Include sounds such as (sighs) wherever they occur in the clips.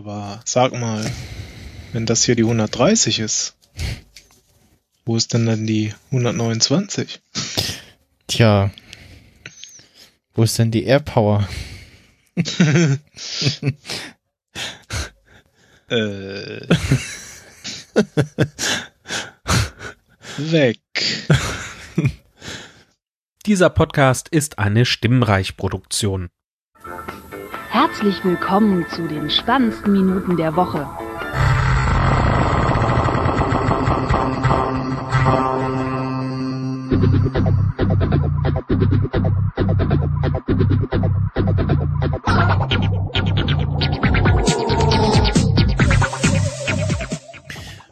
Aber sag mal, wenn das hier die 130 ist, wo ist denn dann die 129? Tja, wo ist denn die Airpower? (laughs) äh. Weg. Dieser Podcast ist eine Stimmreich-Produktion. Herzlich willkommen zu den spannendsten Minuten der Woche.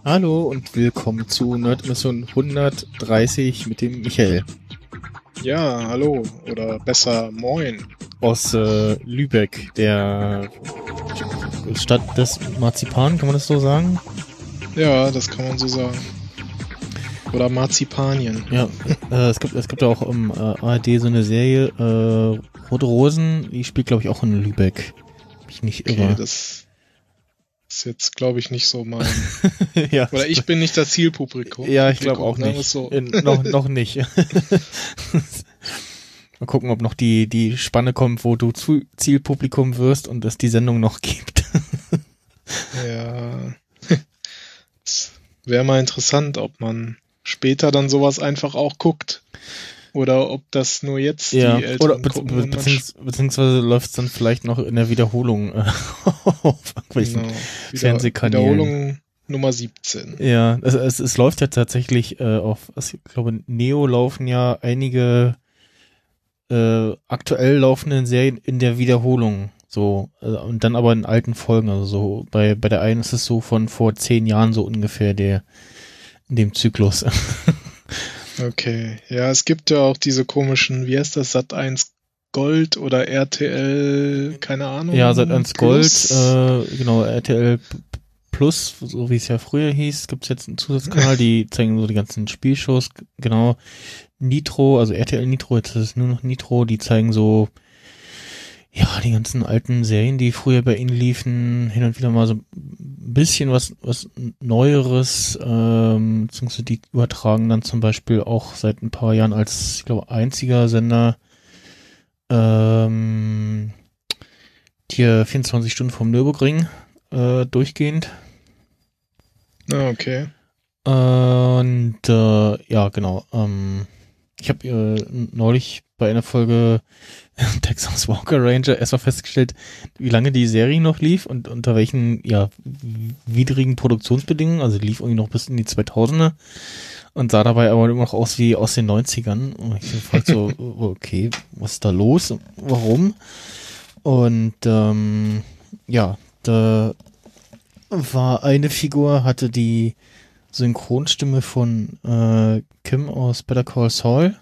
Hallo und willkommen zu Nerdmission 130 mit dem Michael. Ja, hallo oder besser moin. Aus äh, Lübeck, der Stadt des Marzipan, kann man das so sagen? Ja, das kann man so sagen. Oder Marzipanien. Ja, äh, es gibt es gibt ja auch im äh, ARD so eine Serie äh, Rote Rosen, die spielt glaube ich auch in Lübeck. Ich nicht irre. Okay, das ist jetzt glaube ich nicht so mein. (laughs) ja, Oder ich bin nicht das Zielpublikum. Ja, ich glaube auch nicht. So. In, noch, noch nicht. (laughs) (laughs) Mal gucken, ob noch die, die Spanne kommt, wo du zu Zielpublikum wirst und es die Sendung noch gibt. (laughs) ja. (laughs) Wäre mal interessant, ob man später dann sowas einfach auch guckt. Oder ob das nur jetzt ja, die Eltern oder be gucken. be beziehungs beziehungsweise läuft es dann vielleicht noch in der Wiederholung äh, (laughs) auf irgendwelchen genau. Wieder, Fernsehkanälen. Wiederholung Nummer 17. Ja, es, es, es läuft ja tatsächlich äh, auf, ich glaube, Neo laufen ja einige äh, aktuell laufenden Serien in der Wiederholung. So, äh, und dann aber in alten Folgen. Also so, bei, bei der einen ist es so von vor zehn Jahren so ungefähr der in dem Zyklus. (laughs) Okay. Ja, es gibt ja auch diese komischen, wie heißt das, Sat 1 Gold oder RTL, keine Ahnung. ja, seit 1 Gold, äh, genau, RTL Plus, so wie es ja früher hieß, gibt's jetzt einen Zusatzkanal, die zeigen so die ganzen Spielshows, genau. Nitro, also RTL Nitro, jetzt ist es nur noch Nitro, die zeigen so, ja, die ganzen alten Serien, die früher bei ihnen liefen, hin und wieder mal so ein bisschen was, was Neueres, ähm, beziehungsweise die übertragen dann zum Beispiel auch seit ein paar Jahren als, ich glaube, einziger Sender, ähm, hier 24 Stunden vom Nürburgring, äh, durchgehend. Ah, okay. Und äh, ja, genau. Ähm, ich habe äh, neulich bei einer Folge (laughs) Texas Walker Ranger erstmal festgestellt, wie lange die Serie noch lief und unter welchen ja widrigen Produktionsbedingungen. Also lief irgendwie noch bis in die 2000er und sah dabei aber immer noch aus wie aus den 90ern. Und ich fragte so, (laughs) okay, was ist da los? Warum? Und ähm, ja, da war eine Figur, hatte die Synchronstimme von äh, Kim aus Better Call Saul.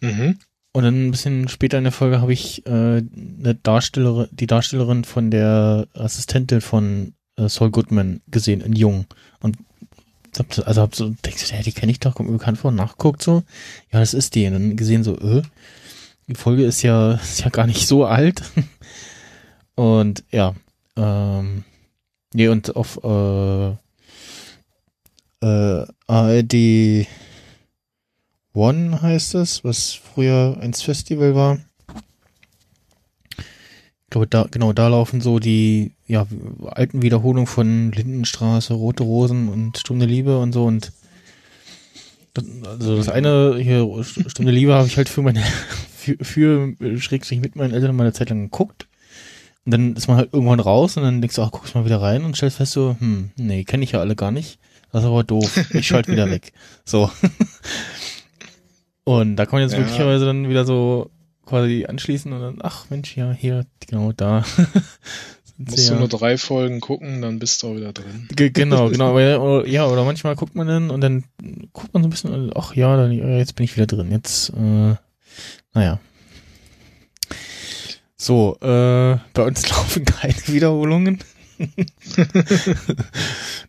Mhm. Und dann ein bisschen später in der Folge habe ich äh, eine Darstellerin, die Darstellerin von der Assistentin von äh, Saul Goodman gesehen, in Jung. Und hab, so- also hab so, denkst du, ja, die kenne ich doch, kommt mir bekannt vor, nachguckt so. Ja, das ist die. Und dann gesehen so, äh, die Folge ist ja, (laughs) ist ja gar nicht so alt. (laughs) Und ja, ähm, nee, und auf äh, äh, ARD One heißt es, was früher eins Festival war. Ich glaube, da, genau, da laufen so die, ja, alten Wiederholungen von Lindenstraße, Rote Rosen und Stunde Liebe und so und also das eine hier, Stunde Liebe habe ich halt für meine, (laughs) für, für schrägstrich mit meinen Eltern mal eine Zeit lang geguckt. Und dann ist man halt irgendwann raus und dann denkst du, ach, guckst mal wieder rein und stellst fest so, hm, nee, kenne ich ja alle gar nicht. Das ist aber doof. Ich schalte wieder weg. So. (laughs) Und da kann man jetzt Ja. möglicherweise dann wieder so quasi anschließen und dann, ach Mensch, ja, hier, genau da. (laughs) Musst du ja. nur drei Folgen gucken, dann bist du auch wieder drin. Ge- Genau, genau. (laughs) Ja, oder, ja, oder manchmal guckt man dann und dann guckt man so ein bisschen, und, ach ja, dann, jetzt bin ich wieder drin. Jetzt, äh, naja. So, äh, bei uns laufen keine Wiederholungen. (laughs)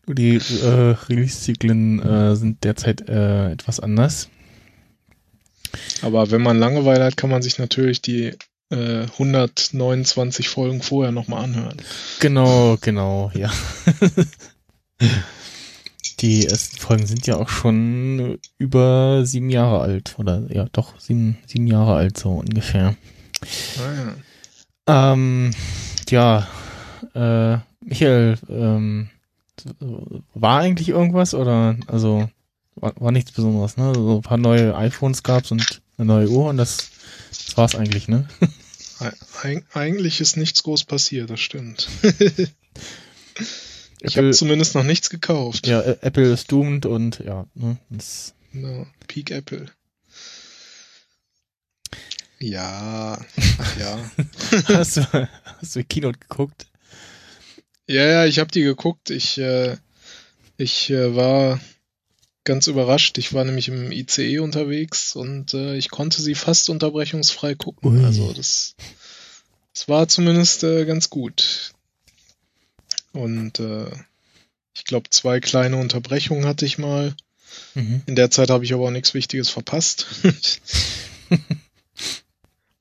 Nur die äh, Release-Zyklen äh, sind derzeit äh, etwas anders. Aber wenn man Langeweile hat, kann man sich natürlich die äh, 129 Folgen vorher nochmal anhören. Genau, genau, ja. (laughs) Die ersten Folgen sind ja auch schon über sieben Jahre alt. Oder ja, doch, sieben, sieben Jahre alt, so ungefähr. Ah, ja. Ähm, ja, äh, Michael, ähm, war eigentlich irgendwas oder also war, war nichts Besonderes, ne? So ein paar neue iPhones gab's und eine neue Uhr und das, das war's eigentlich, ne? Eig eigentlich ist nichts groß passiert, das stimmt. (laughs) ich habe zumindest noch nichts gekauft. Ja, Apple ist doomed und ja, ne, das, No, Peak Apple. Ja, ja. (laughs) hast du, hast du Keynote geguckt? Ja, ja, ich habe die geguckt. Ich, äh, ich äh, war ganz überrascht. Ich war nämlich im ICE unterwegs und äh, ich konnte sie fast unterbrechungsfrei gucken. Ui. Also das, das war zumindest äh, ganz gut. Und äh, ich glaube, zwei kleine Unterbrechungen hatte ich mal. Mhm. In der Zeit habe ich aber auch nichts Wichtiges verpasst. (laughs) (laughs)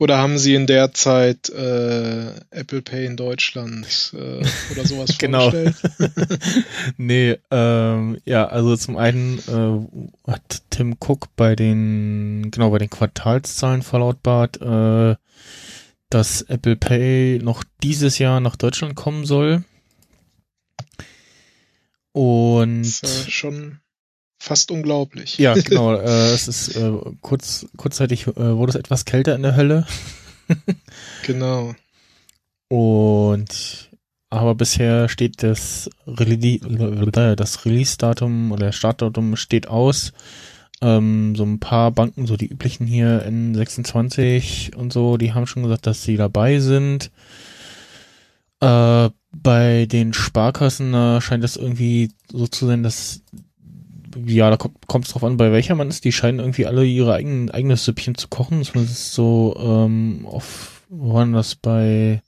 Oder haben Sie in der Zeit äh, Apple Pay in Deutschland äh, oder sowas (laughs) Genau. vorgestellt? (laughs) nee, ähm, ja, also zum einen äh, hat Tim Cook bei den, genau, bei den Quartalszahlen verlautbart, äh, dass Apple Pay noch dieses Jahr nach Deutschland kommen soll. Und Das ist schon fast unglaublich. ja, (laughs) genau, äh, es ist äh, kurz, kurzzeitig äh, wurde es etwas kälter in der Hölle. (laughs) Genau. Und aber bisher steht das, Rele das Release-Datum oder Startdatum steht aus. Ähm, so ein paar Banken, so die üblichen hier N26 und so, die haben schon gesagt, dass sie dabei sind. Äh, bei den Sparkassen äh, scheint es irgendwie so zu sein, dass ja, da kommt es drauf an, bei welcher man ist. Die scheinen irgendwie alle ihre eigenen eigenes Süppchen zu kochen. Das ist so ähm, auf, wo waren das bei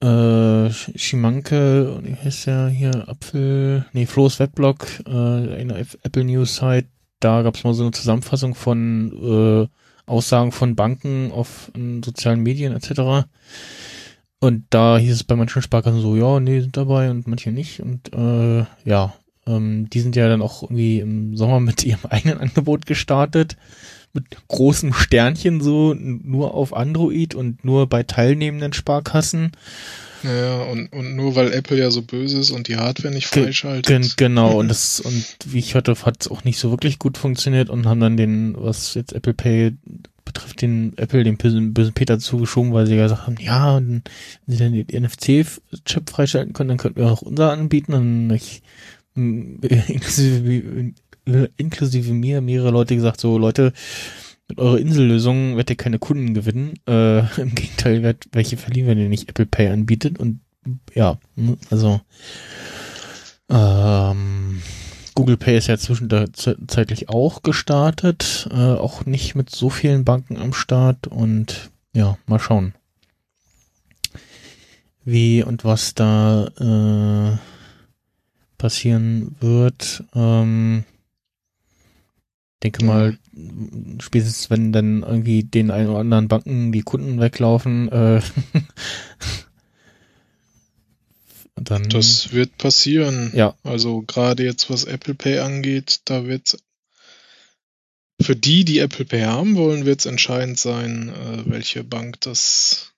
äh, Sch- Schimanke, wie heißt der hier, Apfel, nee, Flo's Weblog, äh, eine F- Apple News Site, da gab es mal so eine Zusammenfassung von äh, Aussagen von Banken auf in sozialen Medien etc. Und da hieß es bei manchen Sparkassen so, ja, nee, sind dabei und manche nicht. Und äh, ja, ähm, die sind ja dann auch irgendwie im Sommer mit (laughs) ihrem eigenen Angebot gestartet. Mit großen Sternchen so, nur auf Android und nur bei teilnehmenden Sparkassen. Ja, und, und nur weil Apple ja so böse ist und die Hardware nicht freischaltet. Gen genau, (laughs) und das, und wie ich hörte, hat es auch nicht so wirklich gut funktioniert und haben dann den, was jetzt Apple Pay betrifft, den Apple, den bösen, Peter zugeschoben, weil sie gesagt haben, ja, und wenn sie dann den NFC-Chip freischalten können, dann könnten wir auch unser anbieten und ich, (laughs) inklusive, inklusive mir, mehrere Leute gesagt, so, Leute, mit eurer Insellösung werdet ihr keine Kunden gewinnen. Äh, (laughs) Im Gegenteil, werdet welche verlieren, wenn ihr nicht Apple Pay anbietet. Und ja, ne, also ähm, Google Pay ist ja zwischenzeitlich auch gestartet, äh, auch nicht mit so vielen Banken am Start und ja, mal schauen, wie und was da äh, passieren wird. Ähm, denke mal, spätestens wenn dann irgendwie den ein oder anderen Banken die Kunden weglaufen, äh, (laughs) dann Das wird passieren. ja, Also gerade jetzt, was Apple Pay angeht, da wird für die, die Apple Pay haben wollen, wird es entscheidend sein, äh, welche Bank das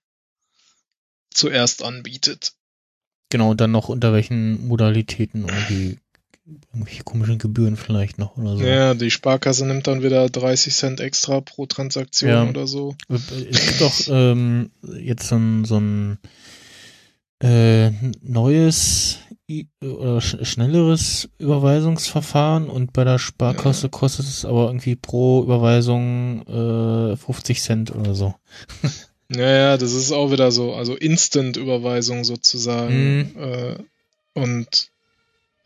zuerst anbietet. Genau, und dann noch unter welchen Modalitäten irgendwie irgendwelche komischen Gebühren vielleicht noch oder so. Ja, die Sparkasse nimmt dann wieder 30 Cent extra pro Transaktion Ja. oder so. Es gibt doch ähm, jetzt so ein, so ein äh, neues oder sch schnelleres Überweisungsverfahren und bei der Sparkasse kostet es aber irgendwie pro Überweisung äh, 50 Cent oder so. (laughs) Naja, das ist auch wieder so, also Instant-Überweisung sozusagen. Mhm. Äh, und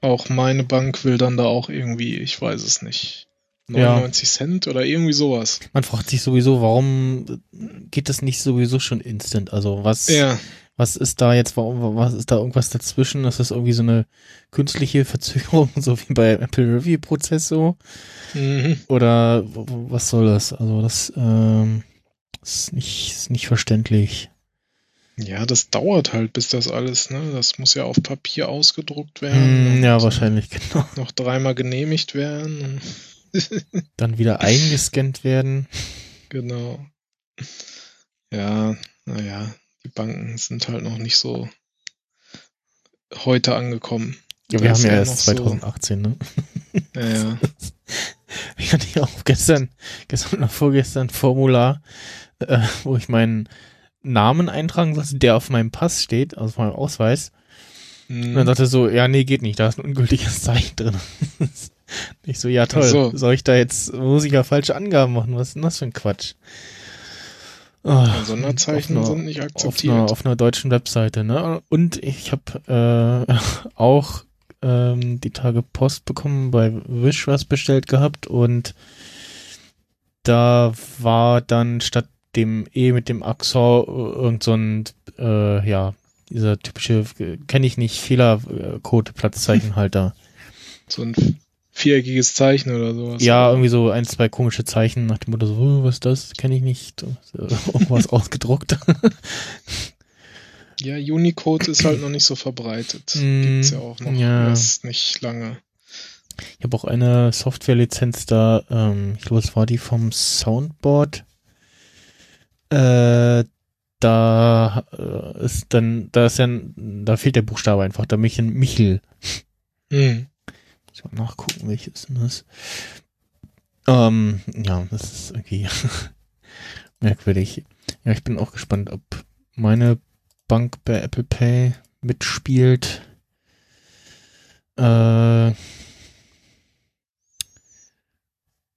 auch meine Bank will dann da auch irgendwie, ich weiß es nicht, Ja. 99 Cent oder irgendwie sowas. Man fragt sich sowieso, warum geht das nicht sowieso schon instant? Also was, Ja, was ist da jetzt, warum, was ist da irgendwas dazwischen? Ist das irgendwie so eine künstliche (laughs) Verzögerung, so wie bei Apple Review Prozess so? mhm. Oder was soll das? Also das, ähm, Ist nicht, ist nicht verständlich. Ja, das dauert halt, bis das alles, ne? Das muss ja auf Papier ausgedruckt werden. Hm, ja, wahrscheinlich, genau. (laughs) Noch dreimal genehmigt werden. (laughs) Dann wieder eingescannt werden. Genau. Ja, naja, die Banken sind halt noch nicht so heute angekommen. Ja, wir haben ja erst noch so- 2018, ne? (laughs) Ja, ja. Ich hatte ja auch gestern, gestern oder vorgestern Formular, äh, wo ich meinen Namen eintragen sollte, der auf meinem Pass steht, also auf meinem Ausweis. Und dann Hm. sagte er so, ja, nee, geht nicht, da ist ein ungültiges Zeichen drin. (laughs) ich so, ja toll, so. soll ich da jetzt, muss ich ja falsche Angaben machen? Was ist denn das für ein Quatsch? Oh, Sonderzeichen auf einer- sind nicht auf akzeptiert. einer, auf einer deutschen Webseite, ne? Und ich habe äh, (laughs) auch ähm, die Tage Post bekommen, bei Wish was bestellt gehabt und da war dann statt dem E mit dem Axor äh, irgend so ein, äh, ja, dieser typische, kenne ich nicht, Fehlercode, Platzzeichenhalter. (laughs) So ein viereckiges Zeichen oder sowas. Ja, irgendwie so ein, zwei komische Zeichen nach dem Motto so, oh, was ist das? Kenne ich nicht. So, (laughs) Irgendwas (laughs) ausgedruckt. Ja, Unicode ist halt noch nicht so verbreitet. Mm, Gibt's ja auch noch ja. erst nicht lange. Ich habe auch eine Softwarelizenz da, ähm, ich glaube, es war die vom Soundboard. Äh, da äh, ist dann, da ist ja, da fehlt der Buchstabe einfach, da bin ich ein Michel. Hm. Muss ich mal nachgucken, welches denn das? Ähm, ja, das ist irgendwie (laughs) merkwürdig. Ja, ich bin auch gespannt, ob meine Bank bei Apple Pay mitspielt. Äh,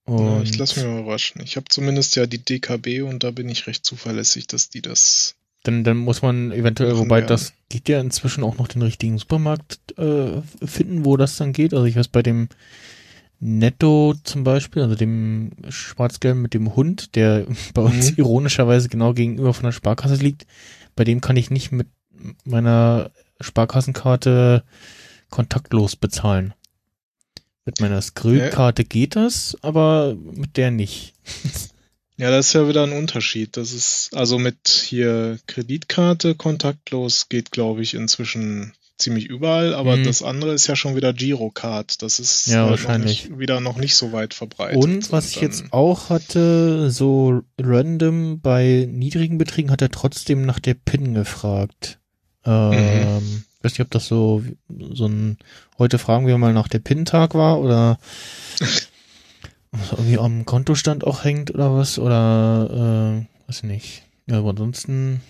Ja, ich lasse mich mal überraschen. Ich habe zumindest ja die DKB und da bin ich recht zuverlässig, dass die das. dann, dann muss man eventuell, wobei werden. das geht ja inzwischen auch noch den richtigen Supermarkt äh, finden, wo das dann geht. Also ich weiß bei dem Netto zum Beispiel, also dem Schwarzgelben mit dem Hund, der (laughs) bei uns Mhm. ironischerweise genau gegenüber von der Sparkasse liegt, bei dem kann ich nicht mit meiner Sparkassenkarte kontaktlos bezahlen. Mit meiner Skrill-Karte geht das, aber mit der nicht. (laughs) Ja, das ist ja wieder ein Unterschied. Das ist also mit hier Kreditkarte kontaktlos geht, glaube ich, inzwischen ziemlich überall, aber Mhm. das andere ist ja schon wieder Girocard. Das ist Ja, halt wahrscheinlich. Noch nicht, wieder noch nicht so weit verbreitet. Und was ich dann- jetzt auch hatte, so random bei niedrigen Beträgen hat er trotzdem nach der PIN gefragt. Ähm, weiß nicht, ob das so, so ein, heute fragen wir mal nach der PIN-Tag war oder was irgendwie am Kontostand auch hängt oder was oder, äh, weiß nicht. Ja, aber ansonsten,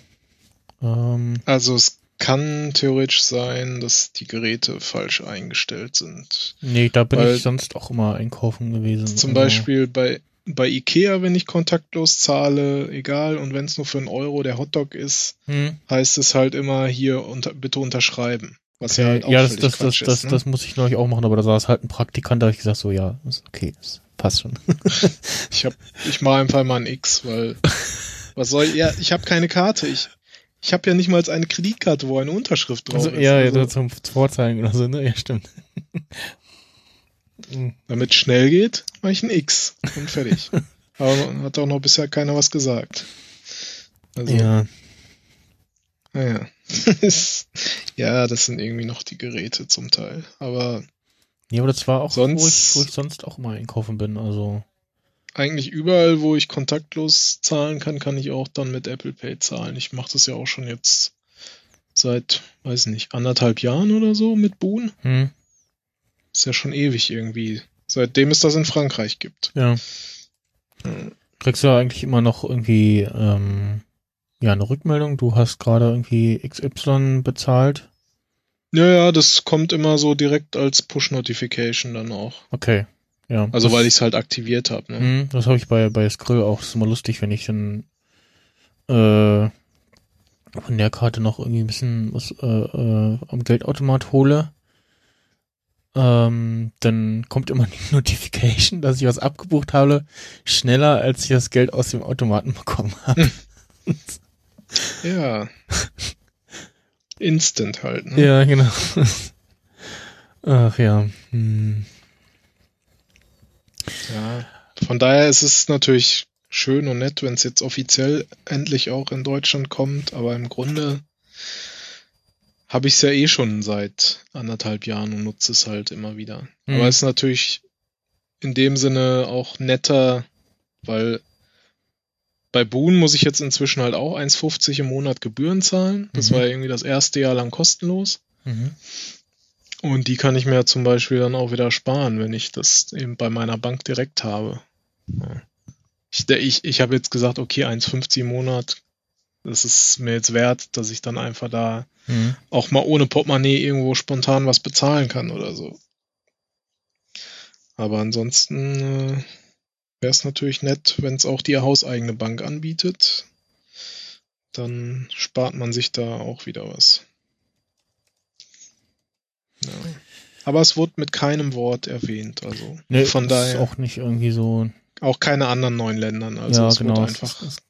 ähm, Also es kann theoretisch sein, dass die Geräte falsch eingestellt sind. nee, da bin Weil- ich sonst auch immer einkaufen gewesen. Zum Also, Beispiel bei, bei Ikea, wenn ich kontaktlos zahle, egal, und wenn es nur für einen Euro der Hotdog ist, Hm, heißt es halt immer hier unter, bitte unterschreiben. Was ja Okay. halt auch ja, das, das, das, Quatsch das, ist, ne? das muss ich neulich auch machen, aber da saß halt ein Praktikant, da habe ich gesagt, so, ja, ist okay, das passt schon. (laughs) Ich hab, ich mache einfach mal ein X, weil was soll ja, ich habe keine Karte. Ich, ich habe ja nicht mal eine Kreditkarte, wo eine Unterschrift drauf Also, ist. ja, ja, also, so zum Vorzeigen oder so, ne? Ja, stimmt. Damit es schnell geht, mache ich ein X und fertig. (laughs) Aber hat auch noch bisher keiner was gesagt. Also, ja, naja. (laughs) ja, das sind irgendwie noch die Geräte zum Teil. Aber ja, aber das war auch, wo, ich, Sonst- wo ich sonst auch mal einkaufen bin, also. eigentlich überall, wo ich kontaktlos zahlen kann, kann ich auch dann mit Apple Pay zahlen. Ich mache das ja auch schon jetzt seit, weiß nicht, anderthalb Jahren oder so mit Boon. Hm, Ist ja schon ewig irgendwie. Seitdem es das in Frankreich gibt. ja. Hm. Kriegst du ja eigentlich immer noch irgendwie, ähm, ja, eine Rückmeldung, du hast gerade irgendwie XY bezahlt. Ja, ja, das kommt immer so direkt als Push-Notification dann auch. Okay, ja. Also das, weil ich es halt aktiviert habe. Ne? Hm, das habe ich bei, bei Skrill auch. Das ist immer lustig, wenn ich dann äh, von der Karte noch irgendwie ein bisschen was äh, äh, am Geldautomat hole. Ähm, dann kommt immer die (laughs) Notification, dass ich was abgebucht habe, schneller als ich das Geld aus dem Automaten (laughs) bekommen habe. (laughs) Ja. Instant halt. Ne? ja, genau. Ach ja. Hm. Ja. Von daher ist es natürlich schön und nett, wenn es jetzt offiziell endlich auch in Deutschland kommt, aber im Grunde habe ich es ja eh schon seit anderthalb Jahren und nutze es halt immer wieder. Mhm. Aber es ist natürlich in dem Sinne auch netter, weil bei Boon muss ich jetzt inzwischen halt auch 1,50 im Monat Gebühren zahlen. Das Mhm. war ja irgendwie das erste Jahr lang kostenlos. Mhm. Und die kann ich mir zum Beispiel dann auch wieder sparen, wenn ich das eben bei meiner Bank direkt habe. Ja. Ich, ich, ich habe jetzt gesagt, okay, 1,50 im Monat, das ist mir jetzt wert, dass ich dann einfach da Mhm. auch mal ohne Portemonnaie irgendwo spontan was bezahlen kann oder so. Aber ansonsten äh, wäre es natürlich nett, wenn es auch die hauseigene Bank anbietet. Dann spart man sich da auch wieder was. Ja. Aber es wurde mit keinem Wort erwähnt, also Nee, von ist daher auch, auch nicht irgendwie so. keine anderen neuen Ländern. Also ja, es genau. wurde es einfach, ist- ist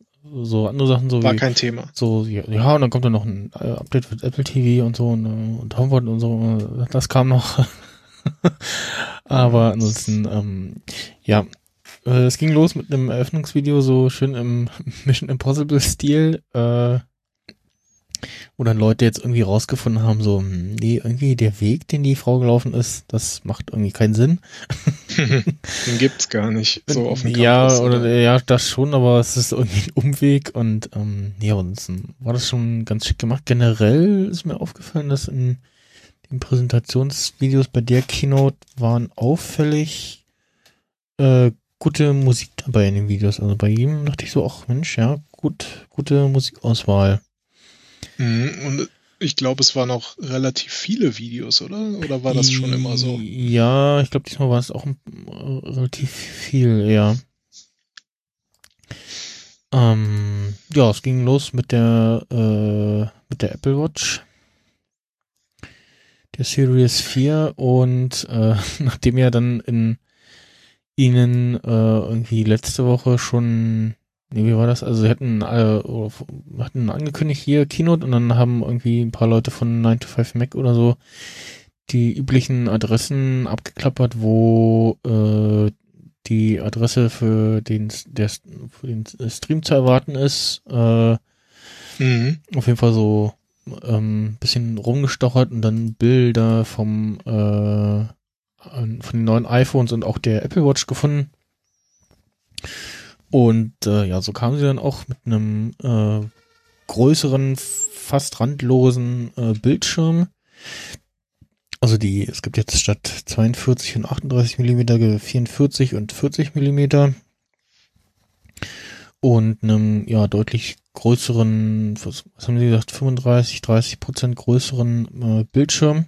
so andere Sachen so war wie kein Thema. so ja, und dann kommt dann noch ein äh, Update für Apple TV und so und, äh, und HomePod und so. äh, Das kam noch. (laughs) Aber ansonsten ähm, ja. Äh, Es ging los mit einem Eröffnungsvideo, so schön im (laughs) Mission Impossible Stil, äh, wo dann Leute jetzt irgendwie rausgefunden haben, so, hm, nee, irgendwie der Weg, den die Frau gelaufen ist, das macht irgendwie keinen Sinn. (laughs) Den gibt's gar nicht so auf dem ja, Campus, oder, ja, das schon, aber es ist irgendwie ein Umweg und ähm, ja, ansonsten war das schon ganz schick gemacht. Generell ist mir aufgefallen, dass in den Präsentationsvideos bei der Keynote waren auffällig äh, gute Musik dabei in den Videos. Also bei ihm dachte ich so, ach Mensch, ja, gut, gute Musikauswahl. Mhm, Und ich glaube, es waren auch relativ viele Videos, oder? Oder war das schon immer so? Ja, ich glaube, diesmal war es auch äh, relativ viel, ja. Ähm, ja, es ging los mit der, äh, mit der Apple Watch. Der Series 4 und äh, (laughs) nachdem ja dann in ihnen äh, irgendwie letzte Woche schon, nee, wie war das? Also sie hatten, äh, hatten angekündigt hier Keynote und dann haben irgendwie ein paar Leute von 9 to 5 Mac oder so die üblichen Adressen abgeklappert, wo äh, die Adresse für den, der, für den Stream zu erwarten ist. Äh, Mhm. auf jeden Fall so ähm, bisschen rumgestochert und dann Bilder vom äh, von den neuen iPhones und auch der Apple Watch gefunden. Und äh, ja, so kamen sie dann auch mit einem äh, größeren, fast randlosen äh, Bildschirm. Also die, es gibt jetzt statt 42 und 38 Millimeter 44 und 40 Millimeter und einem ja deutlich größeren, was, was haben Sie gesagt, 35, 30 Prozent größeren äh, Bildschirm.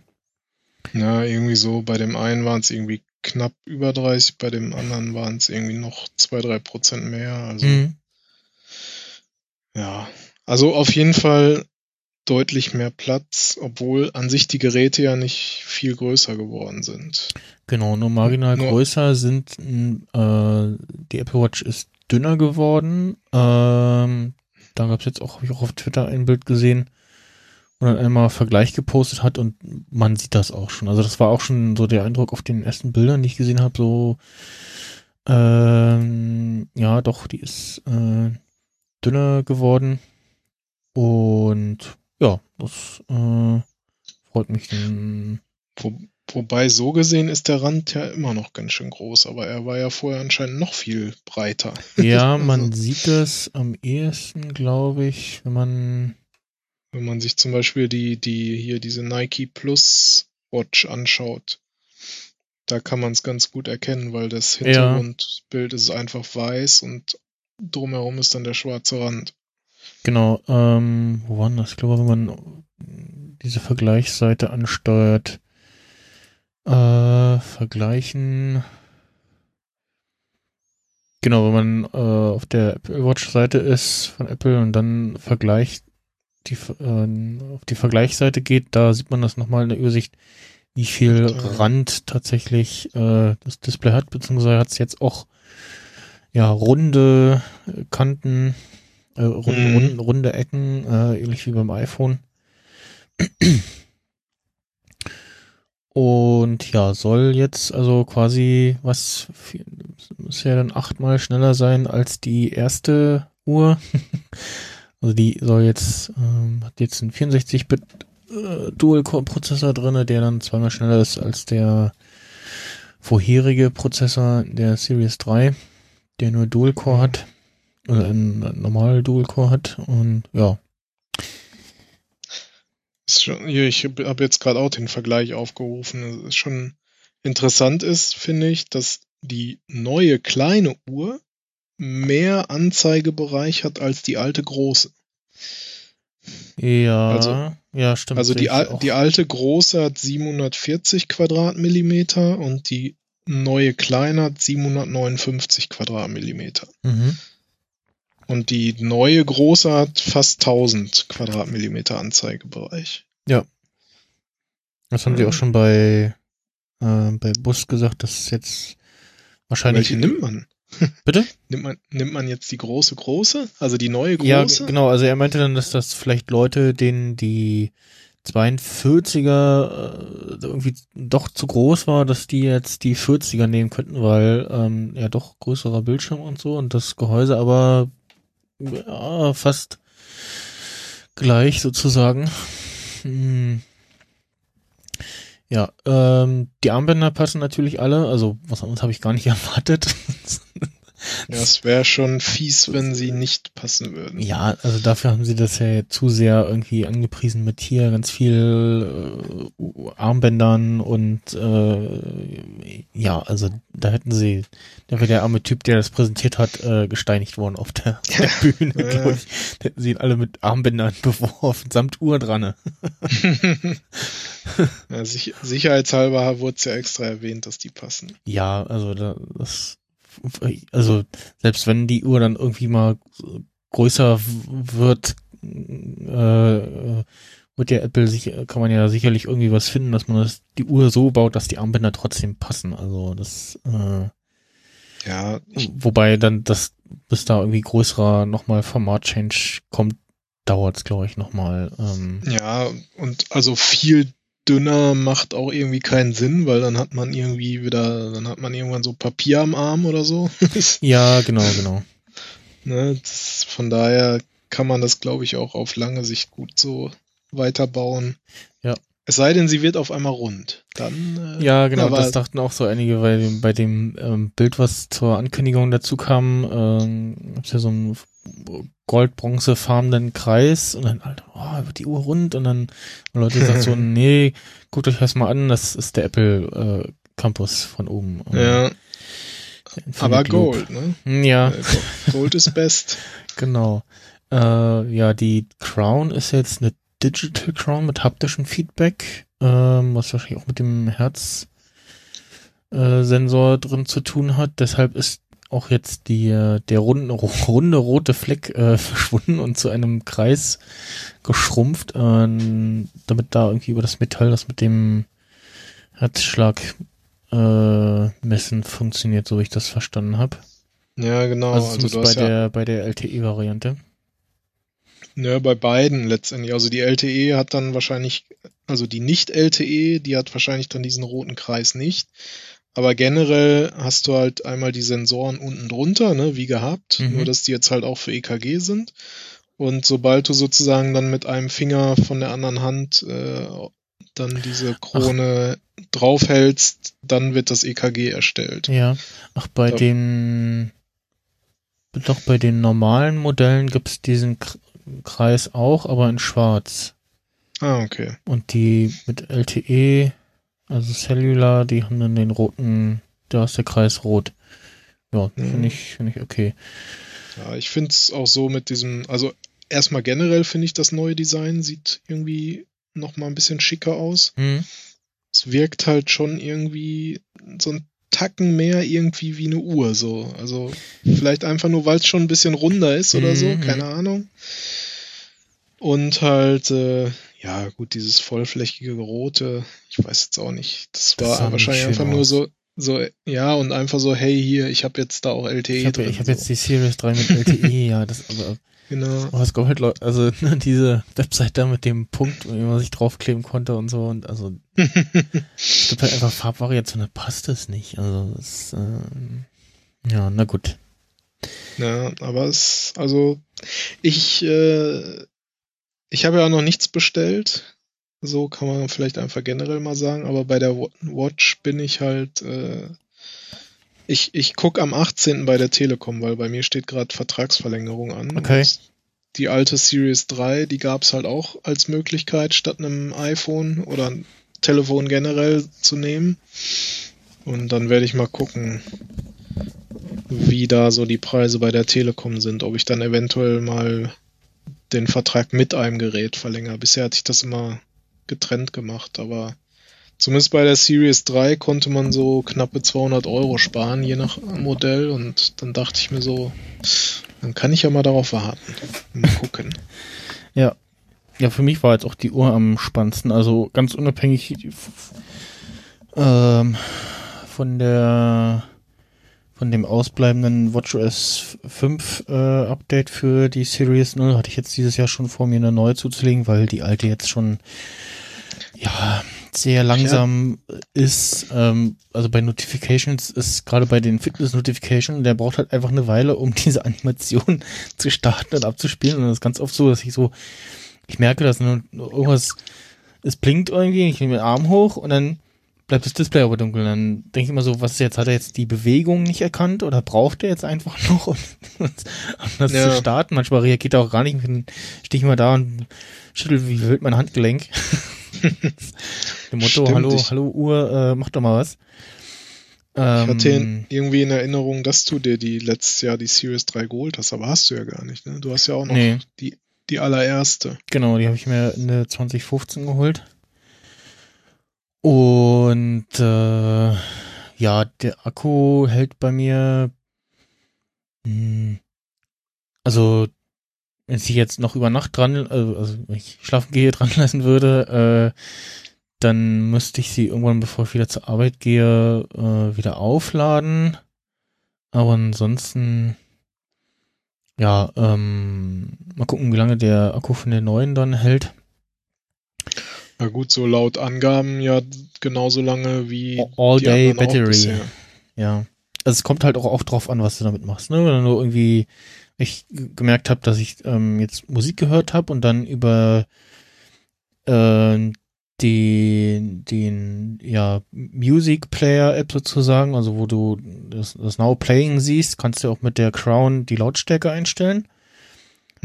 Ja, irgendwie so. Bei dem einen waren es irgendwie knapp über 30, bei dem anderen waren es irgendwie noch zwei, drei Prozent mehr. Also Mhm. ja, also auf jeden Fall deutlich mehr Platz, obwohl an sich die Geräte ja nicht viel größer geworden sind. Genau, nur marginal Nur- größer sind äh, die Apple Watch ist dünner geworden. Ähm, da gab es jetzt auch, habe ich auch auf Twitter ein Bild gesehen, wo dann einmal Vergleich gepostet hat und man sieht das auch schon. Also das war auch schon so der Eindruck auf den ersten Bildern, die ich gesehen habe, so ähm, ja, doch, die ist äh, dünner geworden. Und ja, das äh, freut mich dann. Wo, wobei so gesehen ist der Rand ja immer noch ganz schön groß, aber er war ja vorher anscheinend noch viel breiter. Ja, (laughs) man sieht es am ehesten, glaube ich, wenn man Wenn man sich zum Beispiel die, die hier diese Nike Plus Watch anschaut, da kann man es ganz gut erkennen, weil das Ja. Hintergrundbild ist einfach weiß und drumherum ist dann der schwarze Rand. Genau, ähm, wo war das? Ich glaube, wenn man diese Vergleichsseite ansteuert, äh, vergleichen. Genau, wenn man äh, auf der Apple Watch Seite ist von Apple und dann vergleicht die äh, auf die Vergleichsseite geht, da sieht man das nochmal in der Übersicht, wie viel. Rand tatsächlich äh, das Display hat, beziehungsweise hat es jetzt auch ja runde Kanten, äh, rund, Mhm. rund, runde Ecken, äh, ähnlich wie beim iPhone. Und ja, soll jetzt also quasi was muss ja dann achtmal schneller sein als die erste Uhr. (laughs) also die soll jetzt ähm, hat jetzt einen 64-Bit äh, Dual-Core-Prozessor drinne, der dann zweimal schneller ist als der vorherige Prozessor der Series 3, der nur Dual-Core hat oder einen normalen Dual-Core hat und ja, Ist schon, ich habe hab jetzt gerade auch den Vergleich aufgerufen. Es ist schon interessant ist, finde ich, dass die neue kleine Uhr mehr Anzeigebereich hat als die alte große. ja, Also- ja, stimmt. Also die, al auch. die alte große hat 740 Quadratmillimeter und die neue kleine hat 759 Quadratmillimeter. mhm. Und die neue große hat fast 1000 Quadratmillimeter Anzeigebereich. Das haben Mhm. auch schon bei, äh, bei Bus gesagt, dass jetzt wahrscheinlich. Welche nimmt man? Bitte? Nimmt man, nimmt man jetzt die große große? Also die neue Ja, große? g- genau. Also er meinte dann, dass das vielleicht Leute, denen die 42er äh, irgendwie doch zu groß war, dass die jetzt die 40er nehmen könnten, weil ähm, ja doch größerer Bildschirm und so und das Gehäuse aber ja, fast gleich sozusagen. Hm. Ja, ähm, die Armbänder passen natürlich alle, also was anderes habe ich gar nicht (laughs) erwartet. Ja, es wäre schon fies, wenn sie nicht passen würden. Ja, also dafür haben sie das ja zu sehr irgendwie angepriesen mit hier ganz viel äh, Armbändern und äh, ja, also da hätten sie, da wäre der arme Typ, der das präsentiert hat, äh, gesteinigt worden auf der, auf der (laughs) Bühne, Ja. glaube ich. Da hätten sie ihn alle mit Armbändern (laughs) beworfen, samt Uhr dran. (laughs) ja, sich, sicherheitshalber wurde es ja extra erwähnt, dass die passen. Ja, also da, das, also selbst wenn die Uhr dann irgendwie mal größer wird, äh, wird ja Apple kann man ja sicherlich irgendwie was finden, dass man das, die Uhr so baut, dass die Armbänder trotzdem passen. Also das, äh, Ja, wobei dann das, bis da irgendwie größerer nochmal Format-Change kommt, dauert es, glaube ich, nochmal. Ähm, ja, und also viel dünner macht auch irgendwie keinen Sinn, weil dann hat man irgendwie wieder, dann hat man irgendwann so Papier am Arm oder so. (laughs) ja, genau, genau. ne, das, von daher kann man das, glaube ich, auch auf lange Sicht gut so weiterbauen. Ja. Es sei denn, sie wird auf einmal rund. Dann, äh, Ja, genau, das dachten auch so einige, weil bei dem ähm, Bild, was zur Ankündigung dazu kam, ähm, gab's ja so einen gold-bronze-farbenen Kreis und dann, Alter, oh, wird die Uhr rund und dann haben Leute gesagt so, (laughs) nee, guckt euch das mal an, das ist der Apple äh, Campus von oben. Ja, aber Loop. Gold, ne? Hm, Ja, Äh, Gold ist (laughs) best. genau. Äh, ja, die Crown ist jetzt eine Digital Crown mit haptischem Feedback, ähm, was wahrscheinlich auch mit dem Herz äh, Sensor drin zu tun hat. Deshalb ist auch jetzt die, äh, der runde, (laughs) runde rote Fleck äh, (laughs) verschwunden und zu einem Kreis geschrumpft, äh, damit da irgendwie über das Metall, das mit dem Herzschlag äh, messen funktioniert, so wie ich das verstanden habe. Ja, genau. also Also, bei ja, der bei der LTE-Variante. ja bei beiden letztendlich. Also die LTE hat dann wahrscheinlich, also die Nicht-LTE, die hat wahrscheinlich dann diesen roten Kreis nicht. Aber generell hast du halt einmal die Sensoren unten drunter, ne, wie gehabt, Mhm. nur dass die jetzt halt auch für EKG sind. Und sobald du sozusagen dann mit einem Finger von der anderen Hand äh, dann diese Krone draufhältst, dann wird das EKG erstellt. Ja. Ach, bei Da- den doch bei den normalen Modellen gibt's diesen K Kreis auch, aber in schwarz. Ah, okay. Und die mit LTE, also Cellular, die haben dann den roten, da ist der Kreis rot. Ja, Mhm. finde ich, finde ich okay. Ja, ich finde es auch so mit diesem, also erstmal generell finde ich das neue Design sieht irgendwie noch mal ein bisschen schicker aus. Hm. Es wirkt halt schon irgendwie so ein Tacken mehr irgendwie wie eine Uhr so. Also vielleicht einfach nur, weil es schon ein bisschen runder ist oder so, Mhm. keine Ahnung. Und halt, äh, ja gut, dieses vollflächige Rote, ich weiß jetzt auch nicht. Das Das war wahrscheinlich einfach nur aus. so, so, ja, und einfach so, hey hier, ich habe jetzt da auch LTE Ich habe drin. ich hab so. jetzt die Series 3 mit LTE, (laughs) ja, das aber Genau. Aber es gab halt Leute, also ne, diese Website da mit dem Punkt, wo man sich draufkleben konnte und so und also (laughs) es gibt halt einfach Farbvariationen, da passt das nicht. Also das, ähm, ja, na gut. Ja, aber es, also ich, äh, ich habe ja noch nichts bestellt. So kann man vielleicht einfach generell mal sagen, aber bei der Wa- Watch bin ich halt, äh, ich, ich gucke am 18. bei der Telekom, weil bei mir steht gerade Vertragsverlängerung an. Okay. Und Die alte Series 3, die gab es halt auch als Möglichkeit, statt einem iPhone oder ein Telefon generell zu nehmen. Und dann werde ich mal gucken, wie da so die Preise bei der Telekom sind, ob ich dann eventuell mal den Vertrag mit einem Gerät verlängere. Bisher hatte ich das immer getrennt gemacht, aber zumindest bei der Series 3 konnte man so knappe 200 Euro sparen, je nach Modell. Und dann dachte ich mir so, dann kann ich ja mal darauf warten. Mal gucken. (laughs) Ja. Ja, für mich war jetzt auch die Uhr am spannendsten. Also ganz unabhängig ähm, von der von dem ausbleibenden WatchOS 5 äh, Update für die Series 0 hatte ich jetzt dieses Jahr schon vor, mir eine neue zuzulegen, weil die alte jetzt schon ja sehr langsam ist. Ähm, also bei Notifications ist gerade bei den Fitness Notifications, der braucht halt einfach eine Weile, um (laughs) diese Animation zu starten und abzuspielen. Und das ist ganz oft so, dass ich so, ich merke, dass irgendwas, es blinkt irgendwie, ich nehme den Arm hoch und dann bleibt das Display aber dunkel. Dann denke ich immer so, was ist jetzt? Hat er jetzt die Bewegung nicht erkannt oder braucht er jetzt einfach (laughs) noch, um, um das Ja. zu starten? Manchmal reagiert er auch gar nicht. Dann stehe ich mal da und schüttel wie wild mein Handgelenk. (laughs) Dem Motto, Stimmt, hallo, ich- hallo Uhr, äh, mach doch mal was. Ich hatte Ähm, irgendwie in Erinnerung, dass du dir die letztes Jahr die Series 3 geholt hast, aber hast du ja gar nicht, ne? Du hast ja auch noch Nee. die, die allererste. Genau, die habe ich mir in der 2015 geholt. Und äh, ja, der Akku hält bei mir. Mh, also, wenn ich jetzt noch über Nacht dran, also, also wenn ich schlafen gehe, (laughs) dran lassen würde, äh, dann müsste ich sie irgendwann, bevor ich wieder zur Arbeit gehe, äh, wieder aufladen. Aber ansonsten, ja, ähm, mal gucken, wie lange der Akku von der neuen dann hält. Na gut, so laut Angaben ja genauso lange wie All die Day Battery. Ja. Also es kommt halt auch, auch drauf an, was du damit machst. Ne? Wenn du irgendwie, ich gemerkt habe, dass ich ähm, jetzt Musik gehört habe und dann über äh, den, den ja, Music Player App sozusagen, also wo du das, das Now Playing siehst, kannst du auch mit der Crown die Lautstärke einstellen.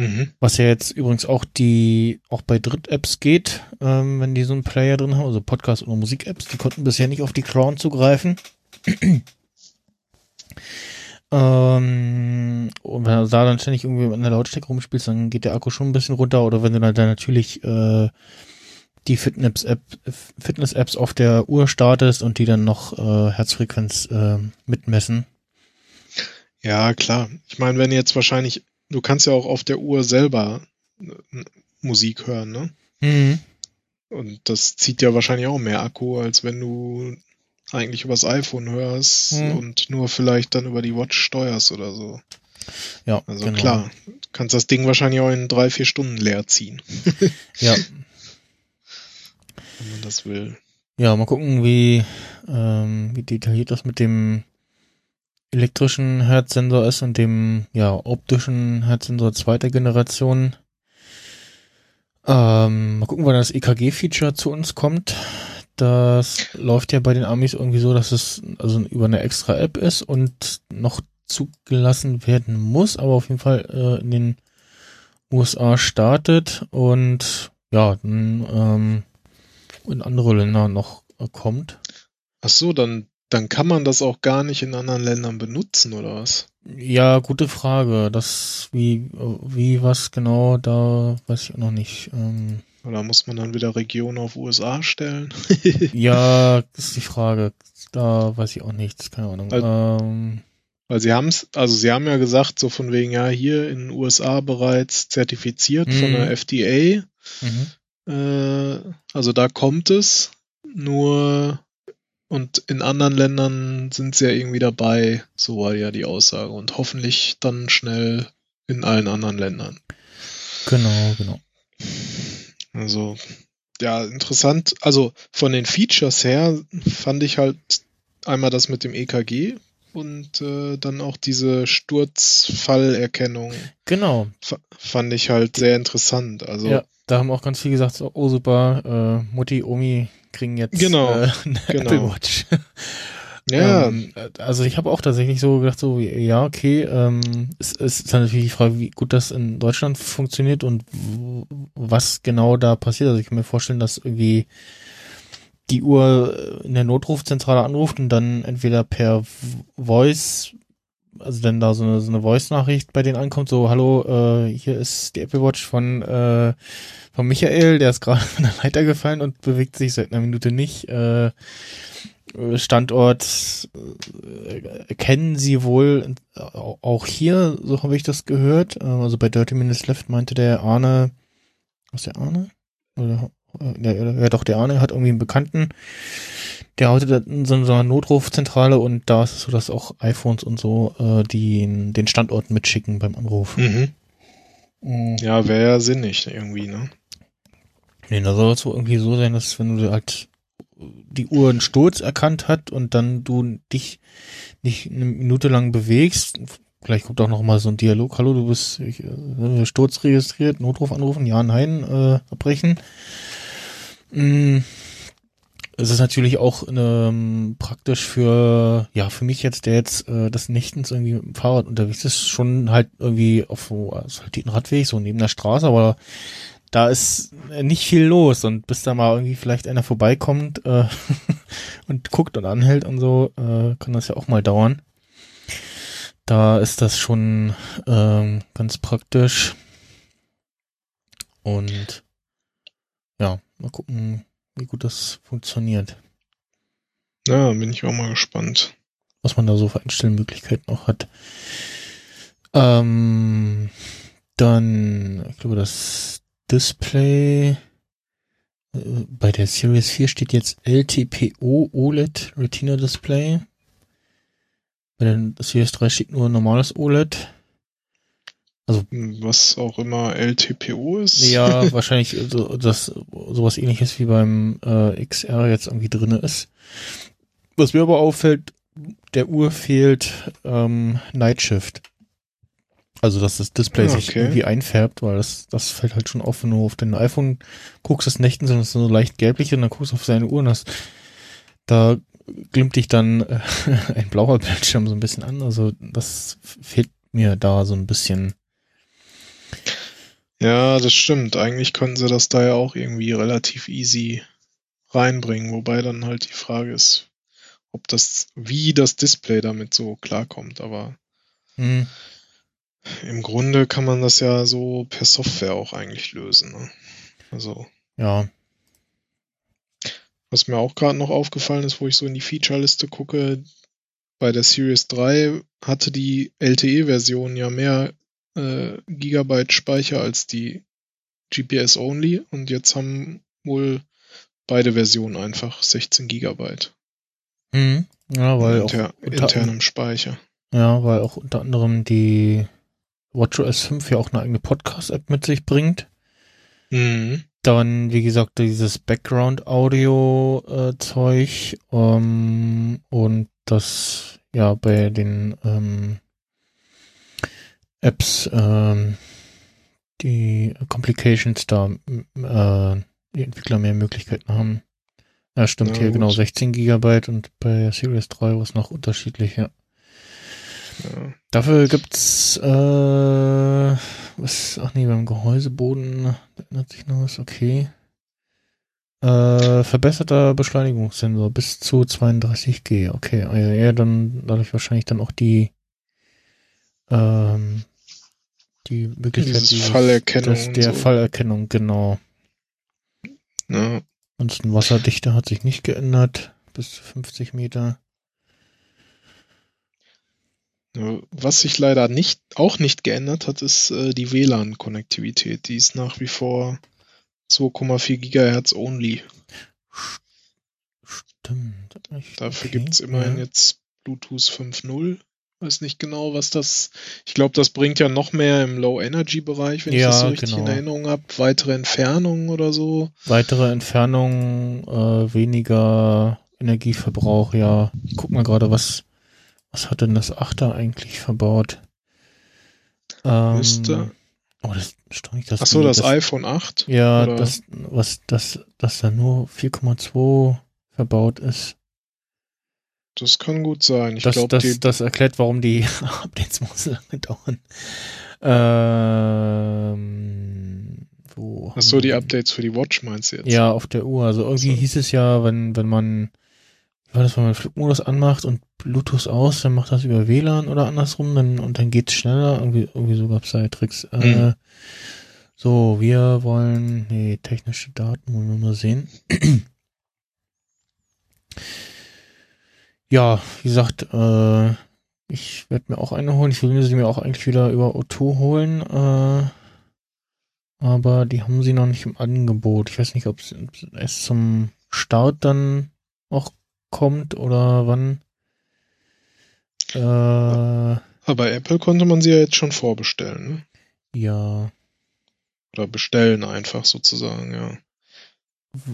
Mhm. Was ja jetzt übrigens auch die, auch bei Dritt-Apps geht, ähm, wenn die so einen Player drin haben, also Podcast- oder Musik-Apps, die konnten bisher nicht auf die Crown zugreifen. (clears throat) ähm, und wenn du da dann ständig irgendwie an der Lautstärke rumspielst, dann geht der Akku schon ein bisschen runter. Oder wenn du dann, dann natürlich äh, die Fitness-App, Fitness-Apps auf der Uhr startest und die dann noch äh, Herzfrequenz äh, mitmessen. Ja, klar. Ich meine, wenn jetzt wahrscheinlich, du kannst ja auch auf der Uhr selber äh, Musik hören, ne? Mhm. Und das zieht ja wahrscheinlich auch mehr Akku, als wenn du eigentlich übers iPhone hörst Mhm. und nur vielleicht dann über die Watch steuerst oder so. Ja, Also genau. klar, du kannst das Ding wahrscheinlich auch in drei, vier Stunden leer ziehen, (laughs) Ja, wenn man das will. Ja, mal gucken, wie, ähm, wie detailliert das mit dem elektrischen Herzsensor ist und dem ja, optischen Herzsensor zweiter Generation. Ähm, mal gucken, wann das EKG-Feature zu uns kommt. Das läuft ja bei den Amis irgendwie so, dass es also über eine extra App ist und noch zugelassen werden muss, aber auf jeden Fall äh, in den USA startet und ja, dann ähm, in andere Länder noch äh, kommt. Ach so, dann, dann kann man das auch gar nicht in anderen Ländern benutzen, oder was? Ja, gute Frage. Das, wie, wie was genau, da weiß ich auch noch nicht. Ähm, Oder muss man dann wieder Region auf USA stellen? (laughs) ja, das (laughs) ist die Frage. Da weiß ich auch nichts, keine Ahnung. Also- ähm, Weil sie haben es, also sie haben ja gesagt, so von wegen, ja, hier in den USA bereits zertifiziert von Mhm. der FDA. mhm. Äh, also da kommt es. Nur und in anderen Ländern sind sie ja irgendwie dabei, so war ja die Aussage. Und hoffentlich dann schnell in allen anderen Ländern. Genau, genau. Also, ja, interessant. Also von den Features her fand ich halt einmal das mit dem EKG und äh, dann auch diese Sturzfallerkennung. Genau. Fand ich halt sehr interessant. Also ja, da haben auch ganz viele gesagt, so, oh super, äh, Mutti, Omi kriegen jetzt genau, äh, (laughs) eine genau. Apple Watch. Ja. Ähm, also ich habe auch tatsächlich so gedacht, so ja, okay, ähm, es, es ist dann natürlich die Frage, wie gut das in Deutschland funktioniert und was genau da passiert. Also ich kann mir vorstellen, dass irgendwie die Uhr in der Notrufzentrale anruft und dann entweder per Voice, also dann da so eine, so eine Voice-Nachricht bei denen ankommt, so, hallo, äh, hier ist die Apple Watch von, äh, von Michael, der ist gerade (laughs) von der Leiter gefallen und bewegt sich seit einer Minute nicht. Äh, Standort äh, kennen sie wohl auch hier, so habe ich das gehört. Also bei Dirty Minutes Left meinte der Arne, was der Arne? Oder, ja, ja, doch, der Arne hat irgendwie einen Bekannten, der in so einer Notrufzentrale und da ist es so, dass auch iPhones und so äh, die, den Standort mitschicken beim Anruf. Mhm. Mhm. Ja, wäre ja sinnig irgendwie, ne? Nee, da soll es so irgendwie so sein, dass wenn du halt die Uhr einen Sturz erkannt hat und dann du dich nicht eine Minute lang bewegst, vielleicht kommt auch noch mal so ein Dialog, hallo, du bist ich, äh, Sturz registriert, Notruf anrufen, ja, nein, äh, abbrechen. Mm, es ist natürlich auch ähm, praktisch für, ja, für mich jetzt, der jetzt äh, das nächtens irgendwie mit dem Fahrrad unterwegs ist, schon halt irgendwie auf so also halt den Radweg, so neben der Straße, aber da ist nicht viel los und bis da mal irgendwie vielleicht einer vorbeikommt äh, (laughs) und guckt und anhält und so, äh, kann das ja auch mal dauern. Da ist das schon ähm, ganz praktisch. Und ja, mal gucken, wie gut das funktioniert. Ja, bin ich auch mal gespannt. Was man da so für Einstellmöglichkeiten auch hat. Ähm, dann, ich glaube, das Display äh, bei der Series 4 steht jetzt LTPO OLED Retina Display. Bei der Series 3 steht nur normales OLED. Also was auch immer LTPO ist. Ja, (laughs) wahrscheinlich so, das sowas ähnliches wie beim äh, XR jetzt irgendwie drinne ist. Was mir aber auffällt, der Uhr fehlt ähm, Night Shift. Also, dass das Display Ah, sich okay. irgendwie einfärbt, weil das, das fällt halt schon auf, wenn du auf dein iPhone guckst, das Nächten sind so leicht gelblich und dann guckst du auf seine Uhr und das, da glimmt dich dann äh, (laughs) ein blauer Bildschirm so ein bisschen an. Also, das fehlt mir da so ein bisschen. Ja, das stimmt. Eigentlich können sie das da ja auch irgendwie relativ easy reinbringen, wobei dann halt die Frage ist, ob das, wie das Display damit so klarkommt. Aber Hm, im Grunde kann man das ja so per Software auch eigentlich lösen. Ne? Also, ja, was mir auch gerade noch aufgefallen ist, wo ich so in die Feature-Liste gucke, bei der Series 3 hatte die LTE-Version ja mehr äh, Gigabyte Speicher als die GPS-Only und jetzt haben wohl beide Versionen einfach 16 Gigabyte hm, ja, weil auch inter unter- internem Speicher. Ja, weil auch unter anderem die WatchOS 5 ja auch eine eigene Podcast-App mit sich bringt. Dann, wie gesagt, dieses Background-Audio-Zeug ähm, und das ja bei den ähm, Apps ähm, die Complications da äh, die Entwickler mehr Möglichkeiten haben. Ja, stimmt Ja, hier genau gut. 16 Gigabyte und bei Series 3 war es noch unterschiedlich, ja. Ja. Dafür gibt's äh, was ach nee, beim Gehäuseboden da ändert sich noch was, okay. Äh, verbesserter Beschleunigungssensor bis zu 32G, okay. Ja, ja, dann dadurch wahrscheinlich dann auch die ähm, die Möglichkeit Dieses dieses- Fallerkennung und der so. Fallerkennung, genau. Ja. Ansonsten Wasserdichte hat sich nicht geändert, bis zu 50 Meter. Was sich leider nicht, auch nicht geändert hat, ist äh, die WLAN-Konnektivität. Die ist nach wie vor 2,4 Gigahertz only. Stimmt. Dafür okay, gibt's immerhin ja. jetzt Bluetooth 5.0 Weiß nicht genau, was das. Ich glaube, das bringt ja noch mehr im Low-Energy-Bereich, wenn ich Ja, das so richtig genau. in Erinnerung habe. Weitere Entfernungen oder so. Weitere Entfernung, äh, weniger Energieverbrauch, ja. Ich guck mal gerade, was, was hat denn das Achter eigentlich verbaut? Ähm, Müsste. Oh, das nicht das. Achso, die- das, iPhone 8. Ja, oder- das, was, das, dass da nur 4,2 verbaut ist. Das kann gut sein. Ich Das, glaube, das, das erklärt, warum die Updates so lange dauern. Ähm, wo? Achso, haben die Updates für die Watch meinst du jetzt? Ja, auf der Uhr. Also irgendwie So. hieß es ja, wenn, wenn man, wie war das, wenn man Flugmodus anmacht und Bluetooth aus, dann macht das über WLAN oder andersrum, dann, und dann geht's schneller. Irgendwie, irgendwie so gab's da Tricks. Äh, Mhm. so, wir wollen, nee, technische Daten wollen wir mal sehen. (clears throat) ja, wie gesagt, äh, ich werde mir auch eine holen. Ich will sie mir auch eigentlich wieder über O2 holen. Äh, aber die haben sie noch nicht im Angebot. Ich weiß nicht, ob es erst zum Start dann auch kommt oder wann. Äh, Aber Apple konnte man sie ja jetzt schon vorbestellen, ne? ja. Oder bestellen einfach sozusagen, ja.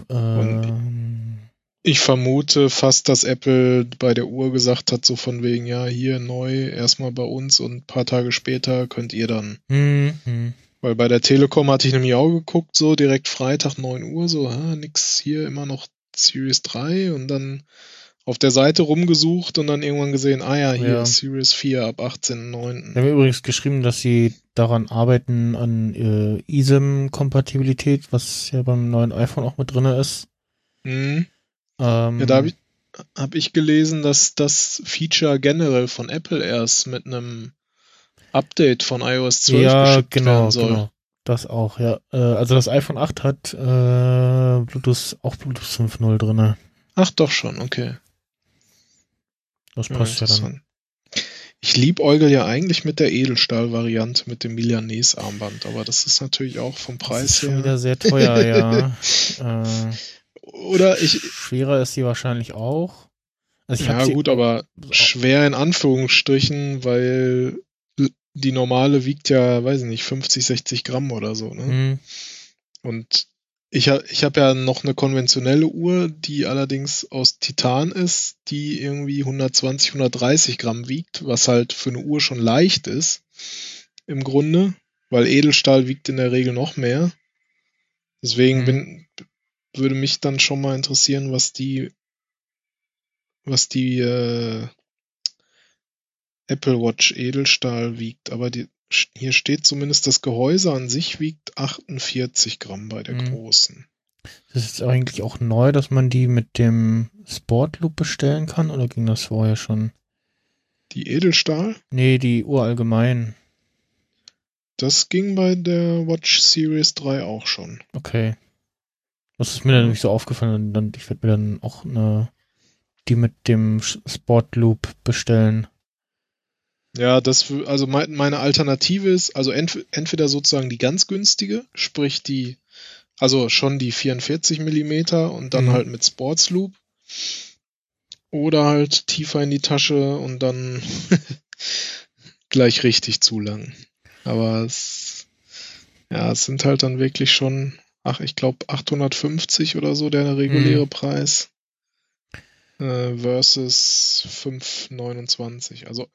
Ähm, Ich vermute fast, dass Apple bei der Uhr gesagt hat, so von wegen, ja, hier neu, erstmal bei uns und ein paar Tage später könnt ihr dann. hm, hm. Weil bei der Telekom hatte ich nämlich auch geguckt, so direkt Freitag 9 Uhr, so, ah, nix hier, immer noch Series 3 und dann auf der Seite rumgesucht und dann irgendwann gesehen, ah ja, hier Ja. Series 4 ab 18.09. Wir haben übrigens geschrieben, dass sie daran arbeiten an äh, eSIM-Kompatibilität, was ja beim neuen iPhone auch mit drinne ist. Mhm. Ähm, Ja, da habe ich, hab ich gelesen, dass das Feature generell von Apple erst mit einem Update von iOS 12 ja, geschickt genau, werden soll. genau. Das auch, ja. Äh, also das iPhone 8 hat äh, Bluetooth, auch Bluetooth 5.0 drinne. Ach doch schon, okay. Das Ja, passt ja, dann. interessant. Ich liebäugel ja eigentlich mit der Edelstahl-Variante mit dem Milanese-Armband, aber das ist natürlich auch vom Das ist Preis schon her. wieder sehr teuer, ja. (laughs) Äh, Oder ich, schwerer ist sie wahrscheinlich auch. Also ja gut, aber schwer in Anführungsstrichen, weil die normale wiegt ja, weiß ich nicht, 50, 60 Gramm oder so. Ne? Hm, Und ich, ha- ich habe ja noch eine konventionelle Uhr, die allerdings aus Titan ist, die irgendwie 120, 130 Gramm wiegt, was halt für eine Uhr schon leicht ist, im Grunde, weil Edelstahl wiegt in der Regel noch mehr. Deswegen Mhm. bin, würde mich dann schon mal interessieren, was die, was die äh, Apple Watch Edelstahl wiegt. Aber die, hier steht zumindest, das Gehäuse an sich wiegt 48 Gramm bei der Mhm. großen. Das ist eigentlich auch neu, dass man die mit dem Sportloop bestellen kann, oder ging das vorher schon? Die Edelstahl, Nee, die Uhr allgemein. das ging bei der Watch Series 3 auch schon. Okay. Das ist mir dann nicht so aufgefallen. Dann, ich werde mir dann auch eine, die mit dem Sch- Sportloop bestellen. Ja, das, also mein, meine Alternative ist, also ent, entweder sozusagen die ganz günstige, sprich die, also schon die 44 Millimeter und dann Mhm. halt mit Sports Loop. Oder halt tiefer in die Tasche und dann (laughs) gleich richtig zu lang. Aber es, ja, es sind halt dann wirklich schon, ach, ich glaube 850 oder so der reguläre Mhm. Preis. Äh, versus 529. Also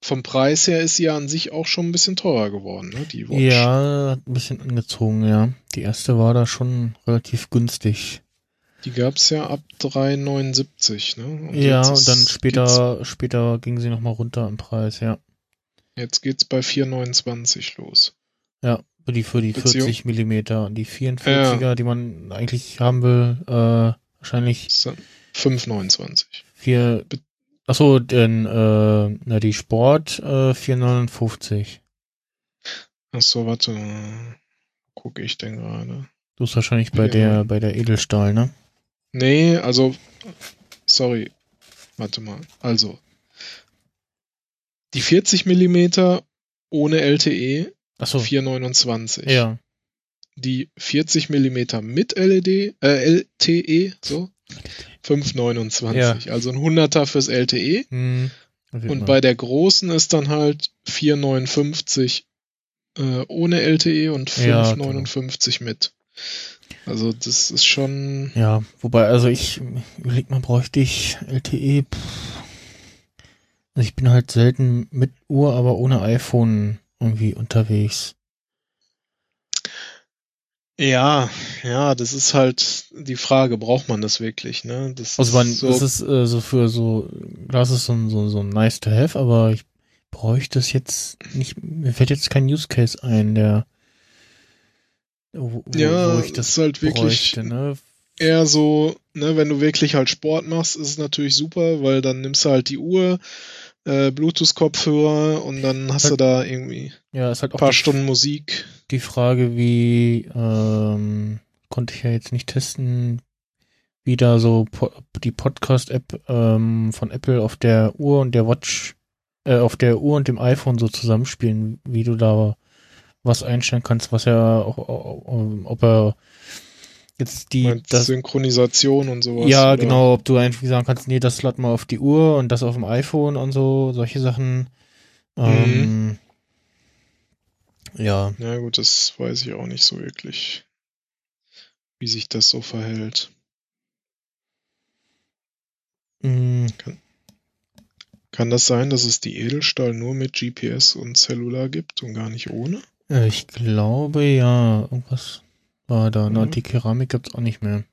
vom Preis her ist sie ja an sich auch schon ein bisschen teurer geworden, ne? Die Watch. Ja, hat ein bisschen angezogen, ja. Die erste war da schon relativ günstig. Die gab's ja ab 3,79, ne? Und ja, und dann später, später ging sie nochmal runter im Preis, ja. Jetzt geht's bei 4,29 los. Ja, für die, für die Beziehung- 40 Millimeter. Und die 44er, die man eigentlich haben will, äh, wahrscheinlich Das ist dann 5,29. vier, Be- achso, denn, äh, na, die Sport, äh, 459. Achso, warte mal. Gucke ich denn gerade? Du bist wahrscheinlich bei Ja. der, bei der Edelstahl, ne? Nee, also, sorry. Warte mal. Also, die 40 Millimeter ohne LTE Achso, 4,29. ja. Die 40 Millimeter mit LED, äh, LTE, so, 5,29. Also ein Hunderter fürs LTE Hm, Und bei der großen ist dann halt 4,59 äh, ohne LTE und 5,59 genau. mit. Also das ist schon. Ja, wobei, also ich überleg mal, bräuchte ich LTE. Also ich bin halt selten mit Uhr, aber ohne iPhone irgendwie unterwegs. Ja, ja, das ist halt die Frage, braucht man das wirklich, ne? Das also man, ist so, das ist äh, so für so, das ist so, so, so nice to have, aber ich bräuchte es jetzt nicht, mir fällt jetzt kein Use Case ein, der wo, ja, wo ich das ist halt wirklich bräuchte, ne? eher so, ne, wenn du wirklich halt Sport machst, ist es natürlich super, weil dann nimmst du halt die Uhr, äh, Bluetooth-Kopfhörer und dann hast halt, du da irgendwie ja, ist halt ein paar Stunden Musik. Die Frage, wie ähm, konnte ich ja jetzt nicht testen, wie da so po die Podcast-App ähm, von Apple auf der Uhr und der Watch, äh, auf der Uhr und dem iPhone so zusammenspielen, wie du da was einstellen kannst, was er auch, ob er jetzt die das, Synchronisation und sowas. Ja, oder? genau, ob du einfach sagen kannst, nee, das lad mal auf die Uhr und das auf dem iPhone und so, solche Sachen. Ähm, mhm. ja. Ja, gut, das weiß ich auch nicht so wirklich, wie sich das so verhält. Mhm. Kann, kann das sein, dass es die Edelstahl nur mit GPS und Cellular gibt und gar nicht ohne? Äh, ich glaube ja, irgendwas war da. Mhm. die Keramik gibt's auch nicht mehr.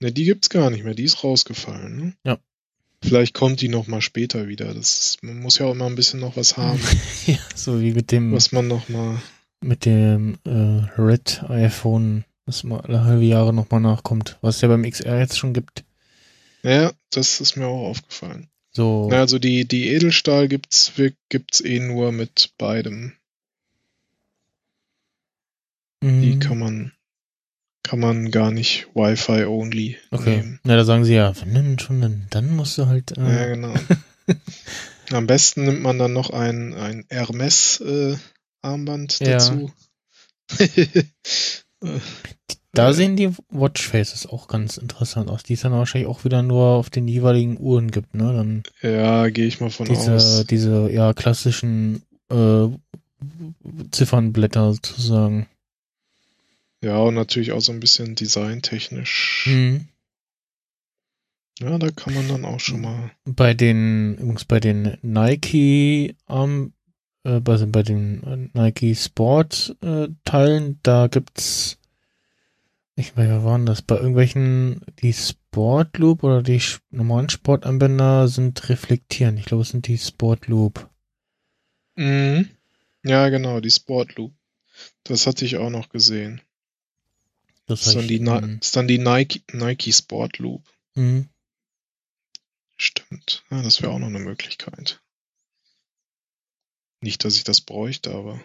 Ne, die gibt's gar nicht mehr. Die ist rausgefallen. Ne? Ja. Vielleicht kommt die noch mal später wieder. Das man muss ja auch immer ein bisschen noch was haben. (laughs) ja, so wie mit dem. Was man noch mal. Mit dem äh, Red iPhone, was mal alle halbe Jahre noch mal nachkommt, was es ja beim XR jetzt schon gibt. Ja, das ist mir auch aufgefallen. So. Na, also die die Edelstahl gibt's gibt's eh nur mit beidem. Mhm. Die kann man kann man gar nicht Wi-Fi only okay. nehmen. Ja, da sagen sie ja, wenn denn schon, dann, dann musst du halt. Äh ja, genau. (laughs) Am besten nimmt man dann noch ein, ein Hermes-Armband äh, dazu. (laughs) da sehen die Watchfaces auch ganz interessant aus, die es dann wahrscheinlich auch wieder nur auf den jeweiligen Uhren gibt, ne? Dann ja, gehe ich mal von diese, aus. Diese ja klassischen äh, Ziffernblätter sozusagen. Ja, und natürlich auch so ein bisschen designtechnisch. Mhm. Ja, da kann man dann auch schon mal. Bei den, übrigens bei den Nike ähm, äh, bei, bei den Nike Sport äh, Teilen, da gibt's ich weiß, wer waren das? Bei irgendwelchen, die Sport Loop oder die normalen Sportanwender sind reflektieren. Ich glaube, es sind die Sport Loop. Mhm. Ja, genau, die Sport Loop. Das hatte ich auch noch gesehen. Das ist, dann die, ist dann die Nike, Nike Sport Loop. Mhm. Stimmt. Ja, das wäre auch noch eine Möglichkeit. Nicht, dass ich das bräuchte, aber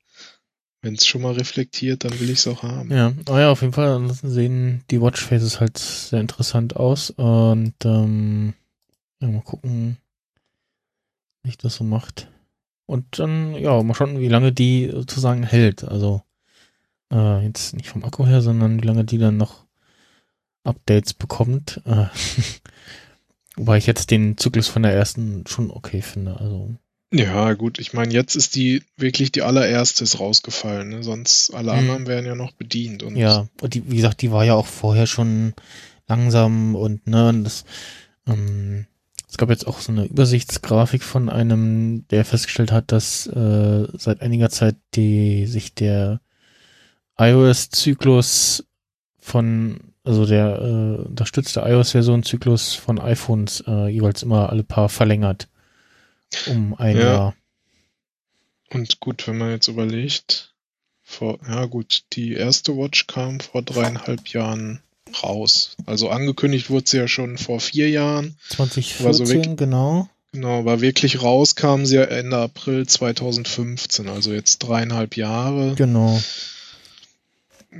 (laughs) wenn es schon mal reflektiert, dann will ich es auch haben. Ja, oh ja, auf jeden Fall ansonsten sehen die Watchfaces halt sehr interessant aus und ähm, ja, mal gucken, wie ich das so macht. Und dann, ja, mal schauen, wie lange die sozusagen hält. Also äh, jetzt nicht vom Akku her, sondern wie lange die dann noch Updates bekommt. Äh, (laughs) wobei ich jetzt den Zyklus von der ersten schon okay finde. Also ja, gut, ich meine, jetzt ist die wirklich die allererste ist rausgefallen, ne? sonst alle mhm. anderen werden ja noch bedient. Und ja, und die, wie gesagt, die war ja auch vorher schon langsam und ne, und das, ähm, es gab jetzt auch so eine Übersichtsgrafik von einem, der festgestellt hat, dass äh, seit einiger Zeit die sich der iOS-Zyklus von, also der äh, unterstützte iOS-Version-Zyklus von iPhones äh, jeweils immer alle paar verlängert. Um ein ja. Jahr. Und gut, wenn man jetzt überlegt, vor, ja gut, die erste Watch kam vor dreieinhalb Jahren raus. Also angekündigt wurde sie ja schon vor vier Jahren. 2014, so wirklich, genau. Genau, aber wirklich raus kam sie ja Ende April 2015, also jetzt dreieinhalb Jahre. Genau.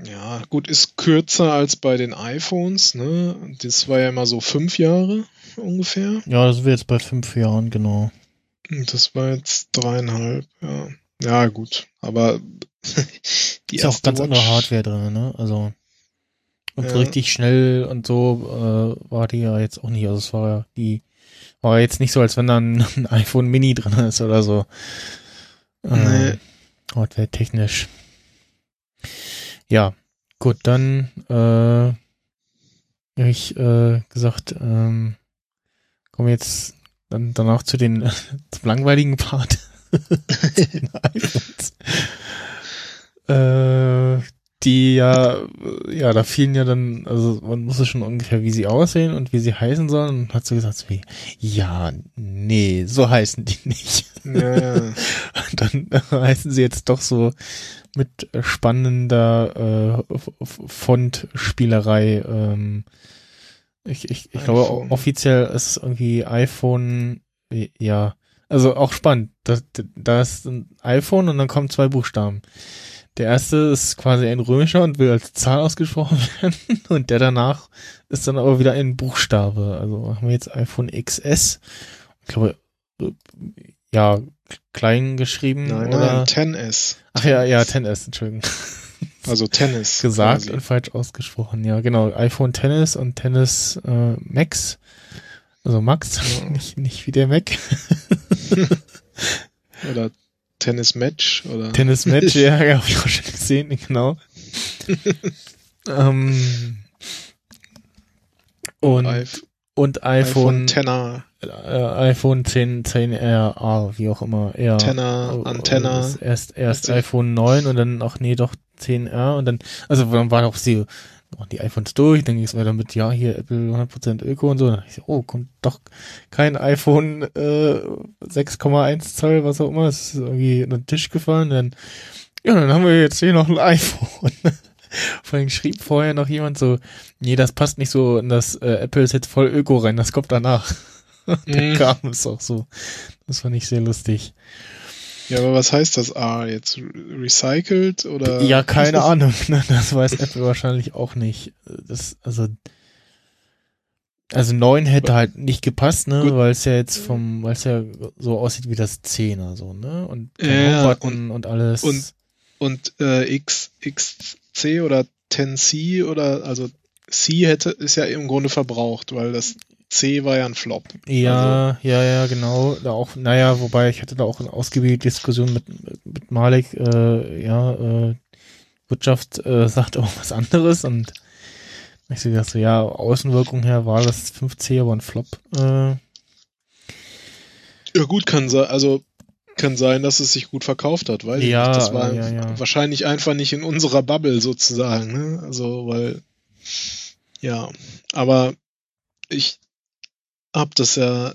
Ja, gut, ist kürzer als bei den iPhones, ne? Das war ja immer so fünf Jahre ungefähr. Ja, das wäre jetzt bei fünf Jahren, genau. Das war jetzt dreieinhalb, ja. Ja, gut, aber (laughs) die ist auch ganz Watch, andere Hardware drin, ne? Also und ja. so richtig schnell und so äh, war die ja jetzt auch nicht. Also es war ja die War jetzt nicht so, als wenn da ein, (laughs) ein iPhone Mini drin ist oder so. Nee. Äh, Hardware technisch. Ja, gut, dann äh, hab ich äh, gesagt, ähm, kommen jetzt dann danach zu den (laughs) zum langweiligen Part. (laughs) Äh, die ja, ja, da fielen ja dann, also man wusste schon ungefähr, wie sie aussehen und wie sie heißen sollen und hat so gesagt, wie, ja, nee, so heißen die nicht. Ja, ja. (laughs) Und dann heißen sie jetzt doch so mit spannender äh, Fontspielerei. Ähm, ich ich, ich glaube, offiziell ist es irgendwie iPhone, äh, ja, also auch spannend. Da, da ist ein iPhone und dann kommen zwei Buchstaben. Der erste ist quasi ein römischer und will als Zahl ausgesprochen (laughs) werden. Und der danach ist dann aber wieder ein Buchstabe. Also haben wir jetzt iPhone XS. Ich glaube, äh, ja, klein geschrieben Nein, oder? nein, 10S. Ach ja, ja, 10S, Entschuldigung. (laughs) Also Tennis. Gesagt quasi. und falsch ausgesprochen. Ja, genau. iPhone Tennis und Tennis äh, Max. Also Max, Ja. (laughs) nicht, nicht wie der Mac. Oder Tennis Match oder Tennis Match, (laughs) ja, ja, (laughs) hab ich auch schon gesehen, genau. (laughs) ähm, und, iPhone, und iPhone iPhone, 10er, äh, iPhone 10, 10R, ah, wie auch immer, R. 10er, Oh, Antenna. das Erst, erst iPhone 9 und dann, ach nee, doch 10R und dann, also dann waren auch die, waren die iPhones durch, dann ging es weiter mit, ja, hier Apple 100% Öko und so. Dann ich oh, kommt doch kein iPhone äh, 6,1 Zoll, was auch immer, es ist irgendwie unter den Tisch gefallen. Dann, ja, dann haben wir jetzt hier noch ein (laughs) iPhone. Vor allem schrieb vorher noch jemand so, nee, das passt nicht so in das äh, Apple ist jetzt voll Öko rein, das kommt danach. (laughs) dann Mhm. kam es auch so. Das fand ich sehr lustig. Ja, aber was heißt das A jetzt? Re- Recycelt oder? Ja, keine Ahnung. (laughs) Ne? Das weiß Apple wahrscheinlich auch nicht. Das, also, also 9 hätte halt nicht gepasst, ne, weil es ja jetzt vom, weil es ja so aussieht wie das 10er, so, ne, und Ja, Homebutton und, alles. und- Und äh, X, XC oder 10C oder also C hätte ist ja im Grunde verbraucht, weil das C war ja ein Flop. ja, ja, ja, genau. Da auch, naja, wobei ich hatte da auch eine ausgiebige Diskussion mit, mit Malik, äh, ja, äh, Wirtschaft äh, (laughs) sagt auch was anderes und ich so gedacht, so, ja, Außenwirkung her war das 5C aber ein Flop. Äh, Ja gut, kann sein, also kann sein, dass es sich gut verkauft hat, weil Ja, das war ja, ja. wahrscheinlich einfach nicht in unserer Bubble sozusagen, ne? Also weil ja, aber ich hab das ja,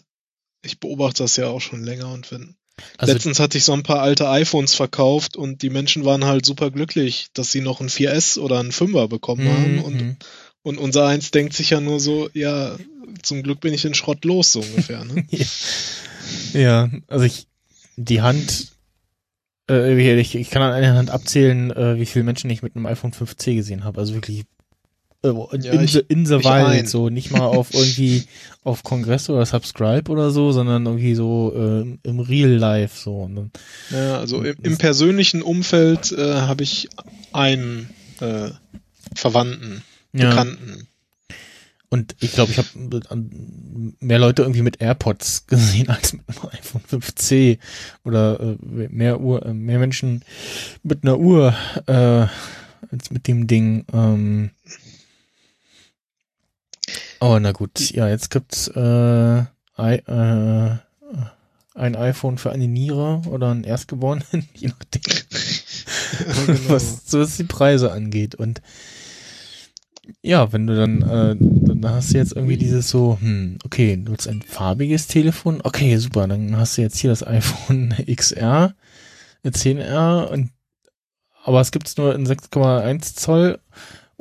ich beobachte das ja auch schon länger und wenn also letztens hatte ich so ein paar alte iPhones verkauft und die Menschen waren halt super glücklich, dass sie noch ein 4S oder ein 5er bekommen haben und Mhm. und unser eins denkt sich ja nur so, ja, zum Glück bin ich den Schrott los, so ungefähr, ne? (laughs) Ja, also ich, die Hand, äh, ich, ich kann an einer Hand abzählen, äh, wie viele Menschen ich mit einem iPhone 5C gesehen habe. Also wirklich in, Ja, ich- the, in the wild, so nicht mal auf (laughs) irgendwie auf Kongress oder Subscribe oder so, sondern irgendwie so äh, im Real Life so. Und dann, Ja, also im, im persönlichen Umfeld äh, habe ich einen äh, Verwandten, Bekannten. Und ich glaube, ich habe mehr Leute irgendwie mit AirPods (laughs) gesehen als mit einem iPhone 5C oder äh, mehr Uhr, äh, mehr Menschen mit einer Uhr äh, als mit dem Ding. Ähm. Oh, na gut, ja, jetzt gibt's äh, I, äh, ein iPhone für eine Niere oder einen Erstgeborenen, (laughs) je nachdem, (laughs) Ja, genau. was, was die Preise angeht. Und ja, wenn du dann, äh, dann hast du jetzt irgendwie dieses so, hm, okay, du willst ein farbiges Telefon, okay, super, dann hast du jetzt hier das iPhone XR, äh, 10R und aber es gibt's nur in 6,1 Zoll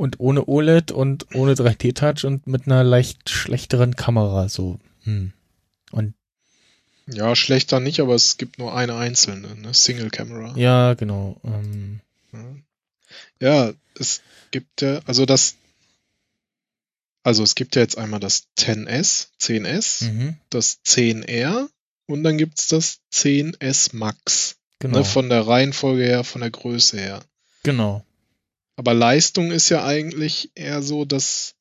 und ohne OLED und ohne 3D-Touch und mit einer leicht schlechteren Kamera, so, hm. Ja, schlechter nicht, aber es gibt nur eine einzelne, ne? Single Camera. Ja, genau. Ähm, Ja, es gibt ja, also das, also es gibt ja jetzt einmal das 10S, 10S, mhm, das 10R und dann gibt's das 10S Max. genau. Ne, von der Reihenfolge her, von der Größe her. genau. Aber Leistung ist ja eigentlich eher so, dass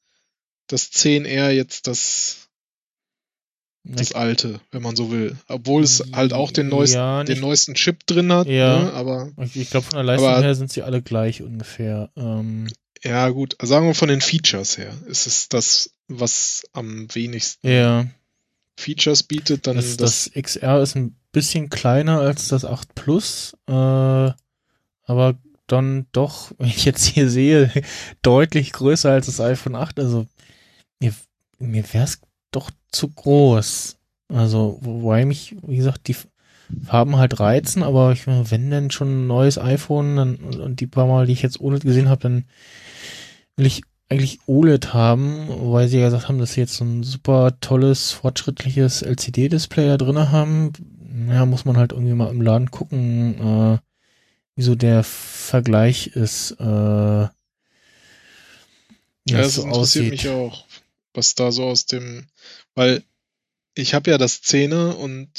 das 10R jetzt das Das alte, wenn man so will. Obwohl es halt auch den neuesten, Ja, den neuesten Chip drin hat, Ja. ne? aber Ich, ich glaube, von der Leistung Aber- her sind sie alle gleich ungefähr. Ähm, ja gut, sagen wir von den Features her, ist es das, was am wenigsten ja, Features bietet, dann das, das, das XR ist ein bisschen kleiner als das 8 Plus, äh, aber dann doch, (laughs) wenn ich jetzt hier sehe, (laughs) deutlich größer als das iPhone 8. Also mir, mir wäre es doch zu groß. Also, wobei mich, wie gesagt, die Farben halt reizen, aber ich, wenn denn schon ein neues iPhone dann, und die paar Mal, die ich jetzt OLED gesehen habe, dann will ich eigentlich OLED haben, weil sie ja gesagt haben, dass sie jetzt so ein super tolles, fortschrittliches LCD-Display da drin haben. Ja, muss man halt irgendwie mal im Laden gucken, äh, wie so der Vergleich ist, äh, ja, das so interessiert aussieht. mich auch, was da so aus dem, weil ich habe ja das 10er und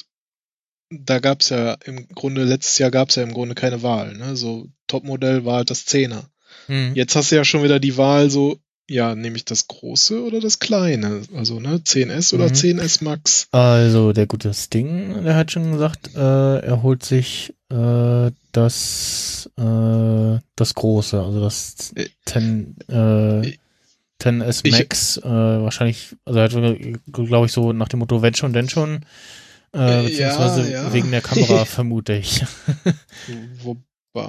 da gab's ja im Grunde, letztes Jahr gab's ja im Grunde keine Wahl, ne? So Topmodell war halt das 10er. Hm. Jetzt hast du ja schon wieder die Wahl so, ja, nehme ich das große oder das kleine? Also, ne, 10S oder Mhm. 10S Max? Also der gute Sting, der hat schon gesagt, äh, er holt sich äh, das äh, das große, also das Äh, 10 äh, 10S Ich- Max, äh, wahrscheinlich, also hat glaube ich so nach dem Motto wenn schon, denn schon, äh, Äh, beziehungsweise ja, ja. wegen der Kamera (laughs) vermute ich. (laughs) Wobei.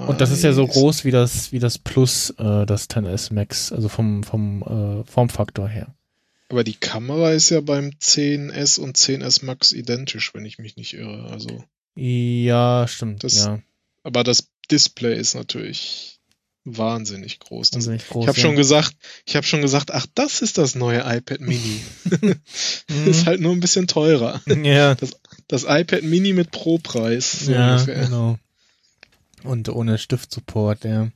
Und das ist ja so groß wie das wie das Plus, äh, das 10S Max, also vom vom äh, Formfaktor her. Aber die Kamera ist ja beim 10S und 10S Max identisch, wenn ich mich nicht irre. Also, Ja, stimmt, Das- ja. Aber das Display ist natürlich wahnsinnig groß. Das, Wahnsinnig groß, ich habe ja. schon gesagt, ich habe schon gesagt, ach, das ist das neue iPad Mini. (laughs) Mhm. ist halt nur ein bisschen teurer. ja, Das iPad Mini mit Pro-Preis. So ja, ungefähr. genau. Und ohne Stiftsupport, ja.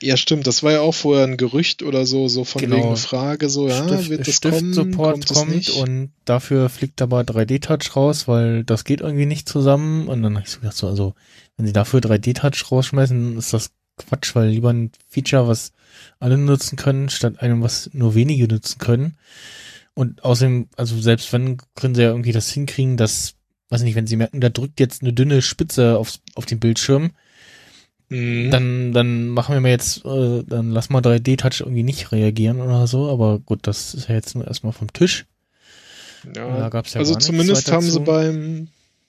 Ja, stimmt. Das war ja auch vorher ein Gerücht oder so, so von Genau. wegen Frage, so, ja, Stift, wird das kommen, Stiftsupport kommt, kommt, nicht? und dafür fliegt aber 3D-Touch raus, weil das geht irgendwie nicht zusammen. Und dann habe ich so gedacht, so, also, wenn sie dafür 3D-Touch rausschmeißen, ist das Quatsch, weil lieber ein Feature, was alle nutzen können, statt einem, was nur wenige nutzen können. Und außerdem, also selbst wenn, können sie ja irgendwie das hinkriegen, dass, weiß nicht, wenn sie merken, da drückt jetzt eine dünne Spitze aufs, auf den Bildschirm, Mhm. dann, dann machen wir mal jetzt, äh, dann lass mal 3D-Touch irgendwie nicht reagieren oder so, aber gut, das ist ja jetzt nur erstmal vom Tisch. ja. Ja also zumindest haben sie zu. beim,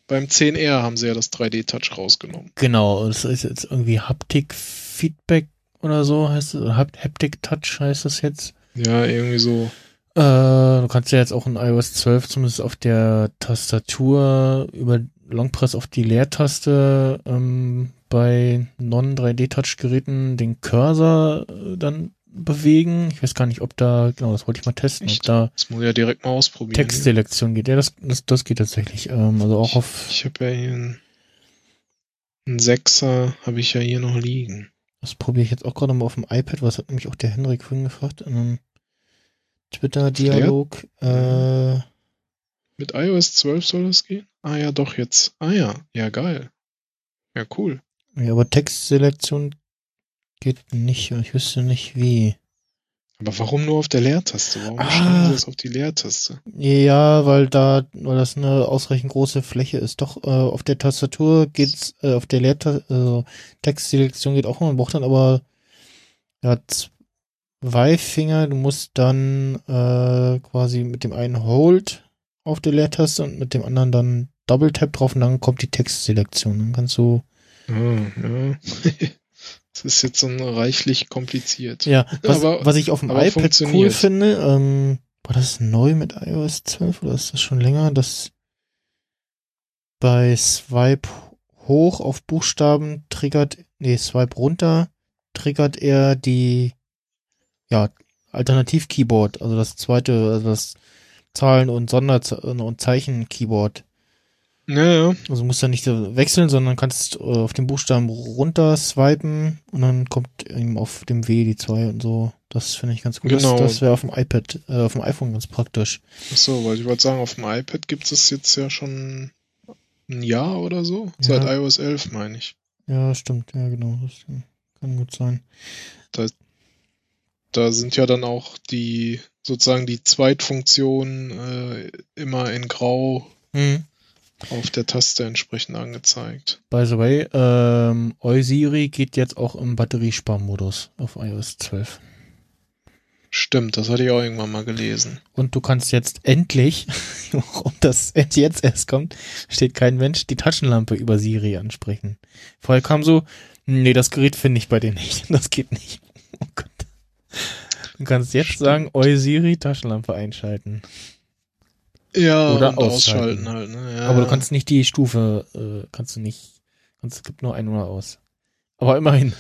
beim 10R haben sie ja das 3D-Touch rausgenommen. Genau, es ist jetzt irgendwie Haptik-Feedback oder so heißt es, Hap- Haptic-Touch heißt es jetzt. Ja, irgendwie so. Äh, du kannst ja jetzt auch in iOS 12 zumindest auf der Tastatur über Longpress auf die Leertaste ähm, bei Non-3D-Touch-Geräten den Cursor äh, dann bewegen. Ich weiß gar nicht, ob da, genau, das wollte ich mal testen, ob Echt? da Das muss ich ja direkt mal ausprobieren. Textselektion geht. Ja, das, das, das geht tatsächlich. Ähm, also auch auf, Ich habe ja hier einen, einen Sechser, habe ich ja hier noch liegen. das probiere ich jetzt auch gerade mal auf dem iPad, was hat nämlich auch der Henrik vorhin gefragt, in einem Twitter-Dialog. Äh, Mit iOS 12 soll das gehen? Ah ja, doch jetzt. Ah ja, ja geil. Ja, cool. ja, aber Textselektion geht nicht. Ich wüsste nicht wie. Aber warum nur auf der Leertaste? Warum Ah. schreiben sie das auf die Leertaste? Ja, weil da, weil das eine ausreichend große Fläche ist. Doch, äh, auf der Tastatur geht's, äh, auf der Leertaste, also Textselektion geht auch, man braucht dann aber, ja, zwei Finger, du musst dann, äh, quasi mit dem einen Hold auf der Leertaste und mit dem anderen dann Double Tap drauf und dann kommt die Textselektion. Dann kannst du, Ah, ja. (laughs) Das ist jetzt so ein reichlich kompliziert. ja, was, Aber- was ich auf dem iPad cool finde, ähm, war das neu mit iOS 12 oder ist das schon länger, dass bei Swipe hoch auf Buchstaben triggert, nee, Swipe runter triggert er die, ja, Alternativ-Keyboard, also das zweite, also das Zahlen- und Sonder- und Zeichen-Keyboard. Ja, ja. Also musst du nicht wechseln, sondern kannst äh, auf den Buchstaben runter swipen und dann kommt eben auf dem W die 2 und so. Das finde ich ganz gut. Genau. Das, das wäre auf dem iPad, äh, auf dem iPhone ganz praktisch. Ach so, weil ich wollte sagen, auf dem iPad gibt es jetzt ja schon ein Jahr oder so. Ja. Seit iOS 11, meine ich. Ja, stimmt, ja genau. Das kann gut sein. da sind ja dann auch die sozusagen die Zweitfunktionen äh, immer in Grau Hm. Auf der Taste entsprechend angezeigt. By the way, ähm, Eusiri geht jetzt auch im Batteriesparmodus auf iOS 12. Stimmt, das hatte ich auch irgendwann mal gelesen. Und du kannst jetzt endlich, (laughs) warum das jetzt erst kommt, steht kein Mensch, die Taschenlampe über Siri ansprechen. Vorher kam so, nee, das Gerät finde ich bei dir nicht. (laughs) Das geht nicht. Oh Gott. Du kannst jetzt Stimmt. sagen, Oi Siri, Taschenlampe einschalten. Ja, Oder ausschalten. ausschalten halt, ne? Ja. Aber du kannst nicht die Stufe, äh, kannst du nicht, kannst, es gibt nur ein oder aus. Aber immerhin.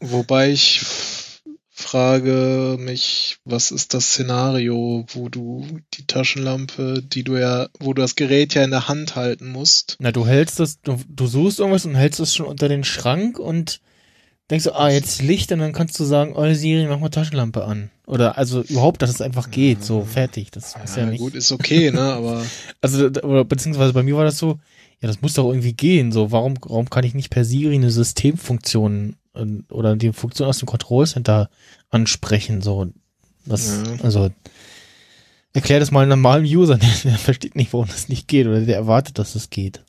Wobei ich frage mich, was ist das Szenario, wo du die Taschenlampe, die du ja, wo du das Gerät ja in der Hand halten musst. Na, du hältst das, du, du suchst irgendwas und hältst es schon unter den Schrank und denkst so, ah, jetzt Licht und dann kannst du sagen, oh Siri, mach mal Taschenlampe an. Oder also überhaupt, dass es einfach geht, so fertig. Das ist ja Ja, nicht. gut, ist okay, ne? (laughs) Aber Also, oder beziehungsweise bei mir war das so, ja, das muss doch irgendwie gehen. So, warum, warum kann ich nicht per Siri eine Systemfunktion äh, oder die Funktion aus dem Control Center ansprechen? So, das, Ja. also, erklär das mal einem normalen User, (laughs) der, versteht nicht, warum das nicht geht oder der erwartet, dass es geht.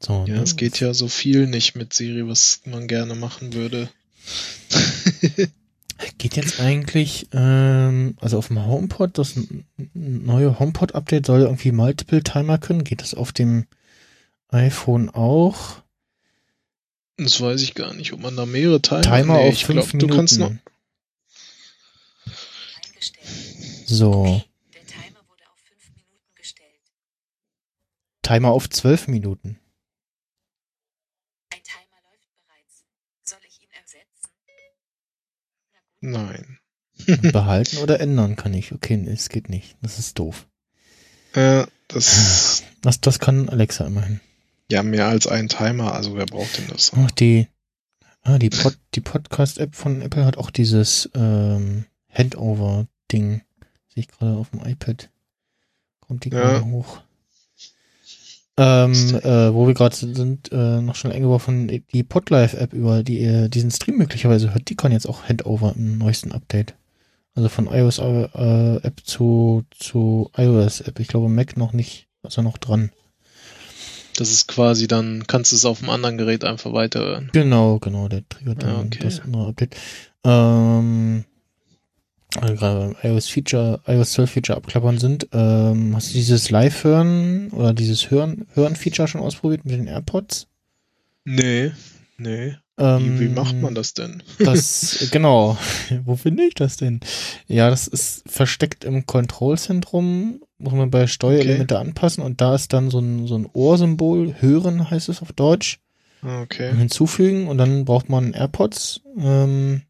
So, ja, ne? es geht ja so viel nicht mit Siri, was man gerne machen würde. (laughs) Geht jetzt eigentlich, ähm, also auf dem HomePod, das neue HomePod-Update soll irgendwie Multiple Timer können. Geht das auf dem iPhone auch? Das weiß ich gar nicht, ob man da mehrere Timer, Timer Nee, auf ich fünf glaub, du kannst noch, Minuten. So, Der Timer wurde auf fünf Minuten gestellt. Timer auf zwölf Minuten. Ein Timer läuft bereits. Soll ich ihn ersetzen? Na gut. Nein. (laughs) Behalten oder ändern kann ich. Okay, es geht nicht. Das ist doof. Ja, das (sighs) Das, das kann Alexa immerhin. ja mehr als ein Timer, also wer braucht denn das? Ach, die, ah, die, Pod, die Podcast-App von Apple hat auch dieses ähm, Handover-Ding. Sehe ich gerade auf dem iPad. Kommt die Ja. gerade hoch. Ähm, äh, wo wir gerade sind, äh, noch schnell eingeworfen, die Podlife-App, über die ihr diesen Stream möglicherweise hört, die kann jetzt auch Handover im neuesten Update. Also von iOS-App zu, zu iOS-App. Ich glaube, Mac noch nicht, ist er noch dran. Das ist quasi dann, kannst du es auf dem anderen Gerät einfach weiterhören. Genau, genau, der triggert dann Ja, okay. das andere Update. Ähm, gerade beim iOS Feature, iOS 12 Feature abklappern sind, ähm, hast du dieses Live-Hören oder dieses Hören, Hören-Feature schon ausprobiert mit den AirPods? Nee, nee. Ähm, Wie, wie macht man das denn? Das, (laughs) genau. (laughs) Wo finde ich das denn? Ja, das ist versteckt im Kontrollzentrum, muss man bei Steuerelemente anpassen und da ist dann so ein, so ein Ohrsymbol, hören heißt es auf Deutsch, Ah, Okay. hinzufügen und dann braucht man AirPods. Ähm,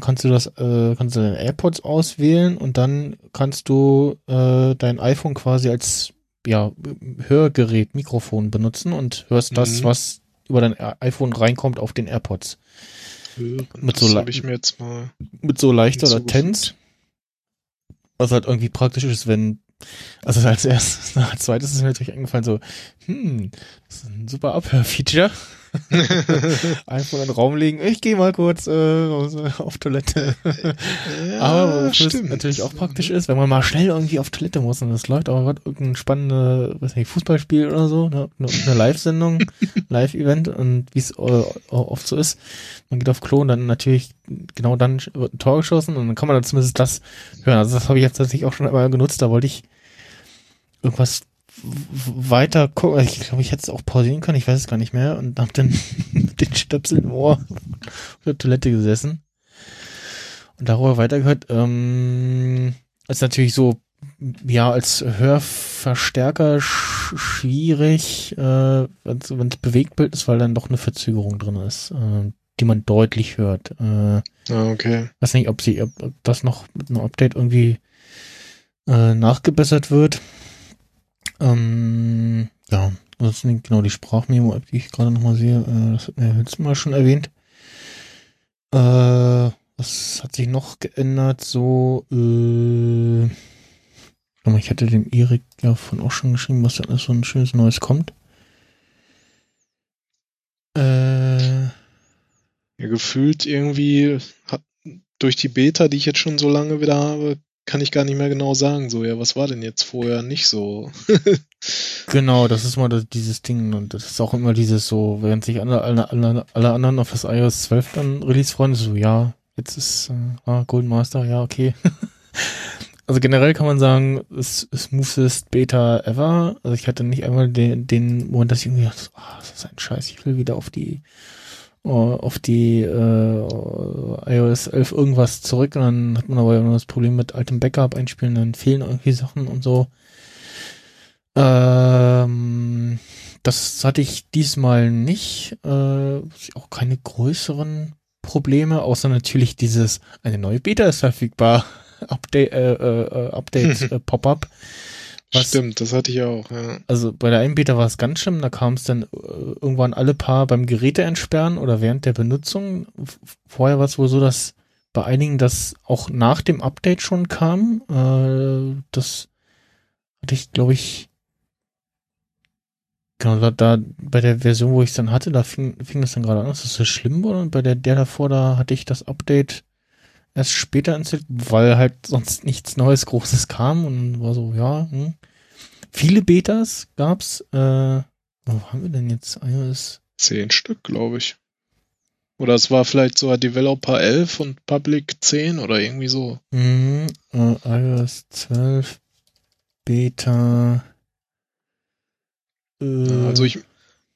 kannst du das, äh, kannst du deine AirPods auswählen und dann kannst du äh, dein iPhone quasi als ja, Hörgerät, Mikrofon benutzen und hörst das, Mhm. was über dein iPhone reinkommt, auf den AirPods. Hören. Mit das so ich mir jetzt mal. mit so leichter. Latenz. Was halt irgendwie praktisch ist, wenn, also als erstes, (laughs) als zweites ist mir natürlich eingefallen so, hm, das ist ein super Abhörfeature. (laughs) Einfach in den Raum legen, ich gehe mal kurz äh, äh, auf Toilette. Ja, aber stimmt. natürlich auch praktisch ist, wenn man mal schnell irgendwie auf Toilette muss und es läuft aber gerade irgendein spannendes, weiß nicht, Fußballspiel oder so, ne, eine, eine Live-Sendung, (laughs) Live-Event und wie es äh, oft so ist, man geht auf Klo und dann natürlich genau dann wird ein Tor geschossen und dann kann man dann zumindest das hören. Also das habe ich jetzt tatsächlich auch schon einmal genutzt, da wollte ich irgendwas weiter gucken. Ich glaube, ich hätte es auch pausieren können, ich weiß es gar nicht mehr und hab dann (laughs) mit den Stöpsel im Ohr auf der Toilette gesessen und darüber weitergehört. Ähm, ist natürlich so, ja, als Hörverstärker sch schwierig, äh, wenn es Bewegtbild ist, weil dann doch eine Verzögerung drin ist, äh, die man deutlich hört. Äh, Ah, okay. weiß nicht, ob sie, ob, ob das noch mit einem Update irgendwie äh, nachgebessert wird. Ähm, ja, das sind genau die Sprachmemo-App, die ich gerade nochmal sehe. Äh, das hat mir letztes Mal schon erwähnt. Äh, was hat sich noch geändert? So, äh, ich hatte dem Erik ja von auch schon geschrieben, was da alles so ein schönes Neues kommt. Äh, Ja, gefühlt irgendwie hat, durch die Beta, die ich jetzt schon so lange wieder habe, kann ich gar nicht mehr genau sagen, so, ja, was war denn jetzt vorher nicht so? (laughs) Genau, das ist mal das, dieses Ding und das ist auch immer dieses so, während sich alle, alle, alle, alle anderen auf das iOS 12 dann Release freuen, so, ja, jetzt ist äh, ah, Golden Master, ja, okay. (laughs) also generell kann man sagen, smoothest Beta ever. Also ich hatte nicht einmal den, den Moment, dass ich irgendwie dachte, ah, das ist ein Scheiß, ich will wieder auf die auf die äh, iOS 11 irgendwas zurück und dann hat man aber immer das Problem mit altem Backup einspielen, dann fehlen irgendwie Sachen und so. Ähm, das hatte ich diesmal nicht. Äh, auch keine größeren Probleme, außer natürlich dieses, eine neue Beta ist verfügbar. (laughs) Update, äh, äh, Update (laughs) äh, Pop-up. Was- Stimmt, das hatte ich auch, ja. Also bei der Beta war es ganz schlimm, da kam es dann äh, irgendwann alle paar beim Geräte entsperren oder während der Benutzung. Vorher war es wohl so, dass bei einigen das auch nach dem Update schon kam. Äh, das hatte ich, glaube ich, genau, da, da bei der Version, wo ich es dann hatte, da fing, fing das dann gerade an, dass das so schlimm wurde und bei der, der davor, da hatte ich das Update erst später installiert, weil halt sonst nichts Neues Großes kam und war so, ja, hm. Viele Betas gab's. Äh, wo haben wir denn jetzt iOS? Zehn Stück, glaube ich. Oder es war vielleicht sogar Developer 11 und Public 10 oder irgendwie so. Mhm, äh, iOS 12 Beta. Äh, Also ich,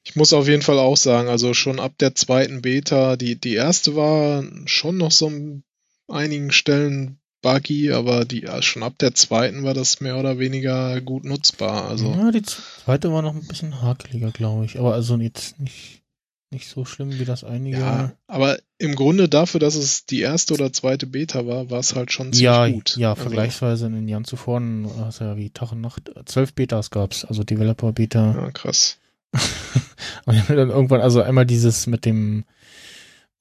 ich muss auf jeden Fall auch sagen, also schon ab der zweiten Beta, die, die erste war schon noch so an einigen Stellen buggy, aber die, schon ab der zweiten war das mehr oder weniger gut nutzbar. Also ja, die zweite war noch ein bisschen hakeliger, glaube ich. Aber also jetzt nicht, nicht so schlimm wie das einige. ja, aber im Grunde dafür, dass es die erste oder zweite Beta war, war es halt schon ziemlich ja, gut. ja, Also, vergleichsweise in den Jahren zuvor du ja wie Tag und Nacht. Zwölf Betas gab's, also Developer Beta. ja, krass. (laughs) Und dann irgendwann, also einmal dieses mit dem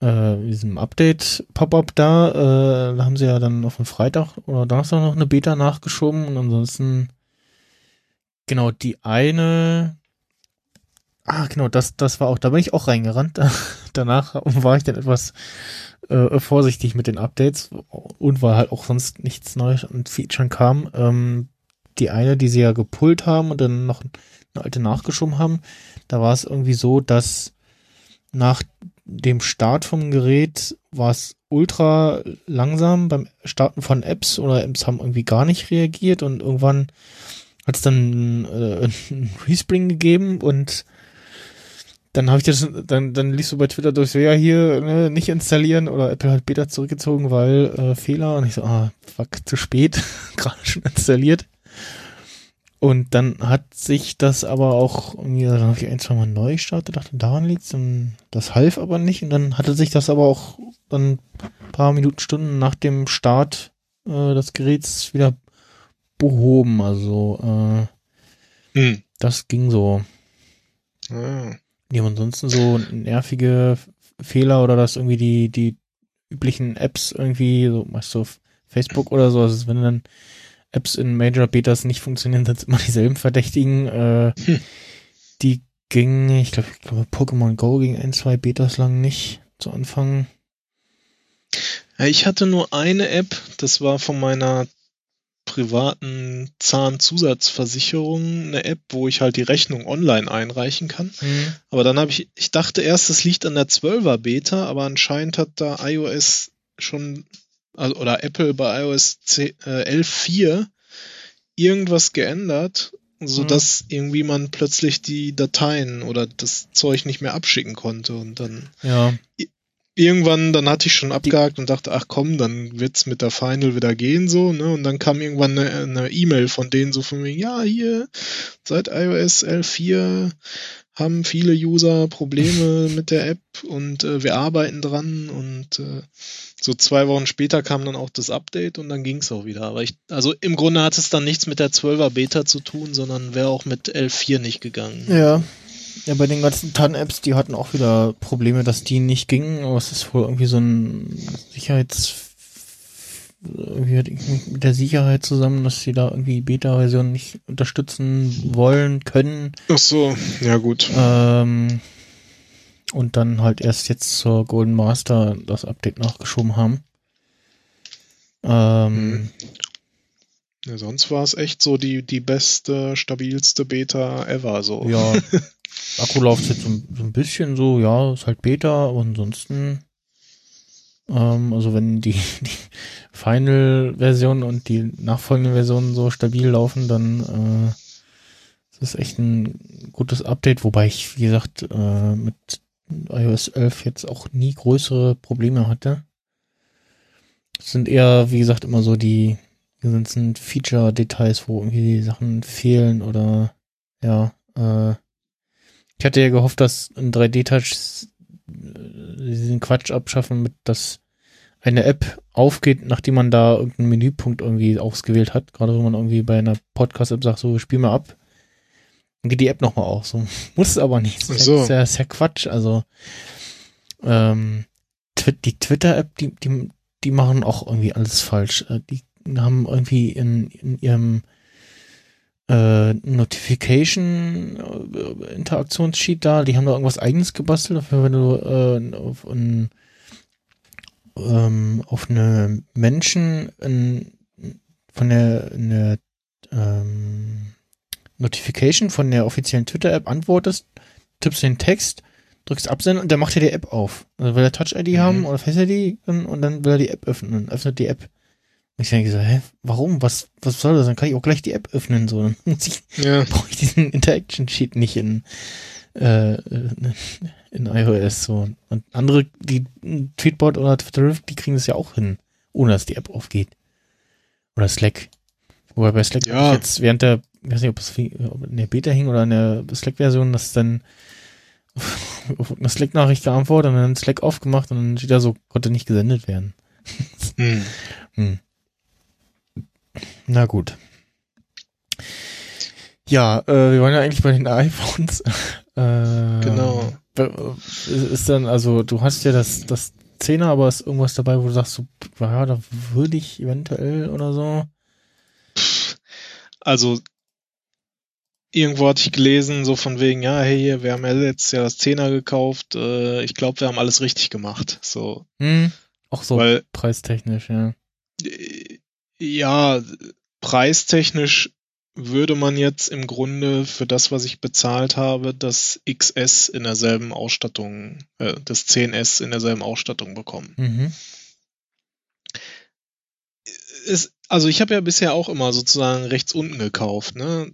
äh, diesem Update-Pop-up da, äh, da haben sie ja dann auf den Freitag oder Donnerstag noch eine Beta nachgeschoben und ansonsten genau die eine Ah, genau, das, das war auch, da bin ich auch reingerannt. (laughs) Danach war ich dann etwas äh, vorsichtig mit den Updates und weil halt auch sonst nichts Neues an Featuren kam. Ähm, die eine, die sie ja gepullt haben und dann noch eine alte nachgeschoben haben, da war es irgendwie so, dass nach dem Start vom Gerät war es ultra langsam beim Starten von Apps oder Apps haben irgendwie gar nicht reagiert und irgendwann hat es dann äh, (laughs) ein Respring gegeben und dann habe ich das, dann, dann liest du bei Twitter durch, so, ja, hier ne, nicht installieren oder Apple hat Beta zurückgezogen, weil äh, Fehler. Und ich so, ah, fuck, zu spät, (laughs) gerade schon installiert. Und dann hat sich das aber auch irgendwie, dann habe ich ein, zwei Mal neu gestartet, dachte, daran liegt's und das half aber nicht. Und dann hatte sich das aber auch dann ein paar Minuten, Stunden nach dem Start äh, des Geräts wieder behoben. Also äh, Hm. das ging so. Ah. Ja, ansonsten so nervige Fehler oder dass irgendwie die, die üblichen Apps irgendwie, so so auf Facebook oder so, also wenn dann Apps in Major Betas nicht funktionieren, sind immer dieselben Verdächtigen. Äh, (laughs) Hm. Die gingen, ich glaube, ich glaube, Pokémon Go ging ein, zwei Betas lang nicht zu Anfang. Ich hatte nur eine App, das war von meiner privaten Zahnzusatzversicherung eine App, wo ich halt die Rechnung online einreichen kann. Aber dann habe ich, ich dachte erst, es liegt an der 12er Beta, aber anscheinend hat da iOS schon, also, oder Apple bei iOS 10, äh, 11.4 irgendwas geändert, sodass irgendwie man plötzlich die Dateien oder das Zeug nicht mehr abschicken konnte und dann Ja, irgendwann, dann hatte ich schon abgehakt und dachte, ach komm, dann wird's mit der Final wieder gehen so, ne? Und dann kam irgendwann eine eine E-Mail von denen so von wegen, ja, hier, seit iOS 11.4 haben viele User Probleme mit der App und äh, wir arbeiten dran und äh, so zwei Wochen später kam dann auch das Update und dann ging's auch wieder. Aber ich, also im Grunde hat es dann nichts mit der 12er Beta zu tun, sondern wäre auch mit 11.4 nicht gegangen. Ja. Ja, bei den ganzen TAN-Apps, die hatten auch wieder Probleme, dass die nicht gingen, aber es ist wohl irgendwie so ein Sicherheits... Irgendwie hat mit der Sicherheit zusammen, dass sie da irgendwie Beta-Versionen nicht unterstützen wollen, können. Ach so, ja gut. Ähm, und dann halt erst jetzt zur Golden Master das Update nachgeschoben haben. Ähm, Ja, sonst war es echt so die, die beste, stabilste Beta ever. So. Ja, (laughs) Akkulaufzeit so, ein- so ein bisschen so, ja, ist halt Beta, aber ansonsten, ähm, also wenn die, (laughs) die Final-Version und die nachfolgenden Versionen so stabil laufen, dann äh, ist das echt ein gutes Update, wobei ich, wie gesagt, äh, mit iOS 11 jetzt auch nie größere Probleme hatte. Es sind eher, wie gesagt, immer so die ganzen Feature-Details, wo irgendwie die Sachen fehlen oder ja, äh, ich hatte ja gehofft, dass in 3D-Touch diesen Quatsch abschaffen, mit dass eine App aufgeht, nachdem man da irgendeinen Menüpunkt irgendwie ausgewählt hat. Gerade wenn man irgendwie bei einer Podcast-App sagt, so spiel mal ab, dann geht die App nochmal auf. So (laughs) muss es aber nicht. Das so. ist, ja, ist ja Quatsch. Also ähm, die Twitter-App, die, die, die machen auch irgendwie alles falsch. Äh, Die haben irgendwie in, in ihrem äh, Notification äh, da, die haben da irgendwas eigenes gebastelt, dafür wenn du äh, auf, ein, ähm, auf eine Menschen in, von der, eine, ähm, Notification von der offiziellen Twitter-App antwortest, tippst den Text, drückst absenden und dann macht er die App auf. Also will er Touch-ID Mhm. haben oder Face-ID und und dann will er die App öffnen und öffnet die App. Und ich denke so, hä, warum? Was, was soll das? Dann kann ich auch gleich die App öffnen, so. Dann muss ich, (laughs) Ja. brauche ich diesen Interaction Sheet nicht in, äh, in iOS, so. Und andere, die Tweetbot oder Twitterific, die kriegen das ja auch hin, ohne dass die App aufgeht. Oder Slack. Wobei bei Slack Ja. ich jetzt während der, ich weiß nicht, ob es in der Beta hing oder in der Slack-Version, dass dann (laughs) auf eine Slack-Nachricht geantwortet und dann Slack aufgemacht und dann steht da so, konnte nicht gesendet werden. Hm. (laughs) Hm. Na gut. Ja, äh, wir waren ja eigentlich bei den (laughs) iPhones. äh, Genau. Ist dann, also du hast ja das, das 10er, aber ist irgendwas dabei, wo du sagst, so, ja, da würde ich eventuell oder so. Also irgendwo hatte ich gelesen, so von wegen, ja, hey, hier, wir haben ja jetzt ja das Zehner gekauft, äh, ich glaube, wir haben alles richtig gemacht. So, Hm. Auch so weil preistechnisch, ja. äh, ja, preistechnisch würde man jetzt im Grunde für das, was ich bezahlt habe, das XS in derselben Ausstattung, äh, das 10S in derselben Ausstattung bekommen. Mhm. ist, also ich habe ja bisher auch immer sozusagen rechts unten gekauft, ne?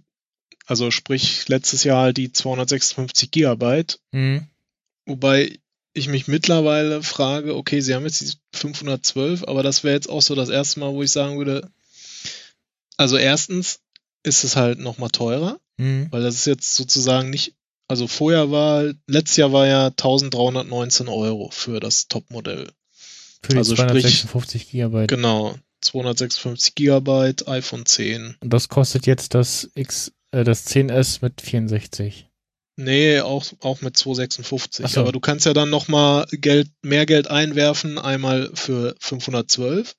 Also sprich letztes Jahr halt die 256 Gigabyte, Mhm. wobei ich mich mittlerweile frage, okay, sie haben jetzt die 512, aber das wäre jetzt auch so das erste Mal, wo ich sagen würde, also erstens ist es halt nochmal teurer, Mhm. weil das ist jetzt sozusagen nicht, also vorher war, letztes Jahr war ja 1319 Euro für das Topmodell. Für die Also sprich- 256 Gigabyte. Genau, 256 Gigabyte, iPhone 10. Und das kostet jetzt das X, äh, das 10S mit 64. Nee, auch, auch mit 256. Ach so. Aber du kannst ja dann nochmal Geld, mehr Geld einwerfen, einmal für 512.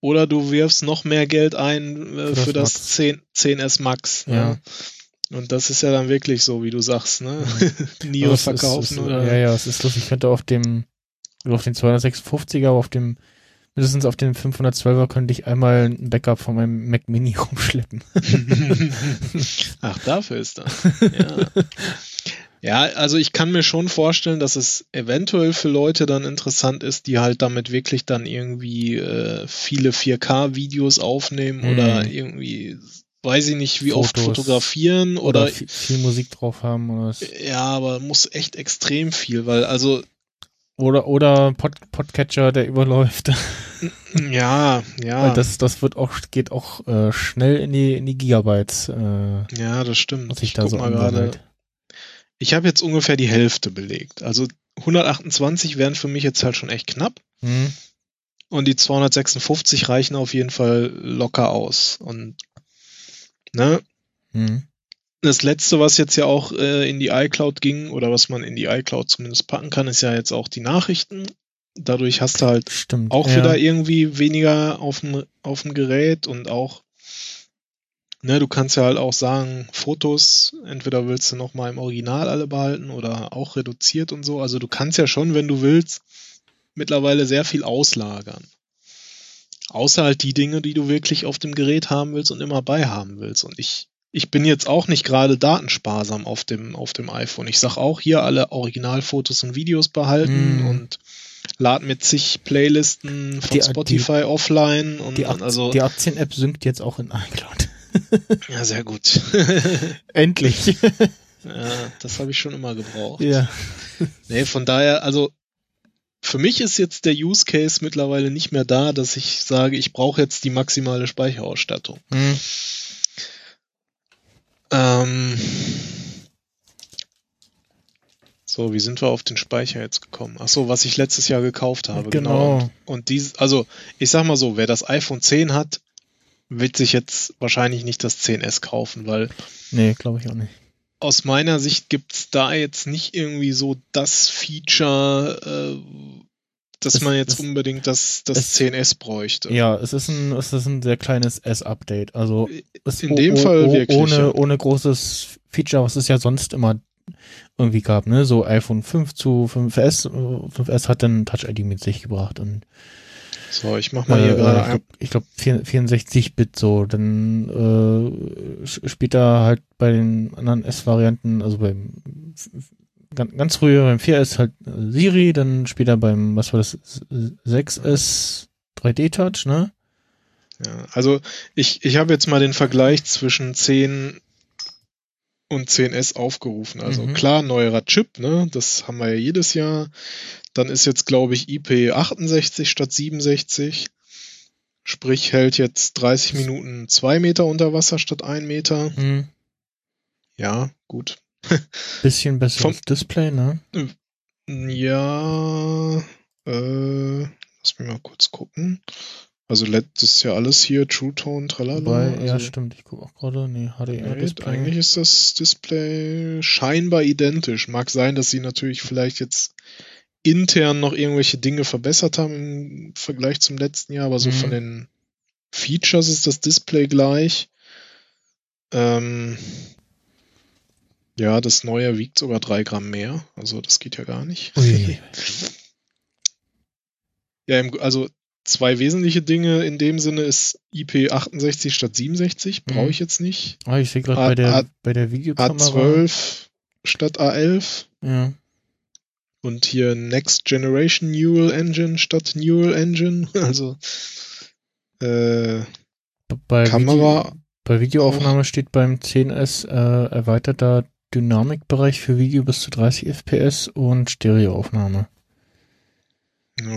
Oder du wirfst noch mehr Geld ein äh, Für das das, Max. 10, 10S Max. Ja. Ne? Und das ist ja dann wirklich so, wie du sagst, ne? Nio (laughs) Aber es verkaufen. Ist, oder? ja, ja, es ist lustig. Ich könnte auf dem, auf den 256er, aber auf dem, mindestens auf dem 512er könnte ich einmal ein Backup von meinem Mac Mini (laughs) rumschleppen. (laughs) Ach, dafür ist das. Ja. ja, also ich kann mir schon vorstellen, dass es eventuell für Leute dann interessant ist, die halt damit wirklich dann irgendwie äh, viele 4K-Videos aufnehmen Mhm. oder irgendwie, weiß ich nicht, wie oft Fotos. fotografieren Oder, oder, viel, viel Musik drauf haben. Oder, was. ja, aber muss echt extrem viel, weil also oder, oder Pod, Podcatcher, der überläuft. (laughs) ja, Weil ja, das, das wird auch, geht auch äh, schnell in die, in die Gigabytes, äh, ja, das stimmt. was ich Ich da so mal gerade. Ich habe jetzt ungefähr die Hälfte belegt. Also 128 wären für mich jetzt halt schon echt knapp. Hm? Und die 256 reichen auf jeden Fall locker aus. Und ne, Hm. Das letzte, was jetzt ja auch äh, in die iCloud ging, oder was man in die iCloud zumindest packen kann, ist ja jetzt auch die Nachrichten. Dadurch hast du halt Stimmt. auch ja. wieder irgendwie weniger auf dem, auf dem Gerät und auch, ne, du kannst ja halt auch sagen, Fotos, entweder willst du nochmal im Original alle behalten oder auch reduziert und so. Also du kannst ja schon, wenn du willst, mittlerweile sehr viel auslagern. Außer halt die Dinge, die du wirklich auf dem Gerät haben willst und immer bei haben willst. Und ich, ich bin jetzt auch nicht gerade datensparsam auf dem, auf dem iPhone. Ich sag auch hier alle Originalfotos und Videos behalten Mm. und lad mir zig Playlisten von Die- Spotify offline und Die, und Ak also die Aktien-App synkt jetzt auch in iCloud. (laughs) ja sehr gut. (laughs) Endlich. (laughs) ja, das habe ich schon immer gebraucht. ja. Nee, von daher, also für mich ist jetzt der Use Case mittlerweile nicht mehr da, dass ich sage, ich brauche jetzt die maximale Speicherausstattung. Hm. Ähm, so, wie sind wir auf den Speicher jetzt gekommen? Ach so, was ich letztes Jahr gekauft habe. Genau. Und, und dies, also ich sag mal so, wer das iPhone 10 hat, wird sich jetzt wahrscheinlich nicht das 10S kaufen, weil Nee, glaube ich auch nicht. aus meiner Sicht gibt's da jetzt nicht irgendwie so das Feature, äh, dass Es- man jetzt es- unbedingt das, das es- 10S bräuchte. Ja, es ist ein, es ist ein sehr kleines S-Update. Also es In dem Fall wirklich, ohne, ja. ohne großes Feature, was es ja sonst immer irgendwie gab, ne? So iPhone 5 zu 5S. äh, 5S hat dann Touch ID mit sich gebracht und So, ich mach mal hier äh, gerade ich glaube glaub 64-Bit so. Dann äh, später halt bei den anderen S-Varianten, also beim ganz, ganz früher beim 4S halt äh, Siri, dann später beim, was war das, 6S 3D Touch, ne? Ja, also ich, ich habe jetzt mal den Vergleich zwischen 10 und 10S aufgerufen. Also Mhm. klar, neuerer Chip, ne? Das haben wir ja jedes Jahr. Dann ist jetzt, glaube ich, IP68 statt 67. Sprich, hält jetzt 30 Minuten 2 Meter unter Wasser statt 1 Meter. Hm. Ja, gut. (laughs) Bisschen besseres Vom- Display, ne? Ja, äh, lass mich mal kurz gucken. Also das ist ja alles hier, True Tone, tralala. Wobei, ja, also, stimmt, ich gucke auch gerade, nee, Nee, HDR-Display. eigentlich ist das Display scheinbar identisch. Mag sein, dass sie natürlich vielleicht jetzt intern noch irgendwelche Dinge verbessert haben im Vergleich zum letzten Jahr, aber so Mhm. von den Features ist das Display gleich. Ähm, ja, das neue wiegt sogar drei Gramm mehr, also das geht ja gar nicht. Ui. (laughs) Ja, im, also zwei wesentliche Dinge in dem Sinne ist IP68 statt 67, brauche Mhm. ich jetzt nicht. Ah, ich sehe gerade bei der, A- bei der Videokamera. A12 statt A11 Ja. und hier Next Generation Neural Engine statt Neural Engine. (laughs) Also äh, Bei Kamera Video, bei Videoaufnahme steht beim 10S äh, erweiterter Dynamikbereich für Video bis zu 30 FPS und Stereoaufnahme.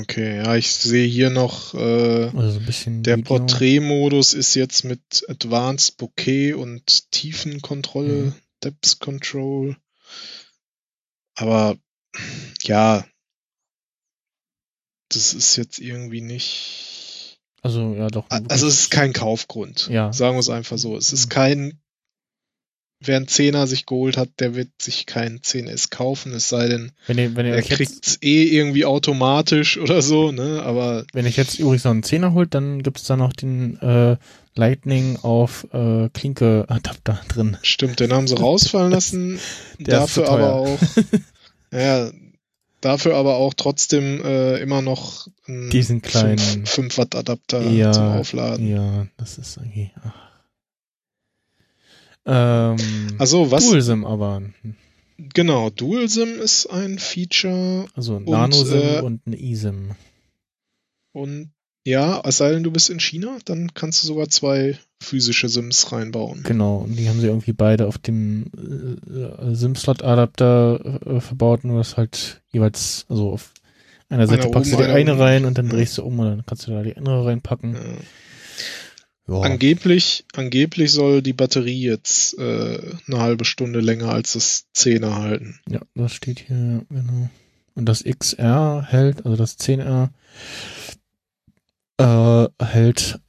Okay, ja, ich sehe hier noch, äh, Also so ein bisschen der. Porträtmodus ist jetzt mit Advanced Bokeh und Tiefenkontrolle, Mhm. Depth Control. Aber ja, das ist jetzt irgendwie nicht. Also ja doch. Also es ist kein Kaufgrund. Ja. Sagen wir es einfach so. Es ist Mhm. kein, wer einen Zehner sich geholt hat, der wird sich keinen 10S kaufen, es sei denn, wenn ihr, wenn ihr er jetzt, kriegt's eh irgendwie automatisch (laughs) oder so, ne? Aber wenn ich jetzt übrigens noch einen 10er holt, dann gibt's da noch den äh, Lightning auf äh, Klinke Adapter drin. stimmt, den haben sie rausfallen (laughs) lassen. Dafür aber auch, (laughs) ja, dafür aber auch trotzdem äh, immer noch ein Diesen kleinen- 5 Watt Adapter Ja, zum Aufladen. Ja, das ist irgendwie. Ach. Ähm, Also was, DualSim aber. genau, DualSim ist ein Feature Also ein NanoSim äh, und ein eSIM. und ja, es sei denn, du bist in China, dann kannst du sogar zwei physische Sims reinbauen. Genau, und die haben sie irgendwie beide auf dem äh, SIM-Slot-Adapter äh, verbaut, nur dass halt jeweils, also auf einer Seite Einer packst du die eine rein und dann drehst du um und dann kannst du da die andere reinpacken. Ja. Ja. Angeblich, angeblich soll die Batterie jetzt äh, eine halbe Stunde länger als das 10er halten. Ja, das steht hier, genau. Und das XR hält, also das 10R, äh, hält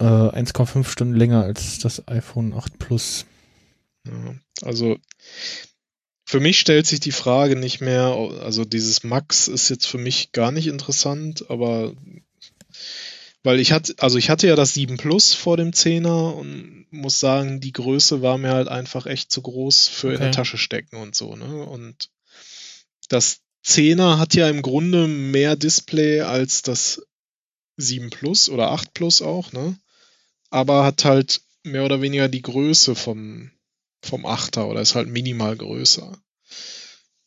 äh, 1,5 Stunden länger als das iPhone 8 Plus. Ja, also für mich stellt sich die Frage nicht mehr, also dieses Max ist jetzt für mich gar nicht interessant, aber weil ich hatte, also ich hatte ja das 7 Plus vor dem 10er und muss sagen, die Größe war mir halt einfach echt zu groß für in Okay. der Tasche stecken und so, ne? Und das 10er hat ja im Grunde mehr Display als das 7 Plus oder 8 Plus auch, ne? Aber hat halt mehr oder weniger die Größe vom, vom 8er oder ist halt minimal größer.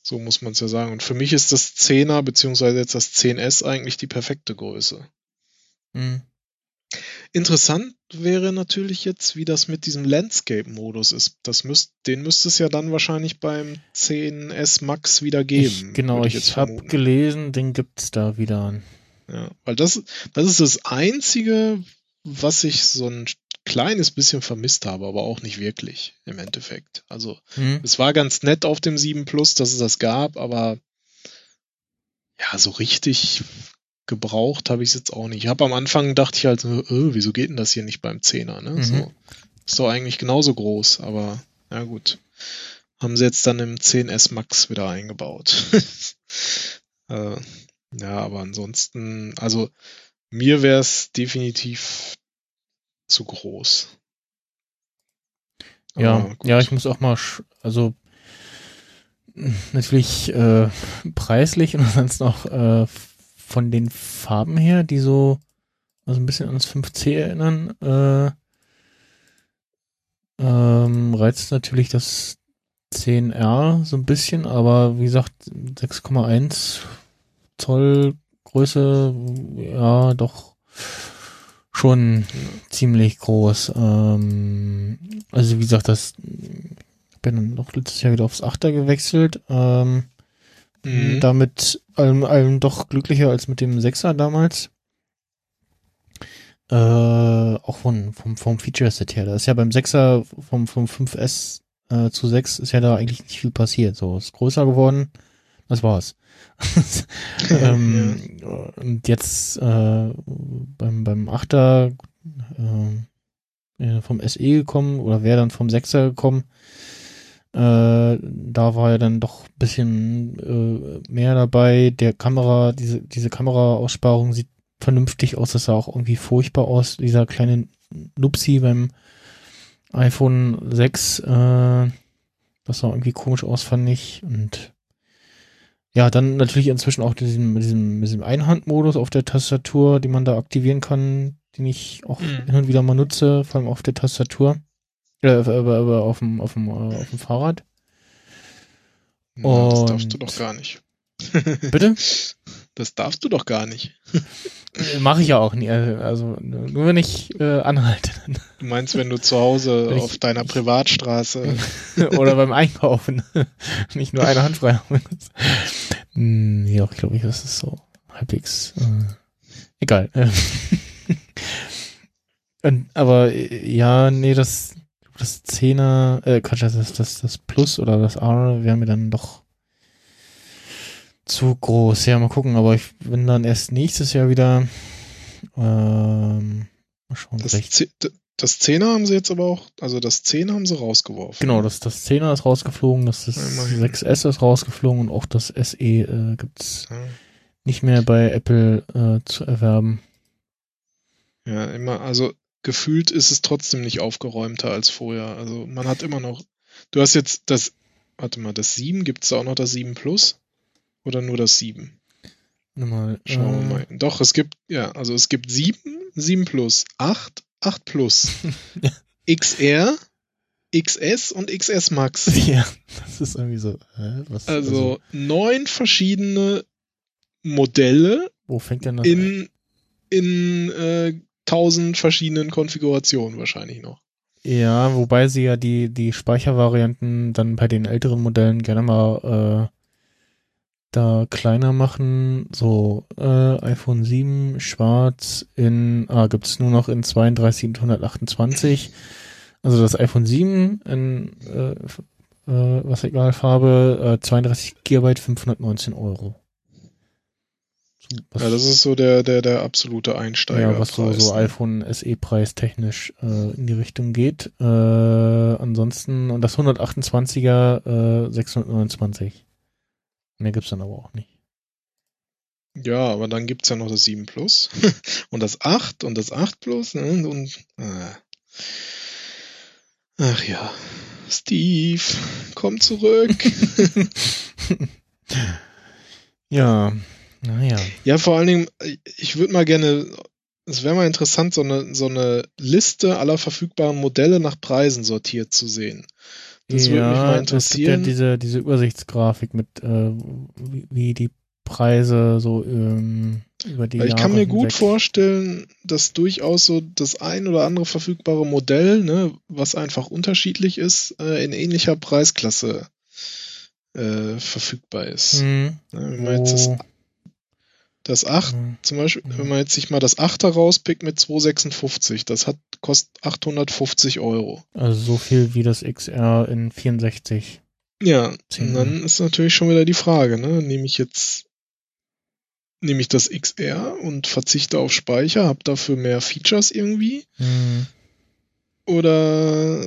So muss man es ja sagen. Und für mich ist das 10er beziehungsweise jetzt das 10S eigentlich die perfekte Größe. Hm. Interessant wäre natürlich jetzt, wie das mit diesem Landscape-Modus ist. Das müsst, den müsste es ja dann wahrscheinlich beim 10S Max wieder geben. Ich, genau, ich, jetzt habe gelesen, den gibt's da wieder. Ja, weil das, das ist das Einzige, was ich so ein kleines bisschen vermisst habe, aber auch nicht wirklich im Endeffekt. Also Hm. es war ganz nett auf dem 7 Plus, dass es das gab, aber ja, so richtig gebraucht habe ich es jetzt auch nicht. Ich habe am Anfang dachte ich halt so, äh, wieso geht denn das hier nicht beim 10er? Ne? Mhm. So, ist doch eigentlich genauso groß, aber ja gut. Haben sie jetzt dann im 10S Max wieder eingebaut. (laughs) äh, ja, aber ansonsten, also mir wäre es definitiv zu groß. Ja, gut. ja, ich muss auch mal, also natürlich äh, preislich und (laughs) ansonsten auch äh, von den Farben her, die so also ein bisschen an das 5C erinnern, äh, ähm, reizt natürlich das 10R so ein bisschen, aber wie gesagt, 6,1 Zoll Größe, ja, doch schon ziemlich groß. Ähm, also wie gesagt, das bin dann noch letztes Jahr wieder aufs Achter gewechselt. Ähm, Mhm. Damit allem, allem doch glücklicher als mit dem Sechser damals. Äh, auch von, vom, vom Feature-Set her. Da ist ja beim Sechser vom, vom 5S äh, zu 6 ist ja da eigentlich nicht viel passiert. So, ist größer geworden. Das war's. (laughs) (laughs) ähm, Und jetzt äh, beim, beim Achter äh, vom SE gekommen oder wäre dann vom Sechser gekommen. Äh, da war ja dann doch ein bisschen äh, mehr dabei. Der Kamera, diese, diese Kameraaussparung sieht vernünftig aus. Das sah auch irgendwie furchtbar aus. Dieser kleine Nupsi beim iPhone 6, äh, das sah irgendwie komisch aus, fand ich. Und ja, dann natürlich inzwischen auch diesen, mit diesem Einhandmodus auf der Tastatur, den man da aktivieren kann, den ich auch Mhm. hin und wieder mal nutze, vor allem auf der Tastatur. Äh, aber auf dem, auf dem, äh, auf dem Fahrrad. Ja, das darfst du Und- doch gar nicht. (laughs) (laughs) Bitte? Das darfst du doch gar nicht. (laughs) Mache ich ja auch nie. äh, Also nur wenn ich äh, anhalte Du meinst, wenn du zu Hause ich- auf deiner Privatstraße. oder beim Einkaufen nicht nur eine Hand frei haben. Hm, Ja, ich glaube, ich, das ist so halbwegs äh, egal. Und, aber äh, ja, nee, das das Zehner, äh, Quatsch, das, das, das, Plus oder das R wäre mir dann doch zu groß. Ja, mal gucken, aber ich bin dann erst nächstes Jahr wieder ähm, mal schauen, Das, d- das 10er haben sie jetzt aber auch, also das 10 haben sie rausgeworfen. Genau, das, das 10er ist rausgeflogen, das, das Immerhin. 6S ist rausgeflogen und auch das SE äh, gibt's Ja. nicht mehr bei Apple äh, zu erwerben. Ja, immer, also gefühlt ist es trotzdem nicht aufgeräumter als vorher. Also man hat immer noch. Du hast jetzt das, warte mal, das 7, gibt es auch noch das 7 Plus? Oder nur das 7? Warte mal. Schauen äh, wir mal. Doch, es gibt, ja, also es gibt 7, 7 Plus, 8, 8 Plus, (laughs) XR, XS und XS Max. (laughs) Ja, das ist irgendwie so. Hä, was, Also neun verschiedene Modelle wo fängt denn das an? in, in äh, tausend verschiedenen Konfigurationen wahrscheinlich noch. Ja, wobei sie ja die, die Speichervarianten dann bei den älteren Modellen gerne mal äh, da kleiner machen. So, äh, iPhone 7 schwarz in, ah, gibt's nur noch in 32 und 128. Also das iPhone 7 in, äh, äh, was egal Farbe, äh, 32 Gigabyte, 519 Euro. Was- Ja, das ist so der, der, der absolute Einsteiger. ja, was so, so iPhone SE-Preis technisch äh, in die Richtung geht. Äh, ansonsten, und das 128er äh, 629. Mehr gibt's dann aber auch nicht. Ja, aber dann gibt's ja noch das 7 Plus (laughs) und das 8 und das 8 Plus. Ne? Und, äh. Ach ja, Steve, komm zurück. (laughs) (laughs) ja, naja. ja, vor allen Dingen, ich würde mal gerne es wäre mal interessant, so eine, so eine Liste aller verfügbaren Modelle nach Preisen sortiert zu sehen. Das würde mich mal es gibt ja interessieren. diese, diese Übersichtsgrafik mit, äh, wie, wie die Preise so ähm, über die Weil ich Jahre kann mir gut vorstellen, dass durchaus so das ein oder andere verfügbare Modell, ne, was einfach unterschiedlich ist, äh, in ähnlicher Preisklasse äh, verfügbar ist. Hm, Ne, wenn man jetzt das, das 8 hm, zum Beispiel, Mhm. wenn man jetzt sich mal das 8er rauspickt mit 256, das hat, kostet 850 Euro. also so viel wie das XR in 64. Ja, und dann ist natürlich schon wieder die Frage, ne, nehme ich jetzt nehme ich das XR und verzichte auf Speicher, habe dafür mehr Features irgendwie Hm. oder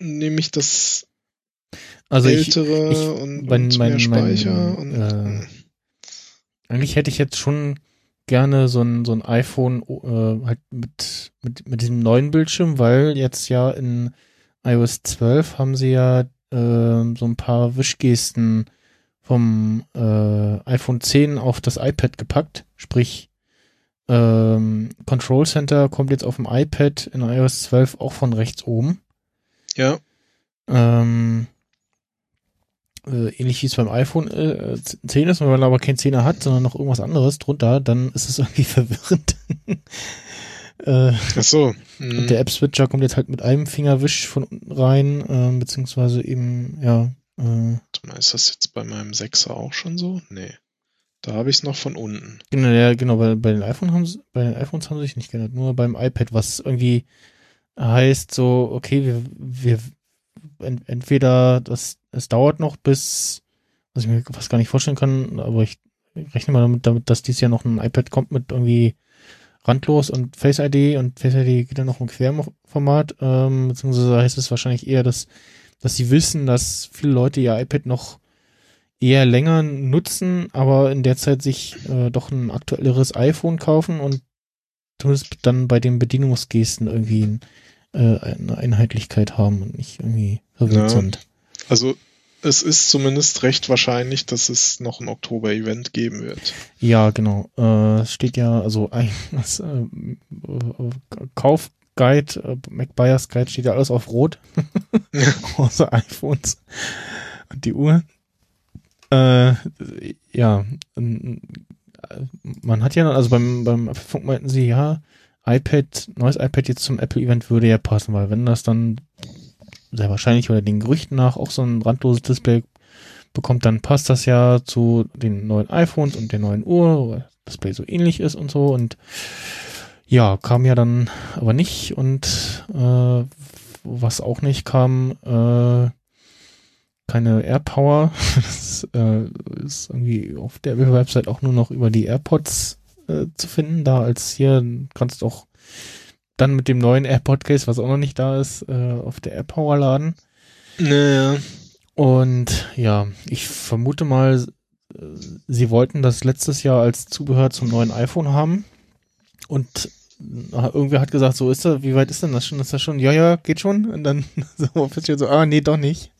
nehme ich das Also ich, ältere ich- und, mein- und mein- mehr Speicher mein, und äh, Eigentlich hätte ich jetzt schon gerne so ein, so ein iPhone äh, halt mit, mit, mit diesem neuen Bildschirm, weil jetzt ja in iOS 12 haben sie ja äh, so ein paar Wischgesten vom äh, iPhone 10 auf das iPad gepackt. Sprich, ähm, Control Center kommt jetzt auf dem iPad in iOS 12 auch von rechts oben. ja, Ähm, äh, ähnlich wie es beim iPhone äh, 10 ist, wenn man aber kein 10er hat, sondern noch irgendwas anderes drunter, dann ist es (laughs) irgendwie verwirrend. (laughs) äh, ach so. hm. und der App-Switcher kommt jetzt halt mit einem Fingerwisch von unten rein, äh, beziehungsweise eben, ja, äh, Ist das jetzt bei meinem 6er auch schon so? Nee. Da habe ich es noch von unten. genau, ja, genau, bei, bei den iPhone haben sie, bei den iPhones haben sie sich nicht geändert, nur beim iPad, was irgendwie heißt so, okay, wir, wir ent, entweder das, es dauert noch bis, was ich mir fast gar nicht vorstellen kann, aber ich rechne mal damit, damit dass dieses Jahr noch ein iPad kommt mit irgendwie randlos und Face ID und Face ID geht dann noch im Querformat, ähm, beziehungsweise heißt es wahrscheinlich eher, dass, dass sie wissen, dass viele Leute ihr iPad noch eher länger nutzen, aber in der Zeit sich äh, doch ein aktuelleres iPhone kaufen und zumindest dann bei den Bedienungsgesten irgendwie äh, eine Einheitlichkeit haben und nicht irgendwie verwirrt Ja. sind. Also es ist zumindest recht wahrscheinlich, dass es noch ein Oktober-Event geben wird. Ja, genau. Äh, es steht ja, also (laughs) ein das, äh, äh, Kaufguide, äh, Mac Buyers Guide steht ja alles auf Rot. (laughs) Außer iPhones und die Uhr. Äh, ja, äh, man hat ja, also beim, beim Apfelfunk meinten sie, ja, iPad, neues iPad jetzt zum Apple-Event würde ja passen, weil wenn das dann sehr wahrscheinlich oder den Gerüchten nach auch so ein randloses Display bekommt, dann passt das ja zu den neuen iPhones und der neuen Uhr, weil das Display so ähnlich ist und so und ja, kam ja dann aber nicht und äh, was auch nicht kam, äh, keine AirPower. (laughs) Das äh, ist irgendwie auf der Website auch nur noch über die AirPods äh, zu finden. Da als hier kannst du auch dann mit dem neuen AirPod Case, was auch noch nicht da ist, äh, auf der AirPower laden. Naja. Und ja, ich vermute mal, äh, sie wollten das letztes Jahr als Zubehör zum neuen iPhone haben. Und äh, irgendwer hat gesagt, so ist das, wie weit ist denn das schon? Ist das schon? Ja, ja, geht schon. Und dann (laughs) so festgestellt, so, ah, nee, doch nicht.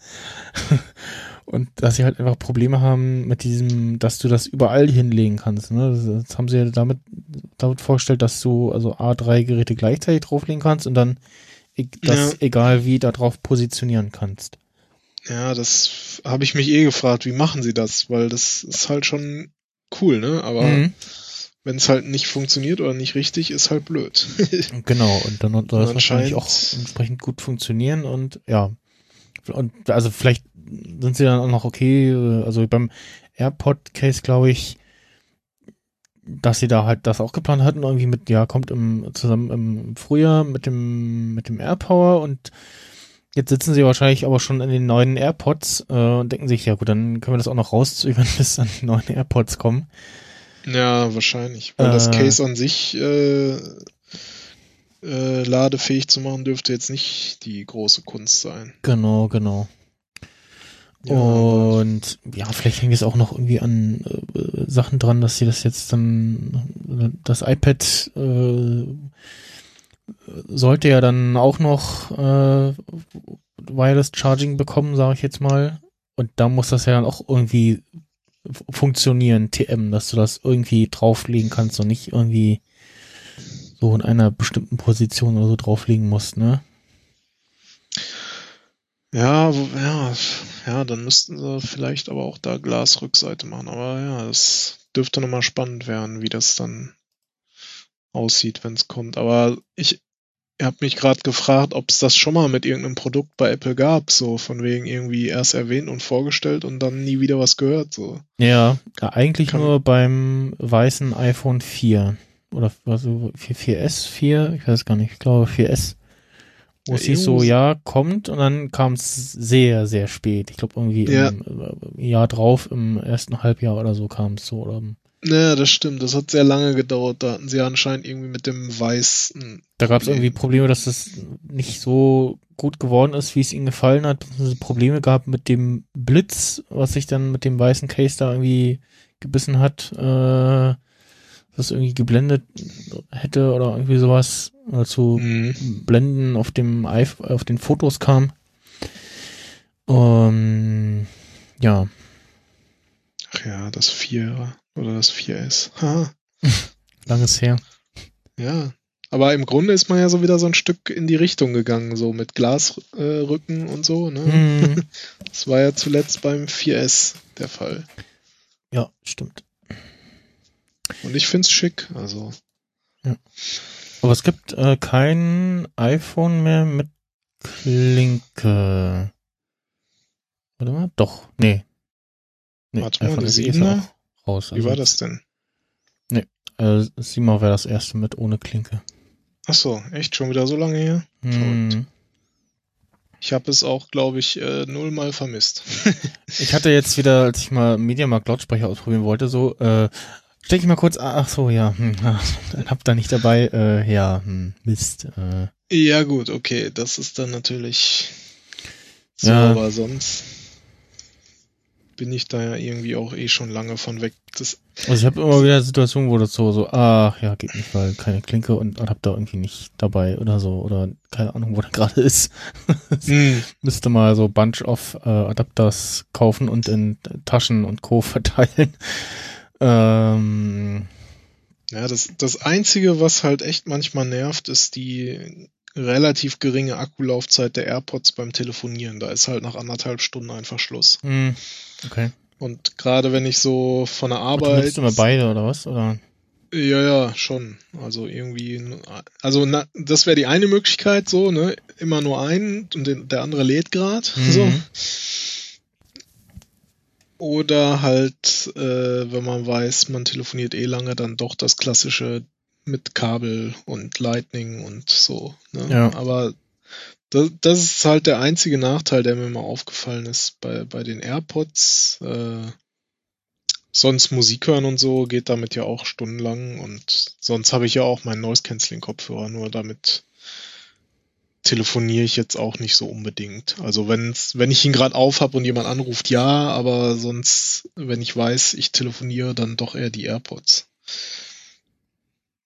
Und dass sie halt einfach Probleme haben mit diesem, dass du das überall hinlegen kannst. Ne? Das, das haben sie ja damit, damit vorgestellt, dass du also A3 Geräte gleichzeitig drauflegen kannst und dann e- das Ja. egal wie da drauf positionieren kannst. Ja, das habe ich mich eh gefragt, wie machen sie das? Weil das ist halt schon cool, ne? Aber Mhm. wenn es halt nicht funktioniert oder nicht richtig, ist halt blöd. (laughs) Genau, und dann soll das wahrscheinlich auch entsprechend gut funktionieren und ja. Und also vielleicht sind sie dann auch noch okay, äh, also beim AirPod-Case glaube ich, dass sie da halt das auch geplant hatten, irgendwie mit, ja, kommt im, zusammen im Frühjahr mit dem, mit dem AirPower und jetzt sitzen sie wahrscheinlich aber schon in den neuen AirPods äh, und denken sich, ja gut, dann können wir das auch noch rauszögern, bis (laughs) dann die neuen AirPods kommen. ja, wahrscheinlich. Weil das Äh. Case an sich äh, äh, ladefähig zu machen, dürfte jetzt nicht die große Kunst sein. Genau, genau. Ja, und ja, vielleicht hängt es auch noch irgendwie an äh, Sachen dran, dass sie das jetzt dann, das iPad äh, sollte ja dann auch noch äh, Wireless Charging bekommen, sage ich jetzt mal. Und da muss das ja dann auch irgendwie funktionieren, TM, dass du das irgendwie drauflegen kannst und nicht irgendwie so in einer bestimmten Position oder so drauflegen musst, ne? Ja, ja, ja, dann müssten sie vielleicht aber auch da Glasrückseite machen. Aber ja, das dürfte nochmal spannend werden, wie das dann aussieht, wenn es kommt. Aber ich habe mich gerade gefragt, ob es das schon mal mit irgendeinem Produkt bei Apple gab, so von wegen irgendwie erst erwähnt und vorgestellt und dann nie wieder was gehört. So. Ja, eigentlich Kann- nur beim weißen iPhone 4 oder was so 4, 4S 4, ich weiß gar nicht, ich glaube 4S. Wo es hieß so, ja, kommt und dann kam es sehr, sehr spät. Ich glaube irgendwie Ja. im äh, Jahr drauf, im ersten Halbjahr oder so kam es so. Oder, Naja, das stimmt. Das hat sehr lange gedauert. Da hatten sie anscheinend irgendwie mit dem weißen. da gab es irgendwie Probleme, dass das nicht so gut geworden ist, wie es ihnen gefallen hat. beziehungsweise Probleme gab mit dem Blitz, was sich dann mit dem weißen Case da irgendwie gebissen hat, äh, das irgendwie geblendet hätte oder irgendwie sowas, oder zu Mhm. Blenden auf dem auf den Fotos kam. Ähm, ja, Ach ja, das 4 oder das 4S. Haha. (laughs) langes her. Ja. Aber im Grunde ist man ja so wieder so ein Stück in die Richtung gegangen, so mit Glasrücken äh, und so. Ne? Hm, (laughs) Das war ja zuletzt beim 4S der Fall. ja, stimmt. Und ich find's schick. Also, Aber es gibt äh, kein iPhone mehr mit Klinke. Warte mal, doch, nee. nee Warte mal, ist Siebener? auch raus. wie war das denn? Äh, 7 wäre das erste mit ohne Klinke. Ach so, echt schon wieder so lange her? Hm. Ich habe es auch, glaube ich, äh, nullmal vermisst. Ich hatte jetzt wieder, als ich mal Mediamarkt Lautsprecher ausprobieren wollte, so, äh, steck ich mal kurz, ah, ach so, ja, hm, (laughs) ah, hab da nicht dabei, äh, ja, hm, Mist, äh, ja, gut, okay, das ist dann natürlich so, Ja. aber sonst bin ich da ja irgendwie auch eh schon lange von weg. Das, also ich habe immer wieder Situationen, wo das so, so, ach, ja, geht nicht, weil keine Klinke und Adapter irgendwie nicht dabei oder so, oder keine Ahnung, wo der (laughs) gerade ist. hm, Müsste mal so Bunch of äh, Adapters kaufen und in Taschen und Co. (laughs) verteilen. Ähm, ja, das, das Einzige, was halt echt manchmal nervt, ist die relativ geringe Akkulaufzeit der AirPods beim Telefonieren. Da ist halt nach anderthalb Stunden einfach Schluss. hm, okay. Und gerade wenn ich so von der Du Arbeit. nutzt immer beide oder was? Oder? Ja, ja, schon. Also irgendwie, also na, das wäre die eine Möglichkeit, so, ne? Immer nur einen und den, der andere lädt gerade. Mhm. So. Oder halt, äh, wenn man weiß, man telefoniert eh lange, dann doch das klassische mit Kabel und Lightning und so. Ne? Ja. Aber das, das ist halt der einzige Nachteil, der mir mal aufgefallen ist bei, bei den AirPods. Äh, sonst Musik hören und so geht damit ja auch stundenlang und sonst habe ich ja auch meinen Noise Cancelling Kopfhörer, nur damit telefoniere ich jetzt auch nicht so unbedingt. Also wenn's, wenn ich ihn gerade auf habe und jemand anruft, ja, aber sonst, wenn ich weiß, ich telefoniere, dann doch eher die AirPods.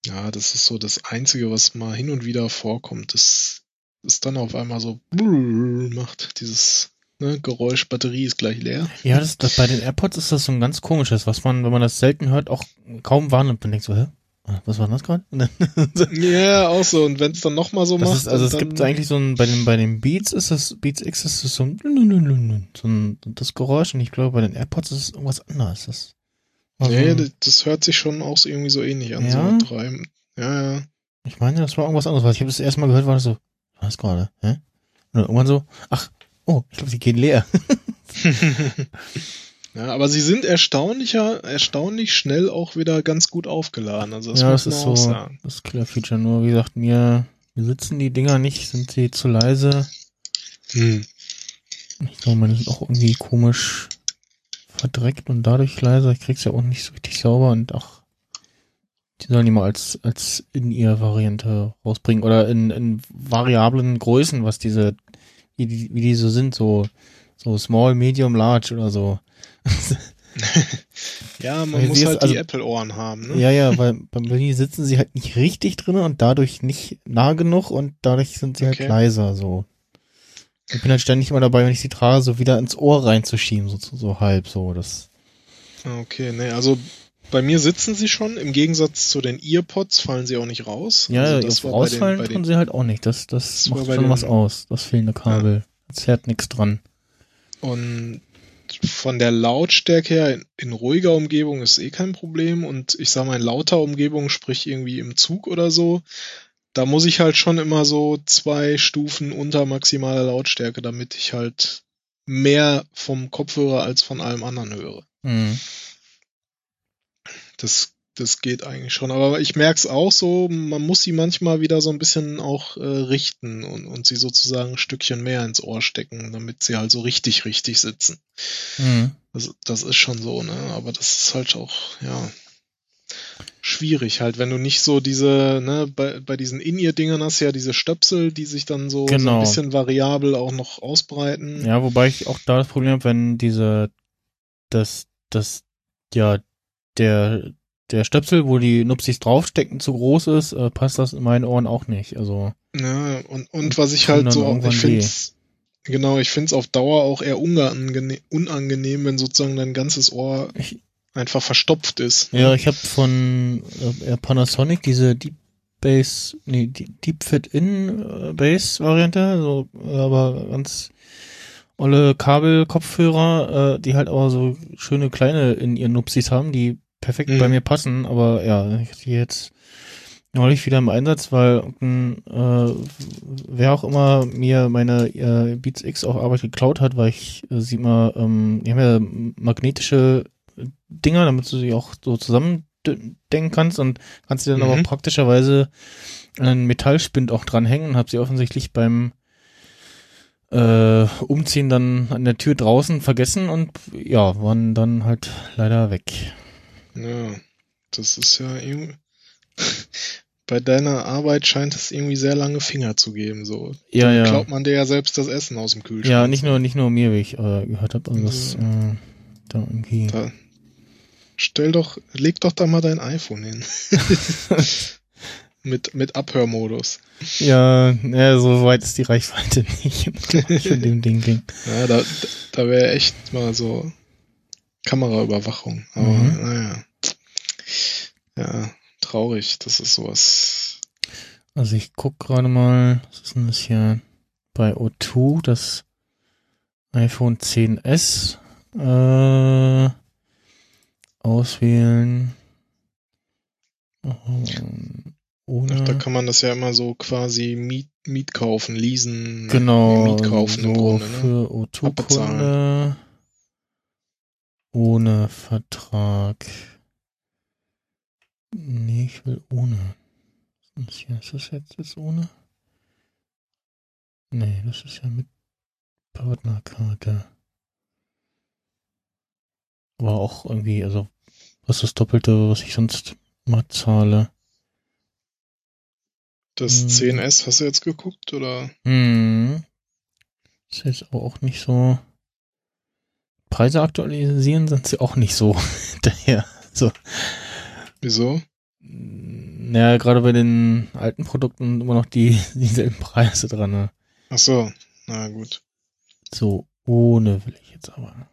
Ja, das ist so das Einzige, was mal hin und wieder vorkommt. Das ist dann auf einmal so macht dieses ne, Geräusch, Batterie ist gleich leer. Ja, das, das, bei den AirPods ist das so ein ganz komisches, was man, wenn man das selten hört, auch kaum wahrnimmt. Man denkt so, hä? Was war denn das gerade? (laughs) Ja, auch so. Und wenn es dann nochmal so Das macht. ist, also es gibt eigentlich so ein, bei den, bei den Beats ist das, Beats X ist das so ein, so ein, das Geräusch und ich glaube bei den AirPods ist es irgendwas anderes. Das, war so Nee, ein- das, hört sich schon auch so irgendwie so ähnlich an. Ja? So mit. Ja, ja. ich meine, das war irgendwas anderes, weil ich habe das erste Mal gehört, war das so, was war das gerade, hä? Und irgendwann so, ach, oh, ich glaube, die gehen leer. (laughs) (laughs) ja, aber sie sind erstaunlicher, erstaunlich schnell auch wieder ganz gut aufgeladen. Also das ja, muss das man ist auch so sagen. das Killer-Feature. Nur, wie gesagt, mir, mir sitzen die Dinger nicht, sind sie zu leise. Hm. Ich glaube, meine sind auch irgendwie komisch verdreckt und dadurch leiser. Ich krieg's ja auch nicht so richtig sauber und ach, die sollen die mal als, als in ihr Variante rausbringen oder in, in variablen Größen, was diese, wie die, wie die so sind, so, so small, medium, large oder so. (laughs) Ja, man Weil muss halt also- die Apple-Ohren haben. Ne? Ja, ja, weil beim Mini sitzen sie halt nicht richtig drin und dadurch nicht nah genug und dadurch sind sie Okay. halt leiser, so. Ich bin halt ständig immer dabei, wenn ich sie trage, so wieder ins Ohr reinzuschieben, so, so halb, so, das. Okay, nee, also bei mir sitzen sie schon. Im Gegensatz zu den Earpods fallen sie auch nicht raus. Ja, Also das bei den, rausfallen bei tun sie halt auch nicht. Das, das, Das macht bei schon was aus. Das fehlende Kabel. Es zerrt nichts dran. Und von der Lautstärke her in, in ruhiger Umgebung ist eh kein Problem. Und ich sag mal, in lauter Umgebung, sprich irgendwie im Zug oder so, da muss ich halt schon immer so zwei Stufen unter maximaler Lautstärke, damit ich halt mehr vom Kopfhörer als von allem anderen höre. Mhm. Das, das geht eigentlich schon. Aber ich merke es auch so, man muss sie manchmal wieder so ein bisschen auch äh, richten und, und sie sozusagen ein Stückchen mehr ins Ohr stecken, damit sie halt so richtig, richtig sitzen. Mhm. Das, das ist schon so, ne? Aber das ist halt auch, ja, schwierig halt, wenn du nicht so diese, ne, bei, bei diesen In-Ear-Dingern hast du ja diese Stöpsel, die sich dann so, so Genau. ein bisschen variabel auch noch ausbreiten. Ja, wobei ich auch da das Problem habe, wenn diese, das, das, ja, der, der Stöpsel, wo die Nupsis draufstecken, zu groß ist, äh, passt das in meinen Ohren auch nicht. Also, Ja, und, und was ich halt so, ich finde genau, ich finde es auf Dauer auch eher unangenehm, unangenehm, wenn sozusagen dein ganzes Ohr ich, einfach verstopft ist. ja, ich habe von äh, Panasonic diese Deep Bass, nee, Deep Fit In äh, Bass Variante, so, äh, aber ganz olle Kabel-Kopfhörer, äh, die halt aber so schöne kleine in ihren Nupsis haben, die perfekt Mhm. bei mir passen, aber ja, ich hatte jetzt neulich wieder im Einsatz, weil irgendein, äh, wer auch immer mir meine äh, Beats X auf Arbeit geklaut hat, weil ich äh, sie immer, ähm, die haben ja magnetische Dinger, damit du sie auch so zusammendenken kannst und kannst sie dann Mhm. aber praktischerweise an einen Metallspind auch dranhängen und habe sie offensichtlich beim äh, Umziehen dann an der Tür draußen vergessen und ja, waren dann halt leider weg. Ja, das ist ja irgendwie. (laughs) Bei deiner Arbeit scheint es irgendwie sehr lange Finger zu geben, so. Ja, Dann ja. Klaut man dir ja selbst das Essen aus dem Kühlschrank. Ja, nicht nur, nicht nur mir, wie ich äh, gehört habe, das Ja. äh, da irgendwie. Da, stell doch, leg doch da mal dein iPhone hin. (laughs) mit, mit Abhörmodus. Ja, ja, so weit ist die Reichweite nicht von dem Ding ging. (laughs) Ja, da, da wäre echt mal so Kameraüberwachung. Aber Mhm. naja. Ja, traurig, das ist sowas. Also ich guck gerade mal, was ist denn das hier bei O2, das iPhone 10s äh, auswählen. Ähm, ohne. Ach, da kann man das ja immer so quasi Miet, Miet kaufen, leasen, genau, Miet kaufen so im Grunde, ne? für O2-Kunde Abbezahlen. ohne Vertrag. Nee, ich will ohne. Hier? Ist das jetzt, jetzt ohne? Nee, das ist ja mit Partnerkarte. War auch irgendwie, also, was ist das Doppelte, was ich sonst mal zahle? Das Hm. 10S, hast du jetzt geguckt, oder? Hm. Ist jetzt aber auch nicht so. Preise aktualisieren sind sie auch nicht so (laughs) daher. So. Wieso? Naja, gerade bei den alten Produkten immer noch die, (laughs) dieselben Preise dran. Ne? Ach so, na gut. So, ohne will ich jetzt aber.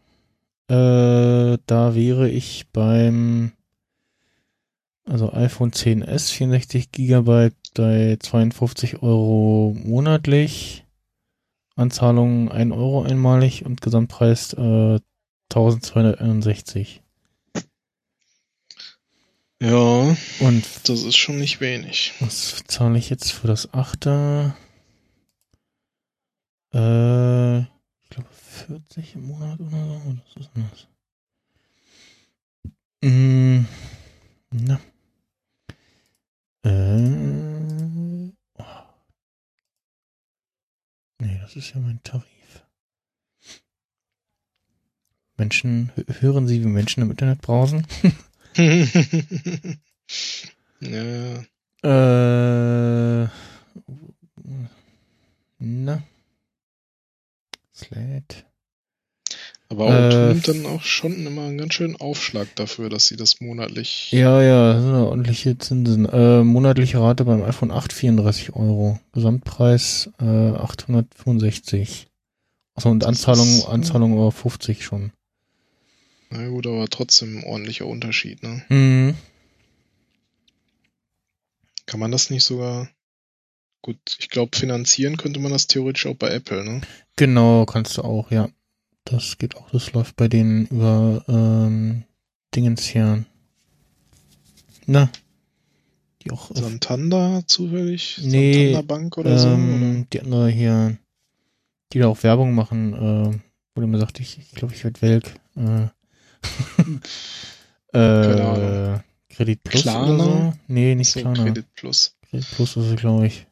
Äh, da wäre ich beim also iPhone 10s 64 Gigabyte bei 52 Euro monatlich. Anzahlung 1 Euro einmalig und Gesamtpreis äh, 1261. Ja, Und das ist schon nicht wenig. was zahle ich jetzt für das Achter? Äh, ich glaube 40 im Monat oder so. Was ist denn das? Mm, na. Äh, oh. Nee, das ist ja mein Tarif. Menschen, hö- hören Sie, wie Menschen im Internet browsen? (laughs) ja, Äh, na. Slate. aber Auto Äh, nimmt dann auch schon immer einen ganz schönen Aufschlag dafür, dass sie das monatlich. Ja, ja, das sind ja ordentliche Zinsen. Äh, monatliche Rate beim iPhone 8 34 Euro. Gesamtpreis äh, 865. Achso, und Anzahlung, ist, äh, Anzahlung über 50 schon. Na gut, aber trotzdem ein ordentlicher Unterschied, ne? Mhm. Kann man das nicht sogar. Gut, ich glaube, finanzieren könnte man das theoretisch auch bei Apple, ne? Genau, kannst du auch, ja. Das geht auch, das läuft bei denen über ähm, Dingens hier. Na. Die auch Santander zufällig? Nee, Santander Bank oder so? Oder? ähm, die andere hier, die da auch Werbung machen, äh, wo du mir sagt, ich ich glaube, ich werde Welk. Äh, (laughs) äh. Kredit Plus Klarna? oder so? Nee, nicht So, Klarna. Kredit. Plus. Plus ist es, glaube ich.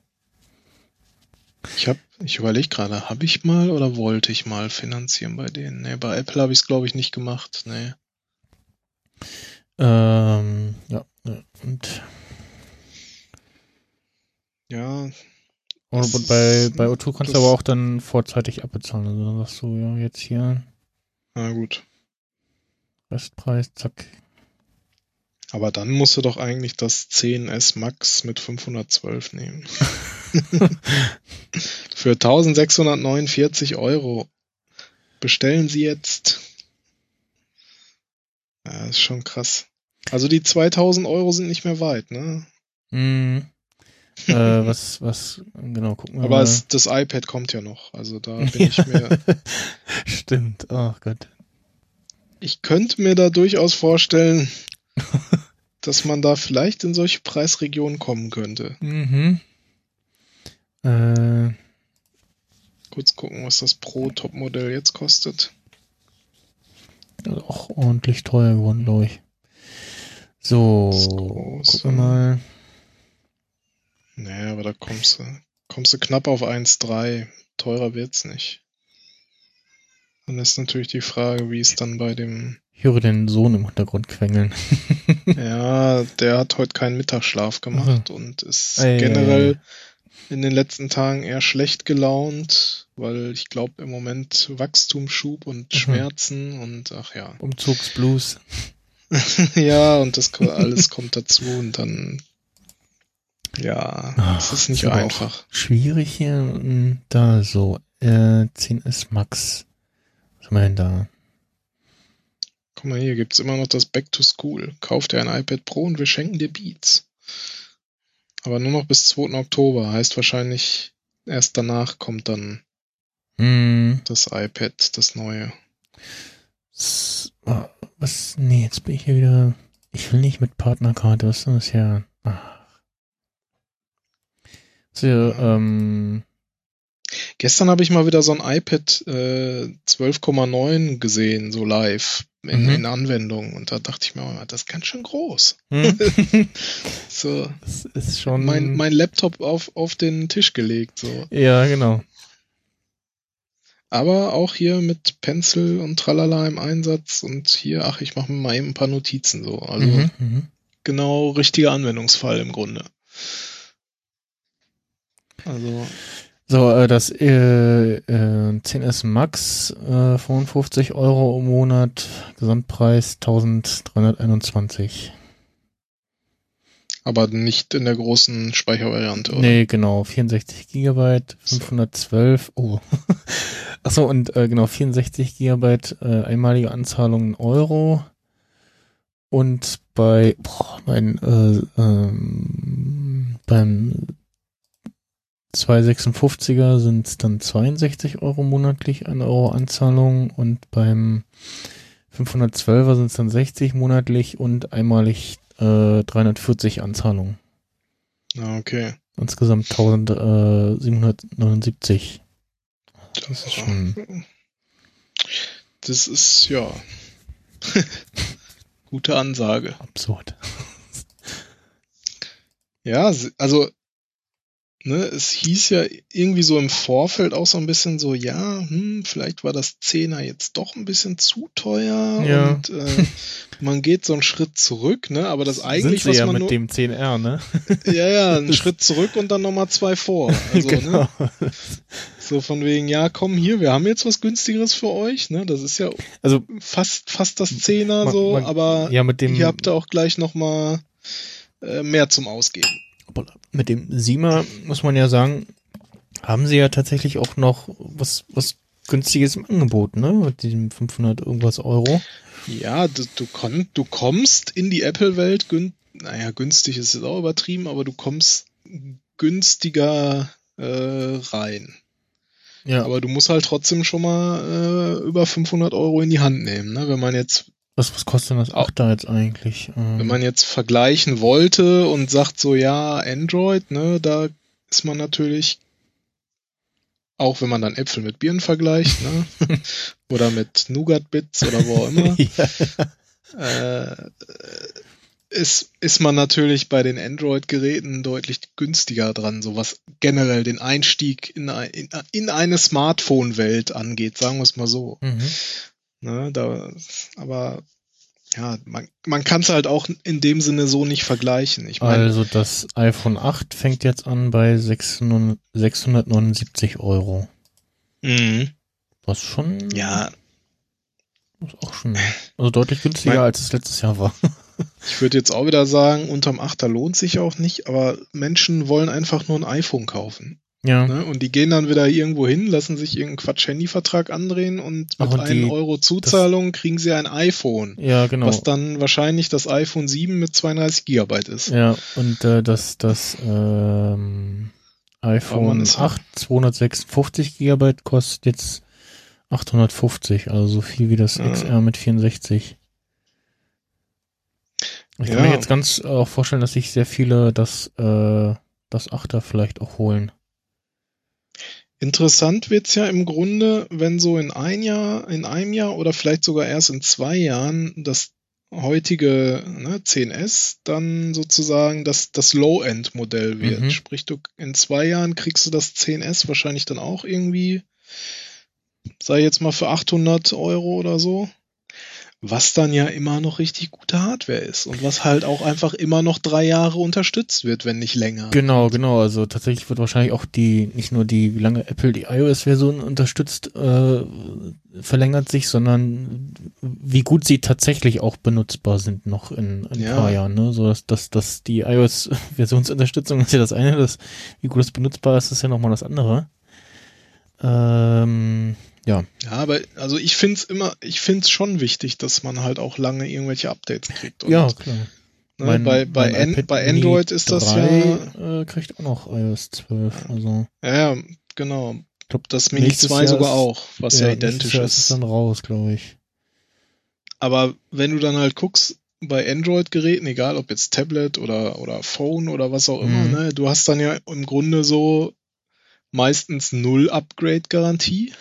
Ich hab, ich überlege gerade, habe ich mal oder wollte ich mal finanzieren bei denen? Nee, bei Apple habe ich es, glaube ich, nicht gemacht. Nee. Ähm, ja, und Ja, Und Das- bei, bei O2 kannst du aber auch dann vorzeitig abbezahlen. Also dann sagst du, ja, jetzt hier na gut. Restpreis, zack. Aber dann musst du doch eigentlich das 10S Max mit 512 nehmen. (laughs) Für 1649 Euro. Bestellen Sie jetzt. Ja, das ist schon krass. Also die 2000 Euro sind nicht mehr weit, ne? Mhm. (laughs) äh, was, was, genau, gucken wir Aber mal. es, das iPad kommt ja noch. Also da bin ich mir. (laughs) Stimmt, ach Gott. Ich könnte mir da durchaus vorstellen, (laughs) dass man da vielleicht in solche Preisregionen kommen könnte. Mhm. Äh, Kurz gucken, was das Pro-Top-Modell jetzt kostet. auch ordentlich teuer geworden, glaube ich. So, gucken wir mal. Naja, aber da kommst du, kommst du knapp auf 1,3. Teurer wird's nicht. Dann ist natürlich die Frage, wie es dann bei dem. Ich höre den Sohn im Hintergrund quengeln. (laughs) Ja, der hat heute keinen Mittagsschlaf gemacht und ist ei, generell in den letzten Tagen eher schlecht gelaunt, weil ich glaube im Moment Wachstumsschub und Mhm. Schmerzen und ach ja. (laughs) Umzugsblues. ja, und das alles kommt dazu und dann. Ja, Ach, es ist nicht auch einfach. Schwierig hier. mm, Da so. Äh, 10S Max. Denn da? Guck mal, hier gibt's immer noch das Back to School. Kauf dir ein iPad Pro und wir schenken dir Beats. Aber nur noch bis 2. Oktober. Heißt wahrscheinlich, erst danach kommt dann Hm. das iPad, das neue. Ah, Was? Nee, jetzt bin ich hier wieder. Ich will nicht mit Partnerkarte. Was ist denn das hier? Ach. So, ähm. Gestern habe ich mal wieder so ein iPad äh, 12,9 gesehen, so live in, Mhm. in Anwendung. Und da dachte ich mir, oh, das ist ganz schön groß. Hm? (laughs) So, das ist schon. mein, mein Laptop auf, auf den Tisch gelegt. So. ja, genau. Aber auch hier mit Pencil und Tralala im Einsatz und hier, ach, ich mache mir mal eben ein paar Notizen so. Also Mhm, mhm. genau richtiger Anwendungsfall im Grunde. Also, So, äh, das äh, äh, 10S Max, äh, 55 Euro im Monat, Gesamtpreis 1321. aber nicht in der großen Speichervariante, oder? Nee, genau, 64 Gigabyte, 512, oh. (laughs) Achso, und äh, genau, 64 Gigabyte, äh, einmalige Anzahlung in Euro. Und bei, boah, mein, äh, ähm, beim 256er sind es dann 62 Euro monatlich, 1 Euro Anzahlung und beim 512er sind es dann 60 monatlich und einmalig äh, 340 Anzahlungen. Ah, okay. Insgesamt 1779. Das ist schon. Das ist, ja. (laughs) Gute Ansage. absurd. Ja, also, ne, es hieß ja irgendwie so im Vorfeld auch so ein bisschen so, ja, hm, vielleicht war das Zehner jetzt doch ein bisschen zu teuer Ja. und äh, (laughs) man geht so einen Schritt zurück, ne, aber das eigentlich, Sind was ja man mit nur, dem 10R, ne? (laughs) ja, ja, einen Schritt zurück und dann nochmal zwei vor. (laughs) Also, genau. ne, so von wegen, ja, komm hier, wir haben jetzt was günstigeres für euch, ne, das ist ja Also, fast, fast das Zehner Man- so, man- aber ja, mit dem, ihr habt da auch gleich nochmal äh, mehr zum Ausgeben. Mit dem Sima muss man ja sagen, haben sie ja tatsächlich auch noch was, was günstiges im Angebot, ne? Mit diesem 500 irgendwas Euro. Ja, du, du, kon, du kommst in die Apple-Welt, gün, naja, günstig ist jetzt auch übertrieben, aber du kommst günstiger äh, rein. Ja, Aber du musst halt trotzdem schon mal äh, über 500 Euro in die Hand nehmen, ne? Wenn man jetzt, was, was kostet denn das Achter jetzt eigentlich? Ähm, wenn man jetzt vergleichen wollte und sagt so, ja, Android, ne, da ist man natürlich, auch wenn man dann Äpfel mit Birnen vergleicht, ne? (laughs) oder mit Nougat-Bits oder wo auch immer, (laughs) ja. äh, ist, ist man natürlich bei den Android-Geräten deutlich günstiger dran, so was generell den Einstieg in, ein, in, in eine Smartphone-Welt angeht, sagen wir es mal so. Mhm. Ne, da, aber ja, man, man kann es halt auch in dem Sinne so nicht vergleichen. Ich meine, Also das iPhone 8 fängt jetzt an bei 600 679 Euro. mhm. Was schon, ja, ist auch schon, also deutlich günstiger Mein- als es letztes Jahr war. (laughs) ich würde jetzt auch wieder sagen, unterm Achter lohnt sich auch nicht, aber Menschen wollen einfach nur ein iPhone kaufen. Ja, Ne? Und die gehen dann wieder irgendwo hin, lassen sich irgendeinen Quatsch-Handy-Vertrag andrehen und mit einem Euro Zuzahlung kriegen sie ein iPhone. ja, genau. Was dann wahrscheinlich das iPhone 7 mit 32 Gigabyte ist. Ja, und äh, das, das ähm, iPhone ist- 8 256 Gigabyte kostet jetzt 850, also so viel wie das Ja. XR mit 64. Ich kann Ja. mir jetzt ganz auch vorstellen, dass sich sehr viele das, äh, das 8er vielleicht auch holen. Interessant wird's ja im Grunde, wenn so in ein Jahr, in einem Jahr oder vielleicht sogar erst in zwei Jahren das heutige ne, 10S dann sozusagen das, das Low-End-Modell wird. Mhm. Sprich, du in zwei Jahren kriegst du das 10S wahrscheinlich dann auch irgendwie, sei jetzt mal für 800 Euro oder so. Was dann ja immer noch richtig gute Hardware ist und was halt auch einfach immer noch drei Jahre unterstützt wird, wenn nicht länger. Genau, genau. Also tatsächlich wird wahrscheinlich auch die, nicht nur die, wie lange Apple die iOS-Version unterstützt, äh, verlängert sich, sondern wie gut sie tatsächlich auch benutzbar sind noch in, in ein Ja. paar Jahren. Ne? So dass, dass, dass die iOS-Versionsunterstützung (laughs) ist ja das eine, das, wie gut es benutzbar ist, ist ja nochmal das andere. Ähm, ja, Ja, aber also ich find's immer, ich find's schon wichtig, dass man halt auch lange irgendwelche Updates kriegt. Und, ja, klar. ne, Mein- bei, bei, mein An, bei Android ist das 3, ja, Äh, kriegt auch noch iOS 12. Also, ja, ja, genau. ich glaub, Das Mini nächstes 2 Jahr sogar ist- auch, was ja, nächstes identisch Jahr ist. es ist. dann raus, glaube ich. Aber wenn du dann halt guckst, bei Android-Geräten, egal ob jetzt Tablet oder, oder Phone oder was auch immer, Mhm. ne, du hast dann ja im Grunde so meistens null Upgrade-Garantie.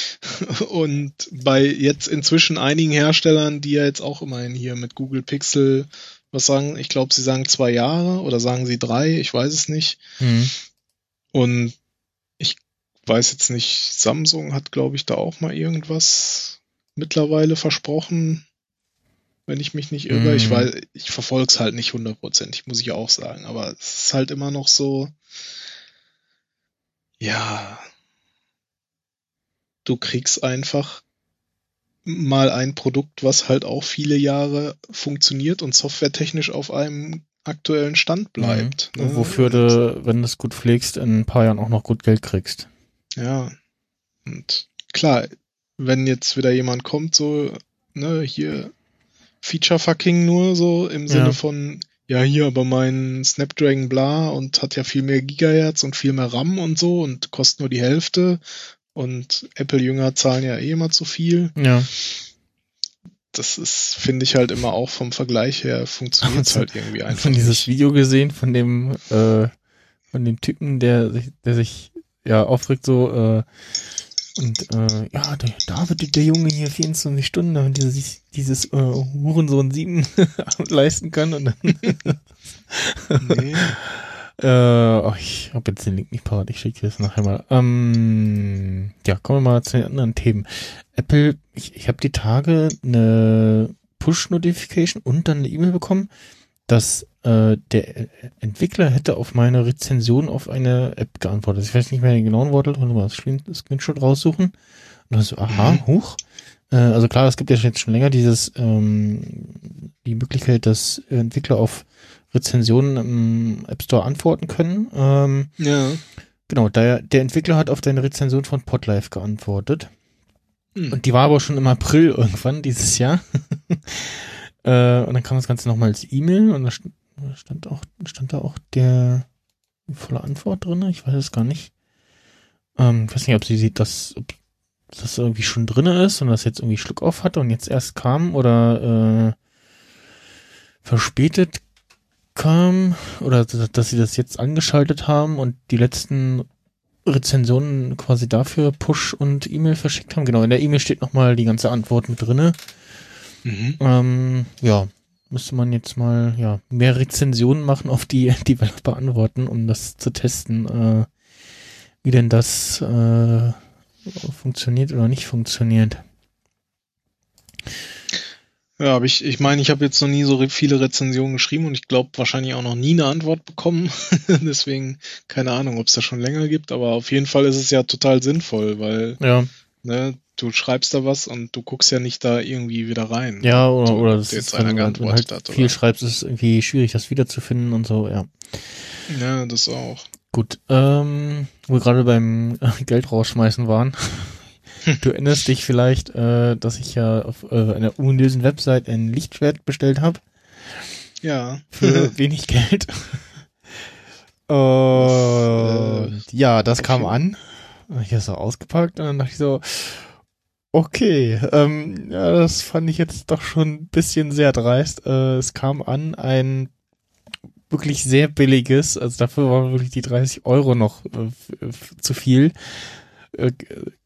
(laughs) Und bei jetzt inzwischen einigen Herstellern, die ja jetzt auch immerhin hier mit Google Pixel, was sagen, ich glaube, sie sagen zwei Jahre oder sagen sie drei, ich weiß es nicht. Mhm. Und ich weiß jetzt nicht, Samsung hat, glaube ich, da auch mal irgendwas mittlerweile versprochen, wenn ich mich nicht irre. Mm. Ich weiß, ich verfolge es halt nicht hundertprozentig, muss ich auch sagen. Aber es ist halt immer noch so, ja, du kriegst einfach mal ein Produkt, was halt auch viele Jahre funktioniert und softwaretechnisch auf einem aktuellen Stand bleibt. Mhm. ne? Wofür du, wenn du es gut pflegst, in ein paar Jahren auch noch gut Geld kriegst. Ja. Und klar, wenn jetzt wieder jemand kommt, so, ne, hier Feature fucking nur so im Sinne Ja. von, ja, hier aber mein Snapdragon bla und hat ja viel mehr Gigahertz und viel mehr RAM und so und kostet nur die Hälfte und Apple-Jünger zahlen ja eh immer zu viel. Ja. Das ist, finde ich halt immer auch vom Vergleich her funktioniert es (laughs) halt irgendwie einfach Von dieses. Video gesehen von dem, äh, von dem Typen, der sich, der sich ja aufregt so, äh, und äh, ja, der David, der Junge hier 24 Stunden, damit er sich dieses äh, Hurensohn 7 (laughs) leisten kann und dann Nee. (laughs) Äh, oh, ich habe jetzt den Link nicht parat, ich schicke dir das nachher mal. Ähm, ja, kommen wir mal zu den anderen Themen. Apple, ich, ich habe die Tage eine Push-Notification und dann eine E-Mail bekommen, dass äh, der Entwickler hätte auf meine Rezension auf eine App geantwortet. Ich weiß nicht mehr den genauen Wortlaut, wollen wir mal das Screen- das Screenshot raussuchen. Und dann so, aha, Mhm. hoch. Äh, also klar, es gibt ja jetzt schon länger dieses ähm, die Möglichkeit, dass Entwickler auf Rezensionen im App Store antworten können. Ähm, Ja. genau, der, der Entwickler hat auf deine Rezension von Podlife geantwortet. Hm. Und die war aber schon im April (laughs) irgendwann dieses Jahr. Äh, und dann kam das Ganze nochmal als E-Mail und da stand, auch, stand da auch der volle Antwort drin. Ich weiß es gar nicht. Ähm, ich weiß nicht, ob sie sieht, dass ob das irgendwie schon drinne ist und das jetzt irgendwie Schluck auf hatte und jetzt erst kam oder äh, verspätet kam oder dass sie das jetzt angeschaltet haben und die letzten Rezensionen quasi dafür Push und E-Mail verschickt haben. Genau, in der E-Mail steht nochmal die ganze Antwort mit drinne. Mhm. Ähm, ja, müsste man jetzt mal ja mehr Rezensionen machen auf die (laughs) Developer antworten, um das zu testen, äh, wie denn das äh, funktioniert oder nicht funktioniert. Ja, aber ich, ich meine, ich habe jetzt noch nie so viele Rezensionen geschrieben und ich glaube wahrscheinlich auch noch nie eine Antwort bekommen. (laughs) Deswegen keine Ahnung, ob es das schon länger gibt, aber auf jeden Fall ist es ja total sinnvoll, weil Ja, ne, du schreibst da was und du guckst ja nicht da irgendwie wieder rein. ja oder, So, oder das jetzt ist, einer wenn, wenn geantwortet halt hat, viel schreibst, ist es irgendwie schwierig, das wiederzufinden und so, ja. Ja, das auch. Gut, ähm, wo wir gerade beim äh, Geld rausschmeißen waren. (laughs) Du erinnerst dich vielleicht, äh, dass ich ja auf äh, einer ominösen Website ein Lichtschwert bestellt habe Ja. für (laughs) wenig Geld. (laughs) Und ja, das kam an. Ich das so ausgepackt und dann dachte ich so, okay, ähm, ja, das fand ich jetzt doch schon ein bisschen sehr dreist. Äh, es kam an ein wirklich sehr billiges, also dafür waren wirklich die 30 Euro noch äh, zu viel. Äh,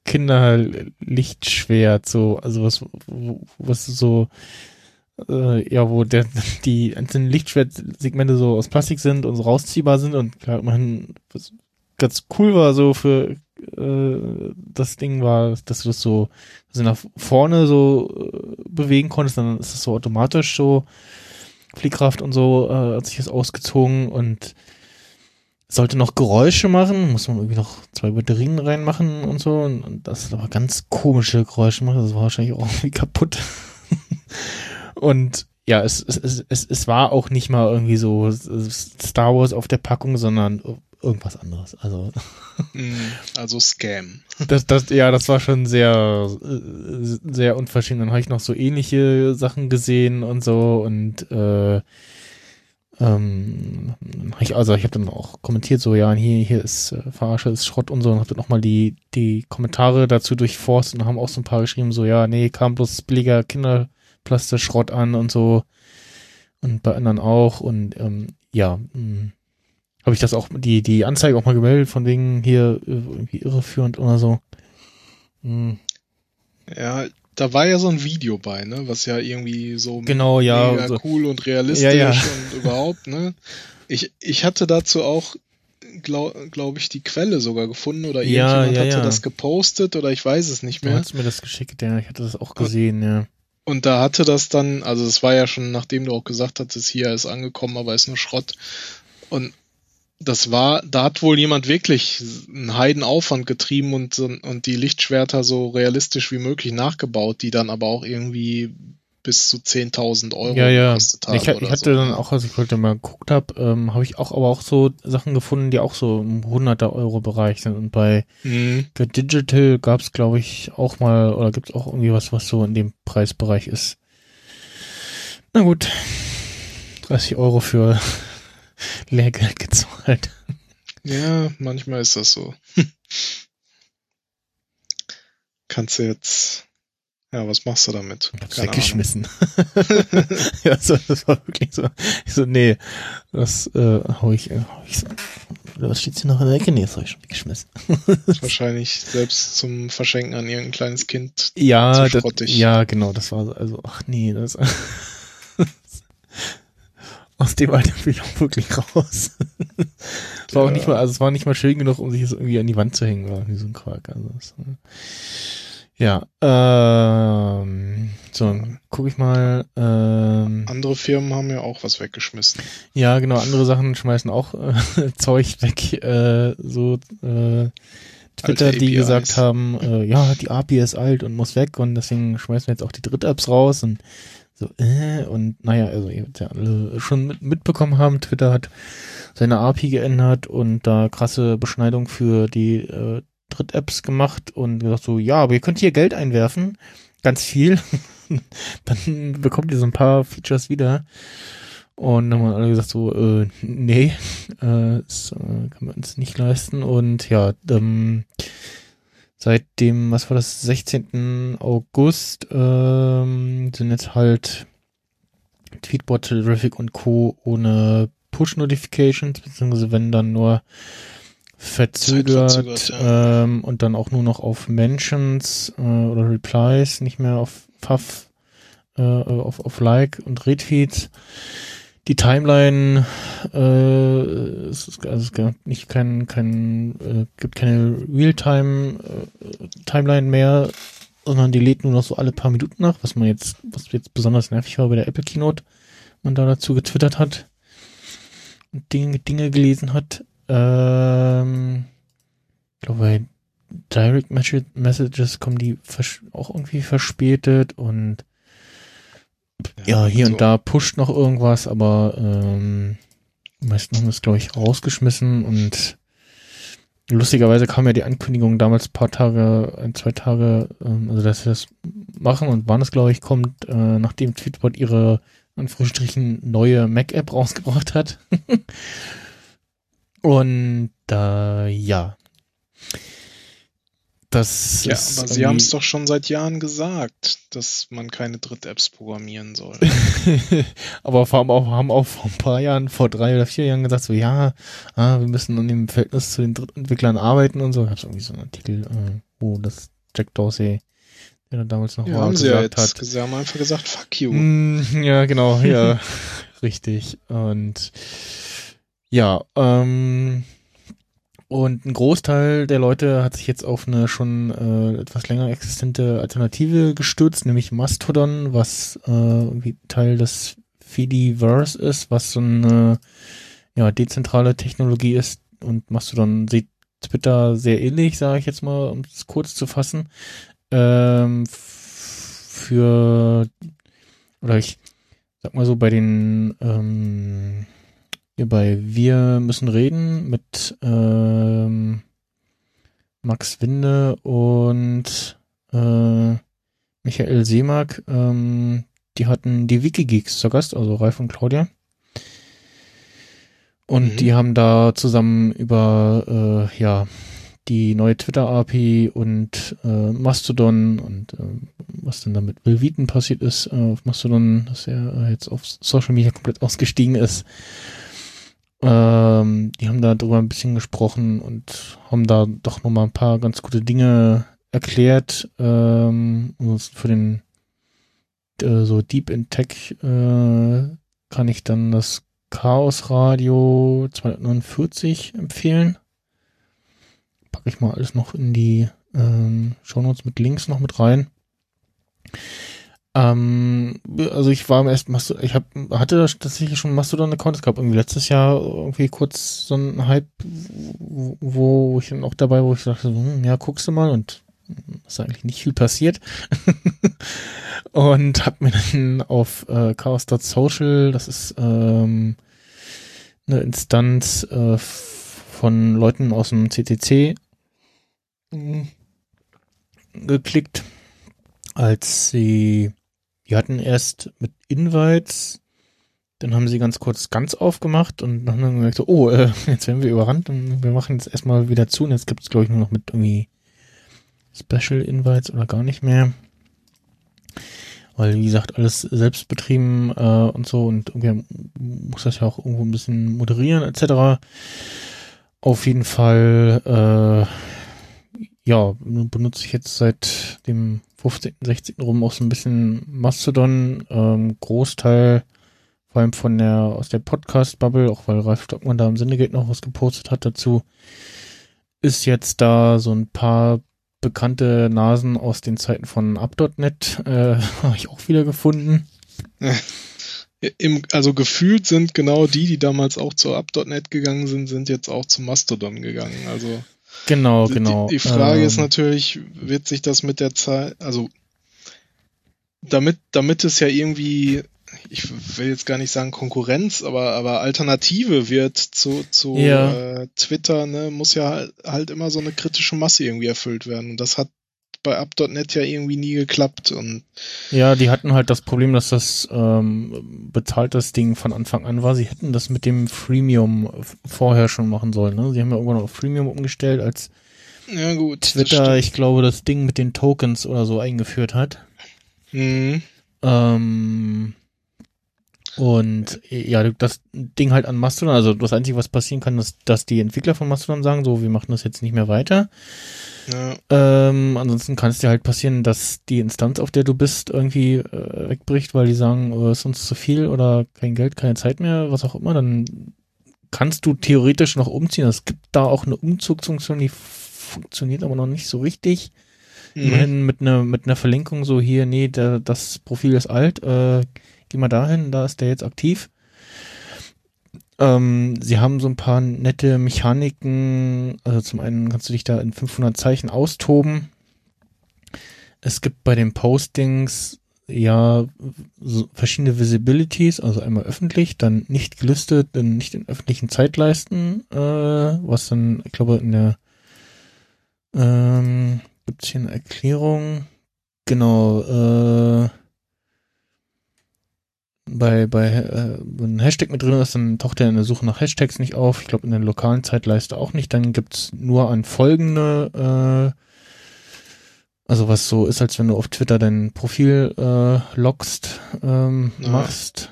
Kinderlichtschwert, so, also was, was so, äh, ja, wo der, (laughs) die einzelnen Lichtschwertsegmente so aus Plastik sind und so rausziehbar sind und klar, man, was ganz cool war so für äh, das Ding war, dass du das so, also nach vorne so äh, bewegen konntest, dann ist es so automatisch so Fliehkraft und so, äh, hat sich das ausgezogen und sollte noch Geräusche machen, muss man irgendwie noch zwei Batterien reinmachen und so und, und das aber ganz komische Geräusche gemacht, das war wahrscheinlich auch (laughs) irgendwie kaputt. und ja, es, es, es, es war auch nicht mal irgendwie so Star Wars auf der Packung, sondern irgendwas anderes. Also (laughs) Mm, Also Scam. das, das, ja, das war schon sehr, äh, sehr unverschämt. Dann habe ich noch so ähnliche Sachen gesehen und so und äh, ähm, ich, also ich habe dann auch kommentiert so, ja, hier, hier ist äh, Verarsche, ist Schrott und so und habe dann nochmal die, die Kommentare dazu durchforstet und haben auch so ein paar geschrieben, so, ja, nee, kam bloß billiger Kinderplastikschrott an und so und bei anderen auch und ähm, ja, mh, habe ich das auch, die, die Anzeige auch mal gemeldet, von wegen hier äh, irgendwie irreführend oder so. Hm, Ja, da war ja so ein Video bei, ne, was ja irgendwie so Genau, ja, mega so- cool und realistisch Ja, ja. und überhaupt, ne. Ich, ich hatte dazu auch, glaube glaub ich, die Quelle sogar gefunden oder irgendjemand ja, hatte das gepostet oder ich weiß es nicht Du mehr. hast mir das geschickt, ja, ich hatte das auch gesehen, ja. Und da hatte das dann, also es war ja schon, nachdem du auch gesagt hattest, hier ist angekommen, aber ist nur Schrott. Und das war, da hat wohl jemand wirklich einen Heidenaufwand getrieben und, und die Lichtschwerter so realistisch wie möglich nachgebaut, die dann aber auch irgendwie bis zu 10.000 Euro Ja, ja. gekostet haben. Ich, ich hatte so. dann auch, als ich heute mal geguckt habe, ähm, habe ich auch aber auch so Sachen gefunden, die auch so im 100er Euro Bereich sind. Und bei Mhm. Digital gab es, glaube ich, auch mal, oder gibt es auch irgendwie was, was so in dem Preisbereich ist. Na gut. 30 Euro für Lehrgeld gezahlt. Ja, manchmal ist das so. Kannst du jetzt, ja, was machst du damit? Ich hab's Keine weggeschmissen. (laughs) ja, so, das war wirklich so. Ich so, nee, das äh, hau ich, hau ich so. Was steht's hier noch in der Ecke? Nee, das hab ich schon weggeschmissen. (laughs) Wahrscheinlich selbst zum Verschenken an irgendein kleines Kind. Ja, Zu das, ja, genau, das war so, also, ach nee, das (laughs) aus dem Alter bin ich auch wirklich raus. Es war auch nicht mal, also es war nicht mal schön genug, um sich das irgendwie an die Wand zu hängen, war wie so ein Quark. Also das, ja, ähm, so, guck ich mal, ähm, Andere Firmen haben ja auch was weggeschmissen. ja, genau, andere Sachen schmeißen auch äh, (laughs) Zeug weg, äh, so äh, Twitter, die gesagt haben, äh, ja, die API ist alt und muss weg und deswegen schmeißen wir jetzt auch die Dritt-Apps raus und so, äh, und naja, also ihr ja alle schon mit, mitbekommen haben, Twitter hat seine API geändert und da krasse Beschneidung für die äh, Dritt-Apps gemacht und gesagt so, ja, aber ihr könnt hier Geld einwerfen, ganz viel. (laughs) dann bekommt ihr so ein paar Features wieder. Und dann haben alle gesagt so, äh, nee, (laughs) äh, das äh, kann man uns nicht leisten. Und ja, ähm, seit dem, was war das, 16. August ähm, sind jetzt halt Tweetbot, Traffic und Co. ohne Push-Notifications, beziehungsweise wenn dann nur verzögert, ja. ähm, und dann auch nur noch auf Mentions äh, oder Replies, nicht mehr auf Puff, äh, auf, auf Like und Retweets. Die Timeline, äh, es ist, also es gab nicht kein, kein, äh, gibt keine Realtime äh, Timeline mehr, sondern die lädt nur noch so alle paar Minuten nach, was man jetzt, was jetzt besonders nervig war bei der Apple Keynote, man da dazu getwittert hat und Dinge, Dinge gelesen hat. Ähm, ich glaube, bei Direct Message- Messages kommen die auch irgendwie verspätet und ja, hier also- und da pusht noch irgendwas, aber ähm, die meisten haben das, glaube ich, rausgeschmissen und lustigerweise kam ja die Ankündigung damals ein paar Tage, ein, zwei Tage, ähm, also dass sie das machen und wann es, glaube ich, kommt, äh, nachdem Tweetbot ihre Anführungsstrichen neue Mac-App (laughs) rausgebracht hat. und äh, ja. Das Ja, aber sie haben es doch schon seit Jahren gesagt, dass man keine Dritt-Apps programmieren soll. (laughs) aber vor allem auch, haben auch vor ein paar Jahren, vor drei oder vier Jahren gesagt, so ja, ah, wir müssen an dem Verhältnis zu den Drittentwicklern arbeiten und so. Ich habe irgendwie so einen Artikel, äh, wo das Jack Dorsey, der da damals noch Ja, war, haben sie ja gesagt jetzt. hat. Sie haben einfach gesagt, fuck you. Mm, ja, genau, ja, (laughs) richtig. Und ja, ähm, und ein Großteil der Leute hat sich jetzt auf eine schon äh, etwas länger existente Alternative gestürzt, nämlich Mastodon, was äh, irgendwie Teil des Fediverse ist, was so eine ja, dezentrale Technologie ist. Und Mastodon sieht Twitter sehr ähnlich, sage ich jetzt mal, um es kurz zu fassen. Ähm, für oder ich sag mal so bei den ähm, hier bei Wir müssen reden mit ähm, Max Winde und äh, Michael Seemack, ähm, die hatten die Wikigeeks zu Gast, also Ralf und Claudia. Und Mhm. die haben da zusammen über äh, ja die neue Twitter-API und äh, Mastodon und äh, was denn da mit Wheaton passiert ist äh, auf Mastodon, dass er jetzt auf Social Media komplett ausgestiegen ist. Ähm, die haben da drüber ein bisschen gesprochen und haben da doch nochmal ein paar ganz gute Dinge erklärt. Ähm, für den äh, so Deep in Tech äh, kann ich dann das Chaos Radio 249 empfehlen. Packe ich mal alles noch in die ähm, Shownotes mit Links noch mit rein. Ähm, also ich war im ersten Mastodon, ich hab, hatte tatsächlich schon Mastodon-Account. Es gab irgendwie letztes Jahr irgendwie kurz so einen Hype, wo, wo ich dann auch dabei, wo ich dachte, hm, ja, guckst du mal und ist eigentlich nicht viel passiert. (laughs) und hab mir dann auf äh, chaos.social, das ist ähm, eine Instanz äh, von Leuten aus dem CCC mh, geklickt, als sie, die hatten erst mit Invites, dann haben sie ganz kurz ganz aufgemacht und dann haben wir gemerkt, so, oh, äh, (laughs) jetzt werden wir überrannt und wir machen jetzt erstmal wieder zu und jetzt gibt es, glaube ich, nur noch mit irgendwie Special Invites oder gar nicht mehr. Weil, wie gesagt, alles selbst betrieben äh, und so und irgendwie muss das ja auch irgendwo ein bisschen moderieren etc. Auf jeden Fall, äh, ja, benutze ich jetzt seit dem 15., 16. rum auch so ein bisschen Mastodon, ähm, Großteil vor allem von der, aus der Podcast-Bubble, auch weil Ralf Stockmann da im Syndicate noch was gepostet hat dazu, ist jetzt da so ein paar bekannte Nasen aus den Zeiten von Up.net, äh, (laughs) habe ich auch wieder gefunden. Also gefühlt sind genau die, die damals auch zur Up.net gegangen sind, sind jetzt auch zu Mastodon gegangen. Also Genau, genau. die, die Frage ähm, ist natürlich, wird sich das mit der Zeit, also damit, damit es ja irgendwie, ich will jetzt gar nicht sagen Konkurrenz, aber, aber Alternative wird zu, zu Ja. äh, Twitter, ne, muss ja halt, halt immer so eine kritische Masse irgendwie erfüllt werden. Und das hat bei up.net ja irgendwie nie geklappt und Ja, die hatten halt das Problem, dass das ähm, bezahltes Ding von Anfang an war. Sie hätten das mit dem Freemium vorher schon machen sollen. Ne? Sie haben ja irgendwann auf Freemium umgestellt, als ja gut. das Twitter, ich glaube, das Ding mit den Tokens oder so eingeführt hat. Mhm. Ähm, und ja, das Ding halt an Mastodon, also das Einzige, was passieren kann, ist, dass die Entwickler von Mastodon sagen, so, wir machen das jetzt nicht mehr weiter. Ja, Ähm, ansonsten kann es dir halt passieren, dass die Instanz, auf der du bist, irgendwie äh, wegbricht, weil die sagen, äh, ist uns zu viel oder kein Geld, keine Zeit mehr, was auch immer, dann kannst du theoretisch noch umziehen. Es gibt da auch eine Umzugsfunktion, die funktioniert aber noch nicht so richtig. mhm. Immerhin mit einer mit einer Verlinkung so hier, nee, der, das Profil ist alt, äh, geh mal dahin, da ist der jetzt aktiv. Ähm, sie haben so ein paar nette Mechaniken. Also zum einen kannst du dich da in 500 Zeichen austoben. Es gibt bei den Postings ja so verschiedene Visibilities, also einmal öffentlich, dann nicht gelistet, dann nicht in öffentlichen Zeitleisten, äh, was dann, ich glaube, in der ähm, gibt hier eine Erklärung. Genau, äh, bei, bei äh, ein Hashtag mit drin ist, dann taucht er in der Suche nach Hashtags nicht auf. Ich glaube in der lokalen Zeitleiste auch nicht. Dann gibt's nur an folgende, äh, also was so ist, als wenn du auf Twitter dein Profil äh, loggst, ähm, Ja. machst.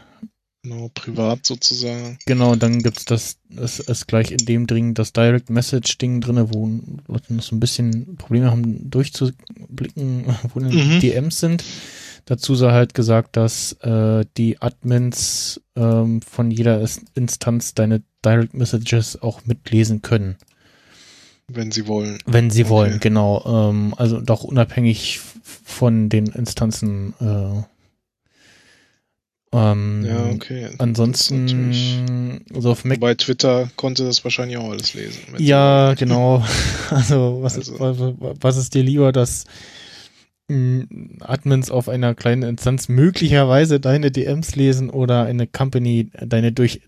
Genau, privat sozusagen. Genau, dann gibt's das, es ist gleich in dem Ding das Direct Message Ding drinne, wo Leute noch so ein bisschen Probleme haben durchzublicken, (laughs) wo Mhm. die DMs sind. Dazu sei halt gesagt, dass äh, die Admins ähm, von jeder Instanz deine Direct Messages auch mitlesen können, Wenn sie wollen. wenn sie Okay. wollen, genau. Ähm, also doch unabhängig von den Instanzen. Äh, ähm, Ja, okay. Ansonsten, also auf Mac Wobei Twitter konnte das wahrscheinlich auch alles lesen. Ja, genau. (laughs) Also was, Also- was, was ist dir lieber, dass Admins auf einer kleinen Instanz möglicherweise deine DMs lesen oder eine Company deine durch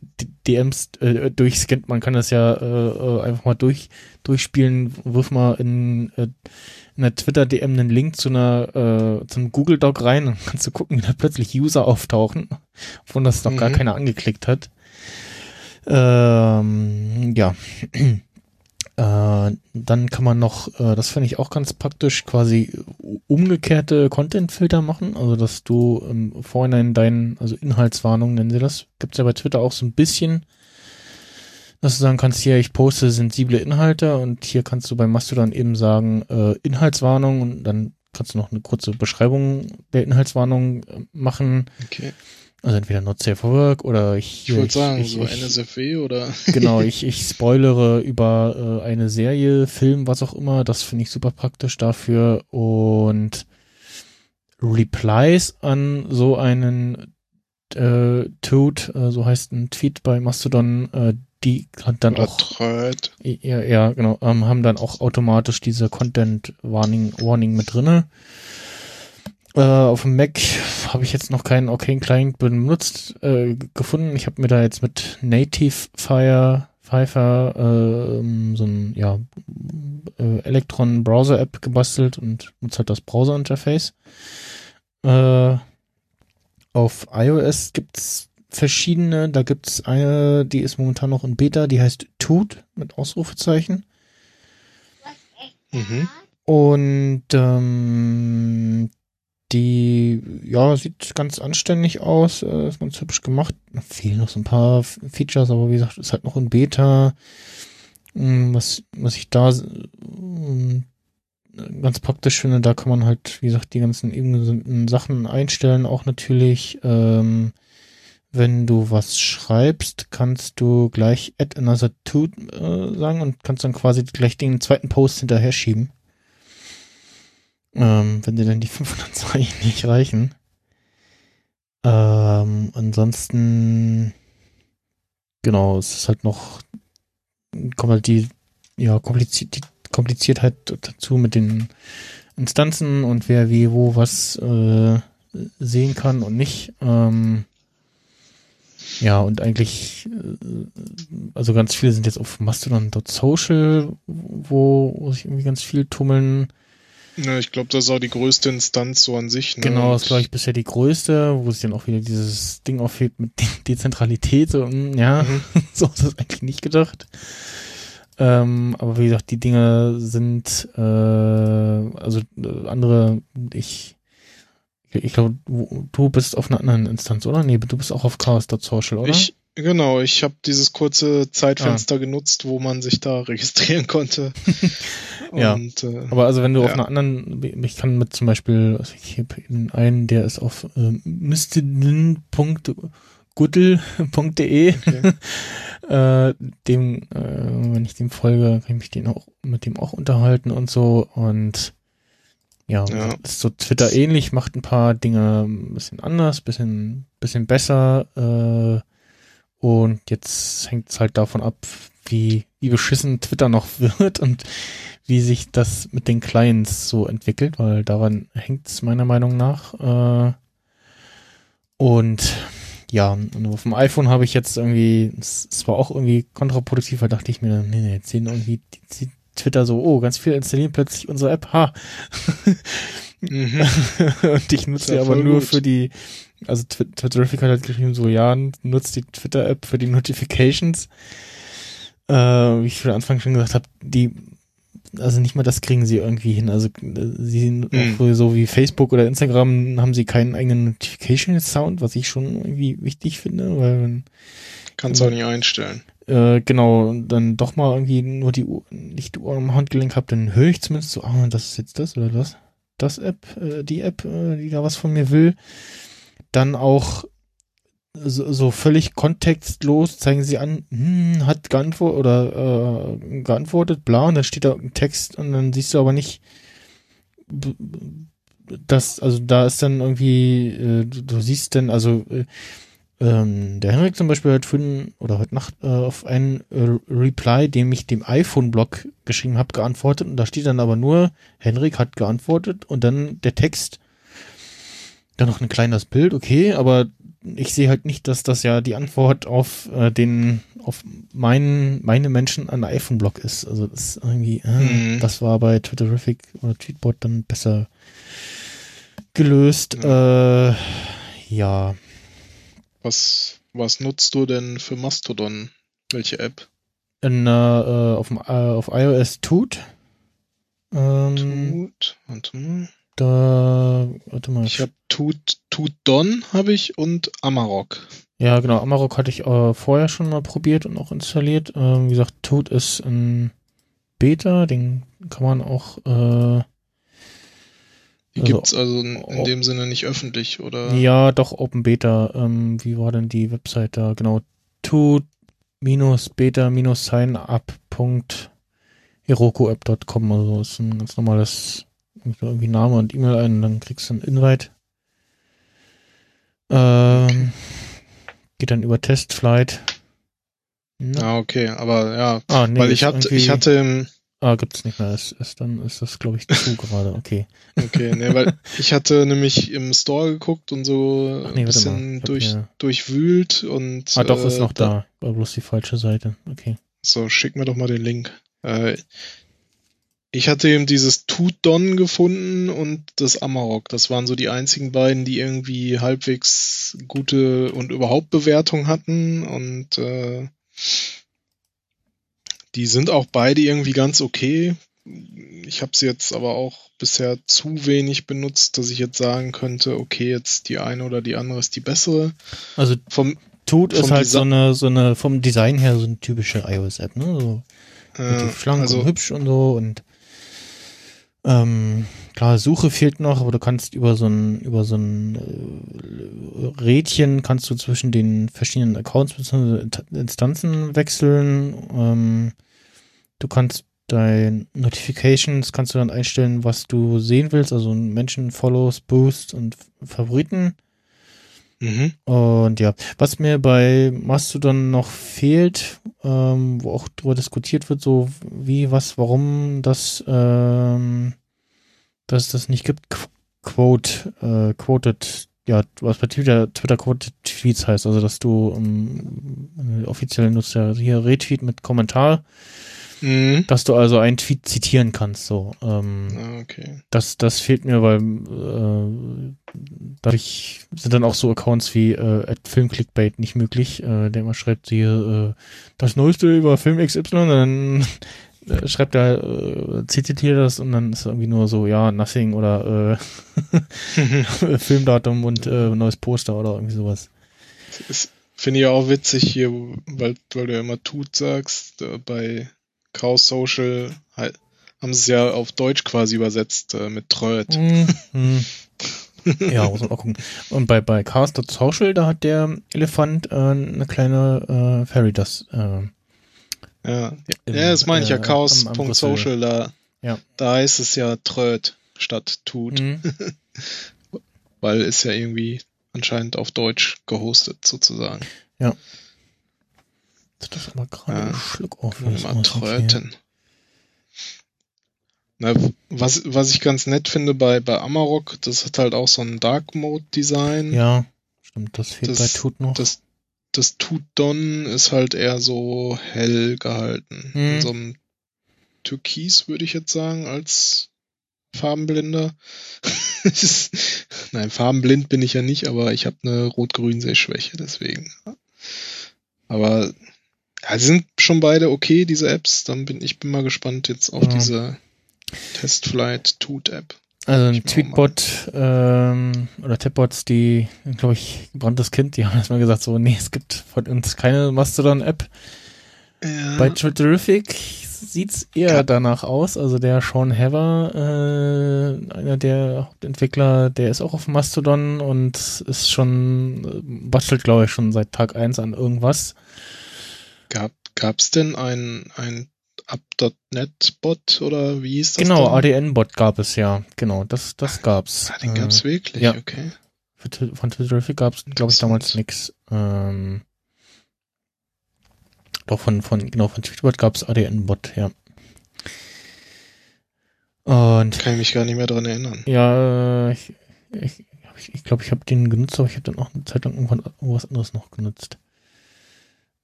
DMs äh, durchscannt? Man kann das ja äh, äh, einfach mal durch durchspielen. Wirf mal in, äh, in der Twitter DM einen Link zu einer äh, zum Google Doc rein und kannst du gucken, wie da plötzlich User auftauchen, von das noch gar Mhm. keiner angeklickt hat. Ähm, ja. (clears throat) Äh, dann kann man noch, äh, das finde ich auch ganz praktisch, quasi umgekehrte Content-Filter machen. Also, dass du im Vorhinein deinen, also Inhaltswarnung nennen sie das, gibt's ja bei Twitter auch so ein bisschen, dass du sagen kannst, hier, ich poste sensible Inhalte und hier kannst du bei Mastodon eben sagen, äh, Inhaltswarnung und dann kannst du noch eine kurze Beschreibung der Inhaltswarnung äh, machen. Okay. Also entweder not safe for work oder ich, Ich wollte sagen, ich, so ich, NSFW oder. (laughs) Genau, ich, (laughs) ich spoilere über äh, eine Serie, Film, was auch immer. Das finde ich super praktisch dafür. Und Replies an so einen äh, Toad, äh, so heißt ein Tweet bei Mastodon, äh, die hat dann oder auch, Thread. ja, ja, genau, ähm, haben dann auch automatisch diese Content Warning, Warning mit drinne. Äh, auf dem Mac habe ich jetzt noch keinen Arcane Client benutzt, äh, gefunden. Ich habe mir da jetzt mit Native Fire, Pfeiffer, ähm, so ein, ja, äh, Electron Browser App gebastelt und nutze halt das Browser Interface. Äh, auf iOS gibt's verschiedene, da gibt's eine, die ist momentan noch in Beta, die heißt Toot mit Ausrufezeichen. Mhm. Und ähm, die, ja, sieht ganz anständig aus, äh, ist ganz hübsch gemacht. Fehlen noch so ein paar Features, aber wie gesagt, ist halt noch in Beta. Mm, Was, was ich da mm, ganz praktisch finde, da kann man halt, wie gesagt, die ganzen eben Sachen einstellen, auch natürlich. Ähm, wenn du was schreibst, kannst du gleich add another to äh, sagen und kannst dann quasi gleich den zweiten Post hinterher schieben. Ähm, wenn dir dann die (laughs) 500 Zeichen nicht reichen. Ähm, ansonsten, genau, es ist halt noch, kommt halt die, ja, kompliziert, die Kompliziertheit dazu mit den Instanzen und wer wie wo was äh, sehen kann und nicht. Ähm, ja, und eigentlich, äh, also ganz viele sind jetzt auf Mastodon.social, wo sich irgendwie ganz viel tummeln. Ja, ich glaube, das ist auch die größte Instanz so an sich. Ne? Genau, das glaube ich bisher die größte, wo sich dann auch wieder dieses Ding aufhebt mit De Dezentralität. So, mm, ja, Mhm. (laughs) so ist das eigentlich nicht gedacht. Ähm, aber wie gesagt, die Dinge sind, äh, also äh, andere, ich, ich glaube, du bist auf einer anderen Instanz, oder? Nee, du bist auch auf chaos.social, oder? Ich, genau, ich habe dieses kurze Zeitfenster Ah. genutzt, wo man sich da (laughs) registrieren konnte. (laughs) Ja. Und, äh, Aber also wenn du auf Ja. einer anderen, ich kann mit zum Beispiel, also ich habe einen, der ist auf ähm, mistedin.guddel.de, okay. (laughs) äh, dem, äh, wenn ich dem folge, kann ich mich den auch, mit dem auch unterhalten und so und ja, Ja. ist so Twitter ähnlich, macht ein paar Dinge ein bisschen anders, bisschen, bisschen besser, äh, und jetzt hängt es halt davon ab, wie, wie beschissen Twitter noch (laughs) wird und wie sich das mit den Clients so entwickelt, weil daran hängt es meiner Meinung nach. Äh, und ja, und auf dem iPhone habe ich jetzt irgendwie, es war auch irgendwie kontraproduktiv, weil dachte ich mir, nee, nee, jetzt sehen irgendwie die, Twitter so, oh, ganz viel installieren plötzlich unsere App, ha. mhm. (laughs) und ich nutze die aber nur gut. für die, also Twi- Twitterific hat halt geschrieben, so, ja, nutzt die Twitter-App für die Notifications. Äh, wie ich für Anfang schon gesagt habe, die, also nicht mal das kriegen sie irgendwie hin. Also äh, sie Mhm. auch so wie Facebook oder Instagram haben sie keinen eigenen Notification-Sound, was ich schon irgendwie wichtig finde, weil wenn Kannst du auch nicht einstellen. äh, genau, dann doch mal irgendwie nur die Uhr, nicht die Uhr am Handgelenk habe, dann höre ich zumindest so, ah, das ist jetzt das oder das. Das App, äh, die App, äh, die da was von mir will. Dann auch so, so völlig kontextlos zeigen sie an, hm, hat geantwortet oder äh, geantwortet, bla, und dann steht da ein Text und dann siehst du aber nicht, b- b- das, also da ist dann irgendwie, äh, du, du siehst dann, also äh, ähm, der Henrik zum Beispiel hat vorhin oder heute Nacht äh, auf einen äh, Reply, dem ich dem iPhone-Blog geschrieben habe, geantwortet und da steht dann aber nur, Henrik hat geantwortet und dann der Text, dann noch ein kleines Bild, okay, aber ich sehe halt nicht, dass das ja die Antwort auf äh, den, auf meinen, meine Menschen an iPhone-Blog ist. Also das ist irgendwie, äh, Mhm. das war bei Twitterific oder Tweetbot dann besser gelöst. Äh, ja. Was, was nutzt du denn für Mastodon? Welche App? in, äh, äh, auf, äh, auf iOS tut. Ähm, Tut, warte mal. Da, warte mal. Ich habe Tut, Tutdon habe ich und Amarok. ja, genau. Amarok hatte ich äh, vorher schon mal probiert und auch installiert. Ähm, wie gesagt, tut ist ein Beta, den kann man auch, äh, Die Also, gibt's also in, in oh. dem Sinne nicht öffentlich, oder? ja, doch Open Beta. Ähm, wie war denn die Website da? Genau, tut minus beta minus sign up Punkt herokuapp.com. Also ist ein ganz normales irgendwie Name und E-Mail ein, und dann kriegst du einen Invite. Ähm, Geht dann über Testflight. Na, Ah, okay, aber ja, ah, nee, weil ich ist hatte, ich hatte Ah, gibt's nicht mehr. Ist, ist dann ist das, glaube ich, zu gerade. Okay. okay, ne, weil (laughs) ich hatte nämlich im Store geguckt und so Ach ein nee, mal. bisschen durch, hier- durchwühlt und Ah, doch, ist äh, noch da. War bloß die falsche Seite. Okay. So, schick mir doch mal den Link. Äh, ich hatte eben dieses Tutdon gefunden und das Amarok. Das waren so die einzigen beiden, die irgendwie halbwegs gute und überhaupt Bewertung hatten. Und äh, die sind auch beide irgendwie ganz okay. Ich habe sie jetzt aber auch bisher zu wenig benutzt, dass ich jetzt sagen könnte, okay, jetzt die eine oder die andere ist die bessere. Also Vom Tut ist halt Desi- so eine, so eine, vom Design her so eine typische iOS-App, ne? So äh, schlank also und hübsch und so und ähm, klar, Suche fehlt noch, aber du kannst über so ein, über so ein äh, Rädchen kannst du zwischen den verschiedenen Accounts bzw. Instanzen wechseln. Ähm, du kannst dein Notifications kannst du dann einstellen, was du sehen willst, also Menschen, Follows, Boost und Favoriten. Mhm. Und ja, was mir bei Mastodon noch fehlt, ähm, wo auch drüber diskutiert wird, so wie, was, warum das, ähm, dass es das nicht gibt, Qu- Quote, äh, quoted, ja, was bei Twitter, Twitter quoted Tweets heißt, also dass du ähm, offiziell nutzt ja hier Retweet mit Kommentar Mhm. dass du also einen Tweet zitieren kannst. So, ähm, Ah, okay. das, das fehlt mir, weil äh, dadurch sind dann auch so Accounts wie äh, Filmclickbait nicht möglich, äh, der immer schreibt hier äh, das Neueste über Film XY, dann äh, schreibt er, äh, zitiert hier das und dann ist irgendwie nur so, ja, nothing oder äh, (laughs) Filmdatum und äh, neues Poster oder irgendwie sowas. Finde ich auch witzig hier, weil, weil du ja immer tut sagst, äh, bei Chaos Social halt, haben sie es ja auf Deutsch quasi übersetzt äh, mit Tröd. Mhm. Mhm. ja, muss man auch gucken. Und bei, bei Chaos.social, da hat der Elefant äh, eine kleine äh, Fairy Dust. Äh, Ja, Im, ja das meine ich ja, äh, am- am Chaos.social, da, Ja. da heißt es ja Tröd statt tut, mhm. (laughs) weil ist ja irgendwie anscheinend auf Deutsch gehostet sozusagen. Das ist aber gerade Ja. ein Schluck auf. Mal. Tröten. Na, was, was ich ganz nett finde bei, bei Amarok, das hat halt auch so ein Dark Mode Design. Ja, stimmt, das fehlt Das- bei Tut noch. Das, das Tut-Don ist halt eher so hell gehalten. Mhm. In so einem Türkis, würde ich jetzt sagen, als Farbenblinder. (laughs) Nein, farbenblind bin ich ja nicht, aber ich habe eine Rot-Grün-Sehschwäche, deswegen. Aber ja, sie sind schon beide okay, diese Apps. Dann bin ich bin mal gespannt jetzt auf Ja. diese Testflight Toot-App. also ein Tweetbot ähm, oder Tapbots, die, glaube ich, gebranntes Kind, die haben erstmal gesagt so, nee, es gibt von uns keine Mastodon-App. Ja. Bei Twitterific sieht's eher Ja. danach aus. Also der Sean Heather, äh, einer der Hauptentwickler, der ist auch auf Mastodon und ist schon, äh, bastelt, glaube ich, schon seit Tag eins an irgendwas. Gab gab's denn ein ein Up.net-Bot oder wie hieß das? Genau? ADN-Bot gab es ja. Genau, das, das gab's. Ah, den gab's äh, wirklich, ja. okay. von Twitterific gab's, glaube ich, damals nix. Ähm, doch von, von, genau, von Tweetbot gab's ADN-Bot, ja. Und Kann ich mich gar nicht mehr dran erinnern. Ja, äh, ich glaube, ich, ich, ich, glaub, ich habe den genutzt, aber ich habe dann auch eine Zeit lang irgendwann irgendwas anderes noch genutzt.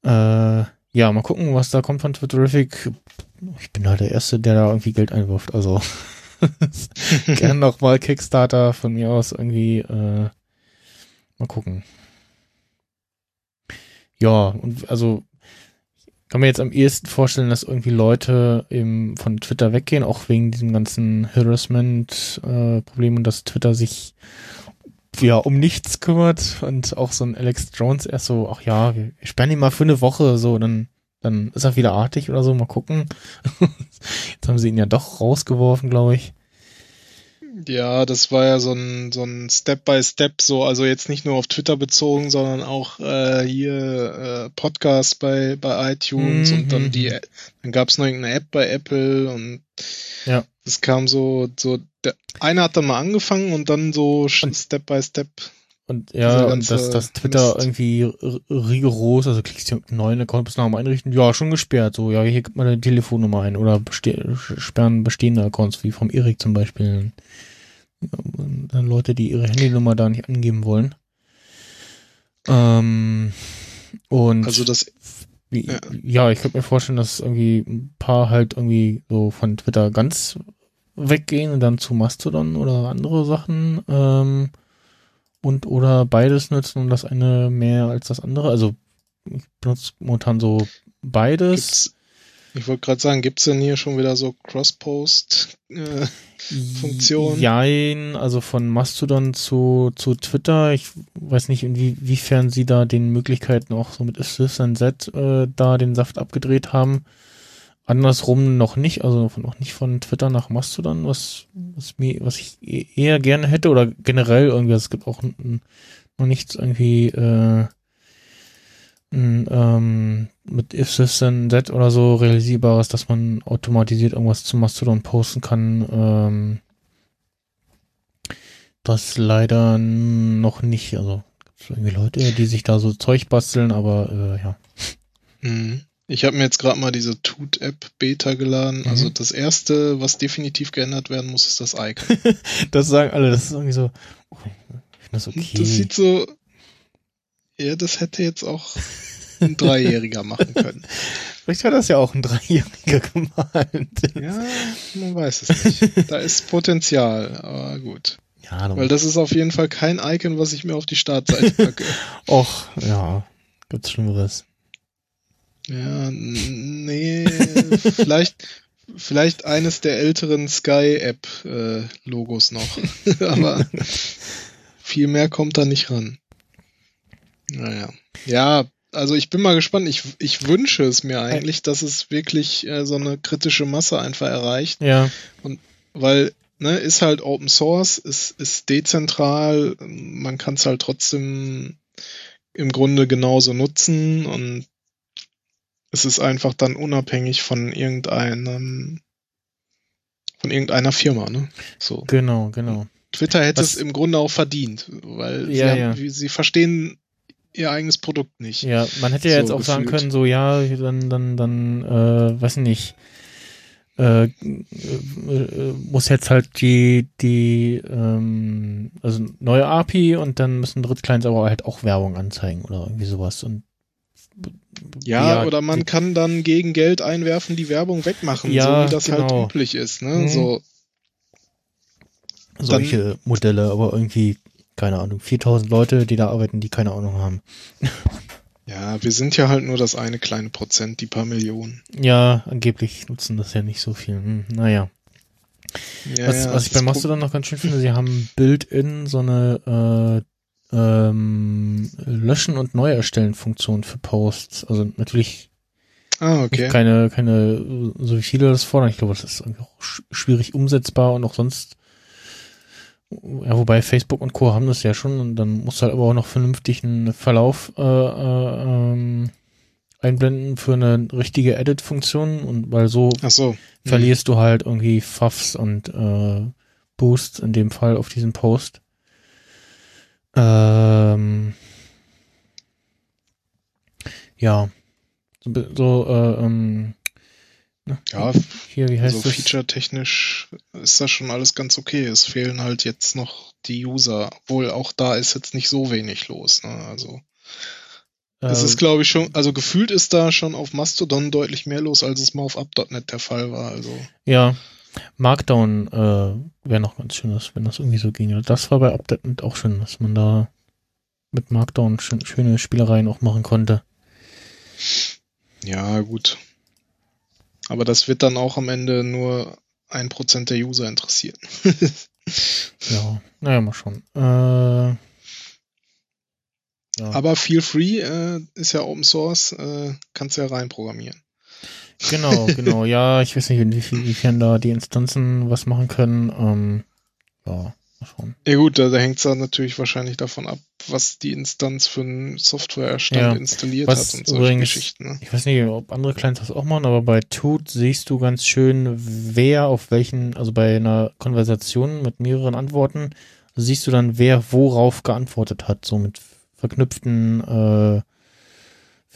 Äh, ja, mal gucken, was da kommt von Twitterific. Ich bin halt der Erste, der da irgendwie Geld einwirft. Also (laughs) gerne noch mal Kickstarter von mir aus irgendwie. Äh, mal gucken. Ja, und also kann mir jetzt am ehesten vorstellen, dass irgendwie Leute eben von Twitter weggehen, auch wegen diesem ganzen Harassment-Problem und dass Twitter sich ja um nichts kümmert und auch so ein Alex Jones erst so, ach ja, wir sperren ihn mal für eine Woche, so, dann, dann ist er wieder artig oder so, mal gucken. (laughs) Jetzt haben sie ihn ja doch rausgeworfen, glaube ich. Ja, das war ja so ein, so ein Step-by-Step, so, also jetzt nicht nur auf Twitter bezogen, sondern auch äh, hier äh, Podcast bei, bei iTunes Mhm. und dann die, dann gab es noch irgendeine App bei Apple und Ja. das kam so, so, der eine hat dann mal angefangen und dann so Und- Step-by-Step. Und ja, und dass, dass Twitter Mist. irgendwie rigoros, also klickst du einen neuen Account bis Namen einrichten, ja, schon gesperrt, so, ja, hier gibt mal eine Telefonnummer ein oder beste sperren bestehende Accounts, wie vom Erik zum Beispiel. Ja, dann Leute, die ihre Handynummer da nicht angeben wollen. Ähm, und Also das, wie, ja. ja. ich könnte mir vorstellen, dass irgendwie ein paar halt irgendwie so von Twitter ganz weggehen und dann zu Mastodon oder andere Sachen ähm, und oder beides nutzen und das eine mehr als das andere. Also ich benutze momentan so beides. gibt's, ich wollte gerade sagen, gibt's denn hier schon wieder so Cross-Post? Äh? Jein, also von Mastodon zu, zu Twitter. Ich weiß nicht, inwiefern sie da den Möglichkeiten auch so mit Assist and Z äh, da den Saft abgedreht haben. Andersrum noch nicht, also auch nicht von Twitter nach Mastodon, was, was mir, was ich e- eher gerne hätte oder generell irgendwie, es gibt auch noch nichts irgendwie äh, n- ähm, mit If System Z oder so realisierbares, dass man automatisiert irgendwas zu Mastodon posten kann. Ähm, das leider noch nicht. Also irgendwie Leute, die sich da so Zeug basteln, aber äh, ja. Mhm. Ich habe mir jetzt gerade mal diese Toot-App Beta geladen. Mhm. Also das erste, was definitiv geändert werden muss, ist das Icon. (laughs) Das sagen alle, das ist irgendwie so. Oh, das okay. Das sieht so. Ja, das hätte jetzt auch ein (laughs) Dreijähriger machen können. Vielleicht hat das ja auch ein Dreijähriger gemalt. Ja, man weiß es nicht. (laughs) Da ist Potenzial, aber gut. Ja, Weil das ist auf jeden Fall kein Icon, was ich mir auf die Startseite packe. Och, ja, gibt's Schlimmeres. Ja, nee, (laughs) vielleicht, vielleicht eines der älteren Sky-App-Logos noch. (laughs) Aber viel mehr kommt da nicht ran. Naja. Ja, also ich bin mal gespannt. Ich, ich wünsche es mir eigentlich, dass es wirklich äh, so eine kritische Masse einfach erreicht, Ja, weil ne, ist halt Open Source, ist, ist dezentral, man kann es halt trotzdem im Grunde genauso nutzen und es ist einfach dann unabhängig von irgendeinem von irgendeiner Firma, ne? So. genau, genau. Twitter hätte Was- es im Grunde auch verdient, weil Ja, sie, ja. haben, sie verstehen ihr eigenes Produkt nicht. Ja, man hätte ja So jetzt auch sagen gefühlt. können, so ja, dann, dann, dann, äh, weiß ich nicht, äh, äh, muss jetzt halt die, die, ähm, also neue API und dann müssen Drittclients aber halt auch Werbung anzeigen oder irgendwie sowas und Ja, oder die- man kann dann gegen Geld einwerfen, die Werbung wegmachen, Ja, so wie das genau. halt üblich ist, ne? Mhm. So, solche Modelle, aber irgendwie, keine Ahnung, 4000 Leute, die da arbeiten, die keine Ahnung haben. (laughs) ja, wir sind ja halt nur das eine kleine Prozent, die paar Millionen. Ja, angeblich nutzen das ja nicht so viel. Hm, naja. Ja, was, ja, was ich bei Mastodon noch ganz schön finde, sie haben Build-in so eine äh, ähm, Löschen- und Neuerstellen-Funktion für Posts. Also natürlich Ah, okay. keine, keine, so wie viele das fordern. Ich glaube, das ist auch sch schwierig umsetzbar und auch sonst. Ja, wobei Facebook und Co. haben das ja schon und dann musst du halt aber auch noch vernünftig einen Verlauf äh, äh, ähm, einblenden für eine richtige Edit-Funktion und weil so so. verlierst du halt irgendwie Fuffs und äh, Boosts in dem Fall auf diesen Post. Ähm, ja. So, so äh, ähm, na, Ja, hier, wie heißt also das? feature-technisch ist das schon alles ganz okay. Es fehlen halt jetzt noch die User. Obwohl auch da ist jetzt nicht so wenig los. Ne? Also es ist, glaube ich, schon, also gefühlt ist da schon auf Mastodon deutlich mehr los, als es mal auf up.net der Fall war. Also ja. Markdown äh, wäre noch ganz schön, dass, wenn das irgendwie so ginge. Das war bei Update auch schön, dass man da mit Markdown schön, schöne Spielereien auch machen konnte. ja, gut. Aber das wird dann auch am Ende nur ein Prozent der User interessieren. (laughs) (laughs) Ja, naja, mal schauen. Äh, ja. Aber Feel Free äh, ist ja Open Source, äh, kannst ja reinprogrammieren. Genau, (laughs) genau. Ja, ich weiß nicht, inwiefern da die Instanzen was machen können. Ähm, ja, mal schauen. Ja gut, da, da hängt es dann natürlich wahrscheinlich davon ab, was die Instanz für einen Softwarestand Ja, installiert was hat und solche übrigens- Geschichten. Ne? Ich weiß nicht, ob andere Clients das auch machen, aber bei Toot siehst du ganz schön, wer auf welchen, also bei einer Konversation mit mehreren Antworten, siehst du dann, wer worauf geantwortet hat, so mit verknüpften, äh,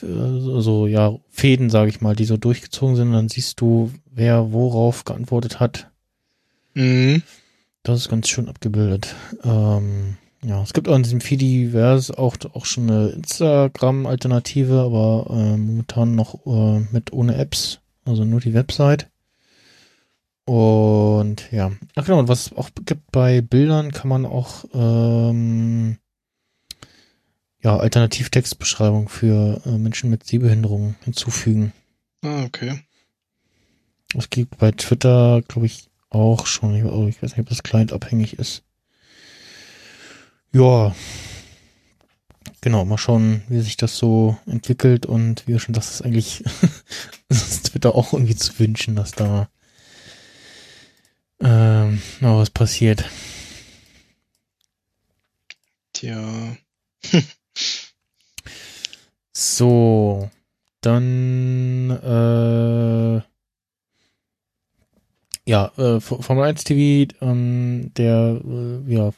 so, ja, Fäden, sage ich mal, die so durchgezogen sind, und dann siehst du, wer worauf geantwortet hat. Mhm. Das ist ganz schön abgebildet. Ähm, ja, es gibt auch in diesem Feediverse auch, auch schon eine Instagram-Alternative, aber äh, momentan noch äh, mit ohne Apps, also nur die Website. Und ja, ach genau, und was es auch gibt bei Bildern, kann man auch ähm, ja, Alternativtextbeschreibung für äh, Menschen mit Sehbehinderung hinzufügen. Ah, okay. Es gibt bei Twitter, glaube ich, auch schon. Ich, oh, ich weiß nicht, ob das clientabhängig ist. Ja. Genau, mal schauen, wie sich das so entwickelt und wie schon sagst, ist eigentlich (laughs) das ist Twitter auch irgendwie zu wünschen, dass da ähm, noch was passiert. Tja. (laughs) So, dann äh, ja, äh, Formel 1 TV, ähm, der äh, ja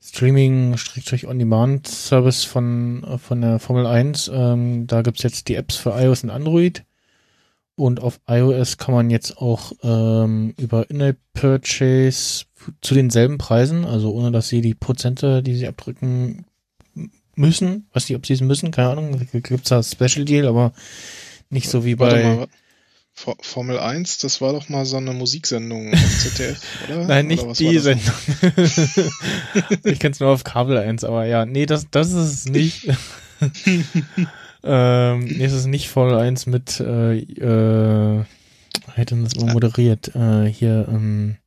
Streaming-On-Demand-Service von äh, von der Formel 1. Ähm, da gibt's jetzt die Apps für iOS und Android. Und auf iOS kann man jetzt auch ähm, über In-App-Purchase zu denselben Preisen, also ohne dass sie die Prozente, die sie abdrücken, müssen. Weiß nicht, ob sie es müssen, keine Ahnung. Gibt's da Special Deal, aber nicht so wie Warte bei. Formel 1, das war doch mal so eine Musiksendung auf (laughs) ZDF, oder? Nein, Oder nicht was die? Sendung. (laughs) ich kenn's nur auf Kabel 1, aber ja, nee, das, das ist es nicht. (laughs) ähm, nee, es ist nicht Formel 1 mit, äh, äh, hätte das mal moderiert, äh, hier, ähm,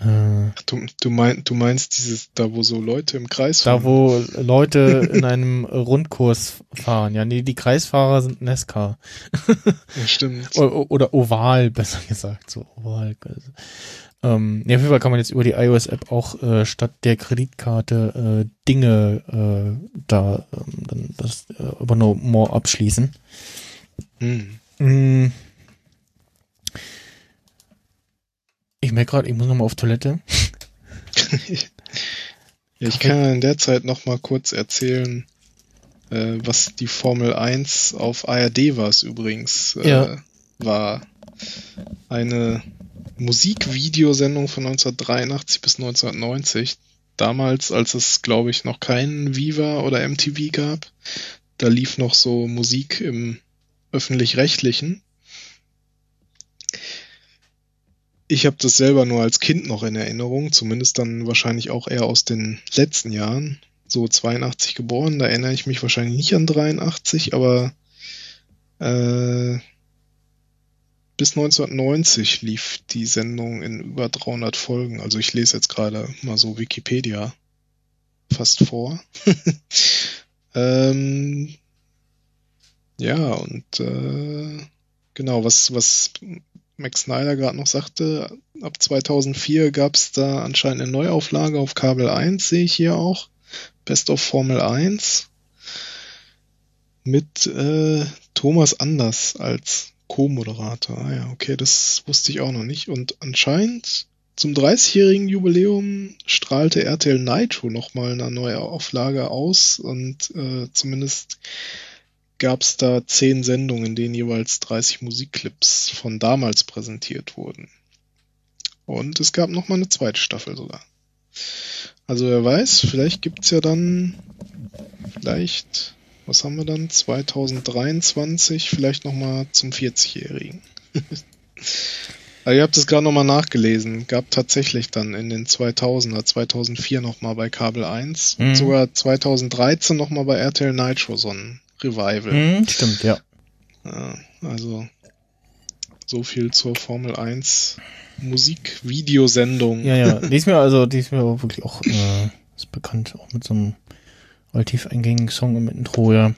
äh, Ach, Du, du, mein, du meinst dieses, da wo so Leute im Kreis da fahren? wo (laughs) Leute in einem Rundkurs fahren. Ja, nee, die Kreisfahrer sind NASCAR. Ja, stimmt. O- Oder Oval, (laughs) besser gesagt, so Oval. Ähm, ja, auf jeden Fall kann man jetzt über die iOS-App auch äh, statt der Kreditkarte äh, Dinge äh, da ähm, dann das äh, über No More abschließen. Hm. Mm. Ich merke gerade, ich muss noch mal auf Toilette. (laughs) Ich kann in der Zeit noch mal kurz erzählen, äh, was die Formel 1 auf ARD war es übrigens. Äh, Ja. War eine Musikvideosendung von 1983 bis 1990. Damals, als es, glaube ich, noch keinen Viva oder MTV gab. Da lief noch so Musik im öffentlich-rechtlichen. Ich habe das selber nur als Kind noch in Erinnerung, zumindest dann wahrscheinlich auch eher aus den letzten Jahren. So 82 geboren, da erinnere ich mich wahrscheinlich nicht an 83, aber äh, bis 1990 lief die Sendung in über 300 Folgen. Also ich lese jetzt gerade mal so Wikipedia fast vor. (laughs) ähm, ja, und äh, genau, was, was Max Snyder gerade noch sagte, ab 2004 gab es da anscheinend eine Neuauflage auf Kabel 1, sehe ich hier auch. Best of Formel 1 mit äh, Thomas Anders als Co-Moderator. Ah ja, okay, das wusste ich auch noch nicht. Und anscheinend zum 30-jährigen Jubiläum strahlte RTL Nitro nochmal eine neue Auflage aus und äh, zumindest gab es da zehn Sendungen, in denen jeweils 30 Musikclips von damals präsentiert wurden. Und es gab noch mal eine zweite Staffel sogar. Also wer weiß, vielleicht gibt's ja dann vielleicht, was haben wir dann, 2023 vielleicht noch mal zum 40-Jährigen. Also (laughs) ihr habt es gerade noch mal nachgelesen. Gab tatsächlich dann in den 2000er, 2004 noch mal bei Kabel 1 Mhm. und sogar 2013 noch mal bei RTL Nitro so ein Revival. Hm, stimmt, ja. Ja, also so viel zur Formel 1 Musikvideosendung. Ja, ja. (laughs) Die ist mir also, die ist mir wirklich auch äh, ist bekannt, auch mit so einem relativ eingängigen Song im Intro, ja.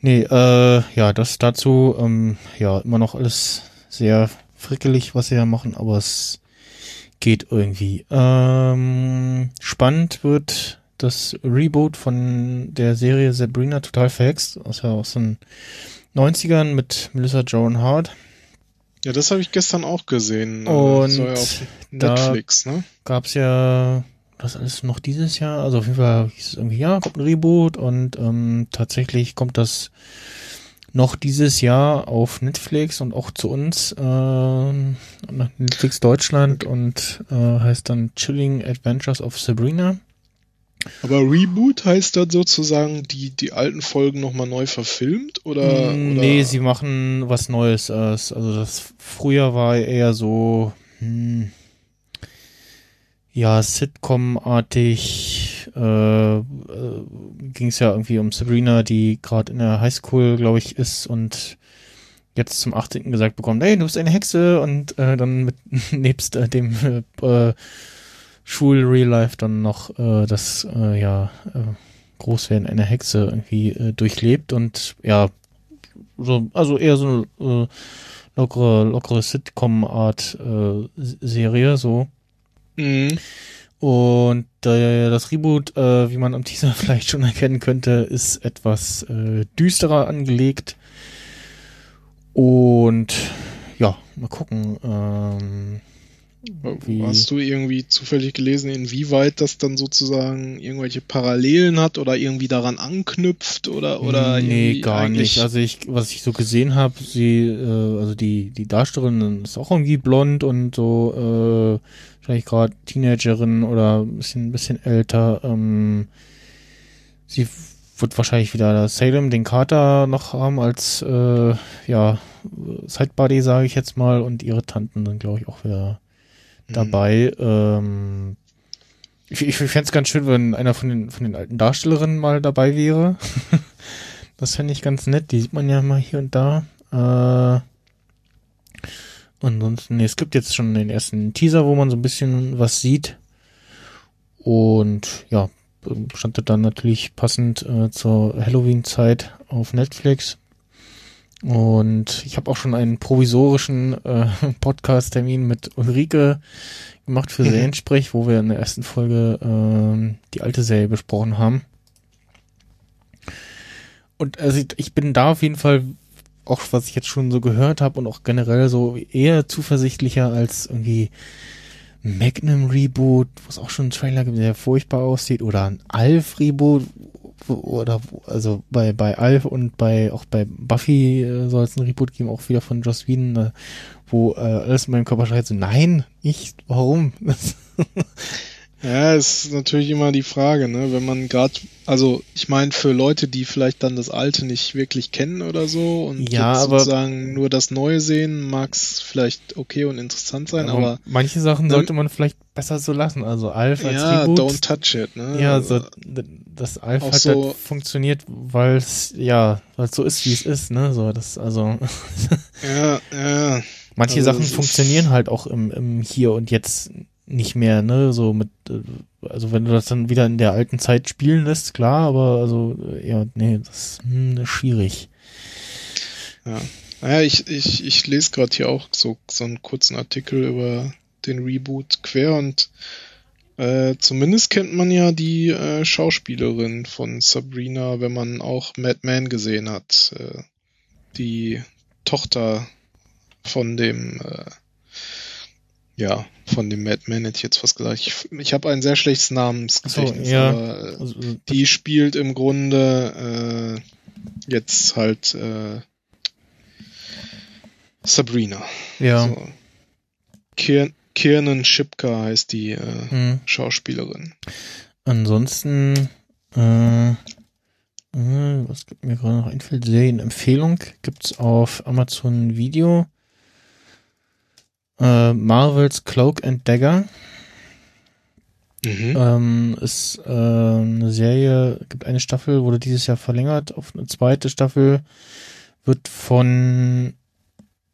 Nee, äh, ja, das dazu, ähm, ja, immer noch alles sehr frickelig, was sie da machen, aber es geht irgendwie. Ähm, spannend wird das Reboot von der Serie Sabrina total verhext, aus, ja aus den 90ern mit Melissa Joan Hart. Ja, das habe ich gestern auch gesehen. Äh, Und ja Netflix, ne? gab's ja das alles noch dieses Jahr. Also auf jeden Fall hieß es irgendwie, ja, kommt ein Reboot und ähm, tatsächlich kommt das noch dieses Jahr auf Netflix und auch zu uns äh, nach Netflix Deutschland und äh, heißt dann Chilling Adventures of Sabrina. Aber Reboot heißt dann sozusagen die, die alten Folgen nochmal neu verfilmt? Oder, Mm, oder? Nee, sie machen was Neues. es- Also das früher war eher so, hm, ja, Sitcom-artig. Äh, äh, Ging es ja irgendwie um Sabrina, die gerade in der Highschool, glaube ich, ist und jetzt zum 18. gesagt bekommt, hey, du bist eine Hexe und äh, dann mit (laughs) nebst äh, dem äh, Schul-Real Life dann noch äh, das, äh, ja, äh, Großwerden einer Hexe irgendwie äh, durchlebt und ja, so, also eher so eine äh, lockere, lockere Sitcom-Art äh, S- Serie, so. Mhm. Und äh, das Reboot, äh, wie man am Teaser (laughs) vielleicht schon erkennen könnte, ist etwas äh, düsterer angelegt. Und ja, mal gucken. Ähm, wie- Hast du irgendwie zufällig gelesen, inwieweit das dann sozusagen irgendwelche Parallelen hat oder irgendwie daran anknüpft oder oder nee, gar nicht. Also ich, was ich so gesehen habe, sie, äh, also die die Darstellerin ist auch irgendwie blond und so äh, wahrscheinlich gerade Teenagerin oder ein bisschen ein bisschen älter. Ähm, sie wird wahrscheinlich wieder Salem, den Kater noch haben als äh, ja Sidebody, sage ich jetzt mal, und ihre Tanten dann glaube ich auch wieder Dabei. Ähm, ich ich fände es ganz schön, wenn einer von den von den alten Darstellerinnen mal dabei wäre. (laughs) das fände ich ganz nett. Die sieht man ja mal hier und da. Äh, ansonsten, nee, es gibt jetzt schon den ersten Teaser, wo man so ein bisschen was sieht. Und ja, stand dann natürlich passend äh, zur Halloween-Zeit auf Netflix. Und ich habe auch schon einen provisorischen äh, (laughs) Podcast-Termin mit Ulrike gemacht für Mhm. Seriensprech, wo wir in der ersten Folge ähm, die alte Serie besprochen haben. Und also ich- ich bin da auf jeden Fall auch, was ich jetzt schon so gehört habe und auch generell so eher zuversichtlicher als irgendwie Magnum Reboot, wo es auch schon einen Trailer gibt, der furchtbar aussieht, oder ein Alf Reboot, oder also bei bei Alf und bei auch bei Buffy äh, soll es ein Reboot geben, auch wieder von Joss Whedon, äh, wo äh, alles in meinem Körper schreit so, nein, nicht, warum? (laughs) Ja, ist natürlich immer die Frage, ne? Wenn man gerade, also ich meine, für Leute, die vielleicht dann das Alte nicht wirklich kennen oder so und Ja, jetzt aber- sozusagen nur das Neue sehen, mag es vielleicht okay und interessant sein, aber, manche Sachen sollte man vielleicht besser so lassen. Also Alf als ja, Reboot. don't touch it, ne? Ja, so, d- das Alpha Auch hat so- halt funktioniert, weil es, ja, weil es so ist, wie es ist, ne, so, das, also, (laughs) Ja, ja. manche Also Sachen funktionieren halt auch im, im Hier und Jetzt nicht mehr, ne, so mit, äh, also wenn du das dann wieder in der alten Zeit spielen lässt, klar, aber also, ja, nee, das hm, ist schwierig. Naja, ich, ich, ich lese gerade hier auch so, so einen kurzen Artikel über den Reboot quer und äh, zumindest kennt man ja die äh, Schauspielerin von Sabrina, wenn man auch Mad Men gesehen hat. Äh, die Tochter von dem, äh, ja, von dem Mad Men hätte ich jetzt fast gesagt. Ich, ich habe ein sehr schlechtes Namensgedächtnis, So, ja. aber äh, Also, die spielt im Grunde äh, jetzt halt äh, Sabrina. ja, So. Kier Shipka heißt die äh, hm. Schauspielerin. Ansonsten, äh, äh, was gibt mir gerade noch einfällt, Serienempfehlung gibt's auf Amazon Video. Äh, Marvels Cloak and Dagger Mhm. ähm, ist äh, eine Serie, gibt eine Staffel, wurde dieses Jahr verlängert auf eine zweite Staffel, wird von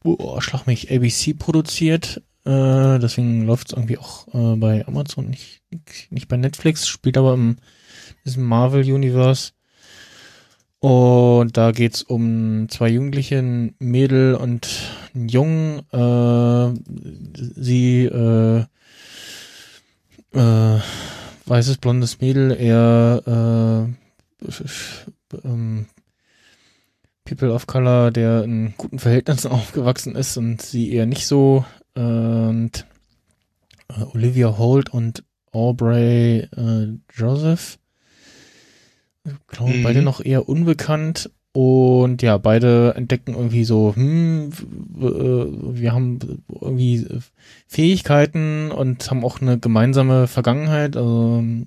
oh, schlag mich, ABC produziert. Äh, deswegen läuft es irgendwie auch äh, bei Amazon, nicht, nicht bei Netflix, spielt aber im diesem Marvel-Universe. Und da geht's um zwei Jugendliche, ein Mädel und einen Jungen. Äh, sie äh, äh, weißes, blondes Mädel, er äh, ähm, People of Color, der in guten Verhältnissen (laughs) aufgewachsen ist und sie eher nicht so. Und äh, Olivia Holt und Aubrey äh, Joseph. Glaube, Mhm. beide noch eher unbekannt. Und ja, beide entdecken irgendwie so, hm, äh, wir haben irgendwie Fähigkeiten und haben auch eine gemeinsame Vergangenheit, also ähm,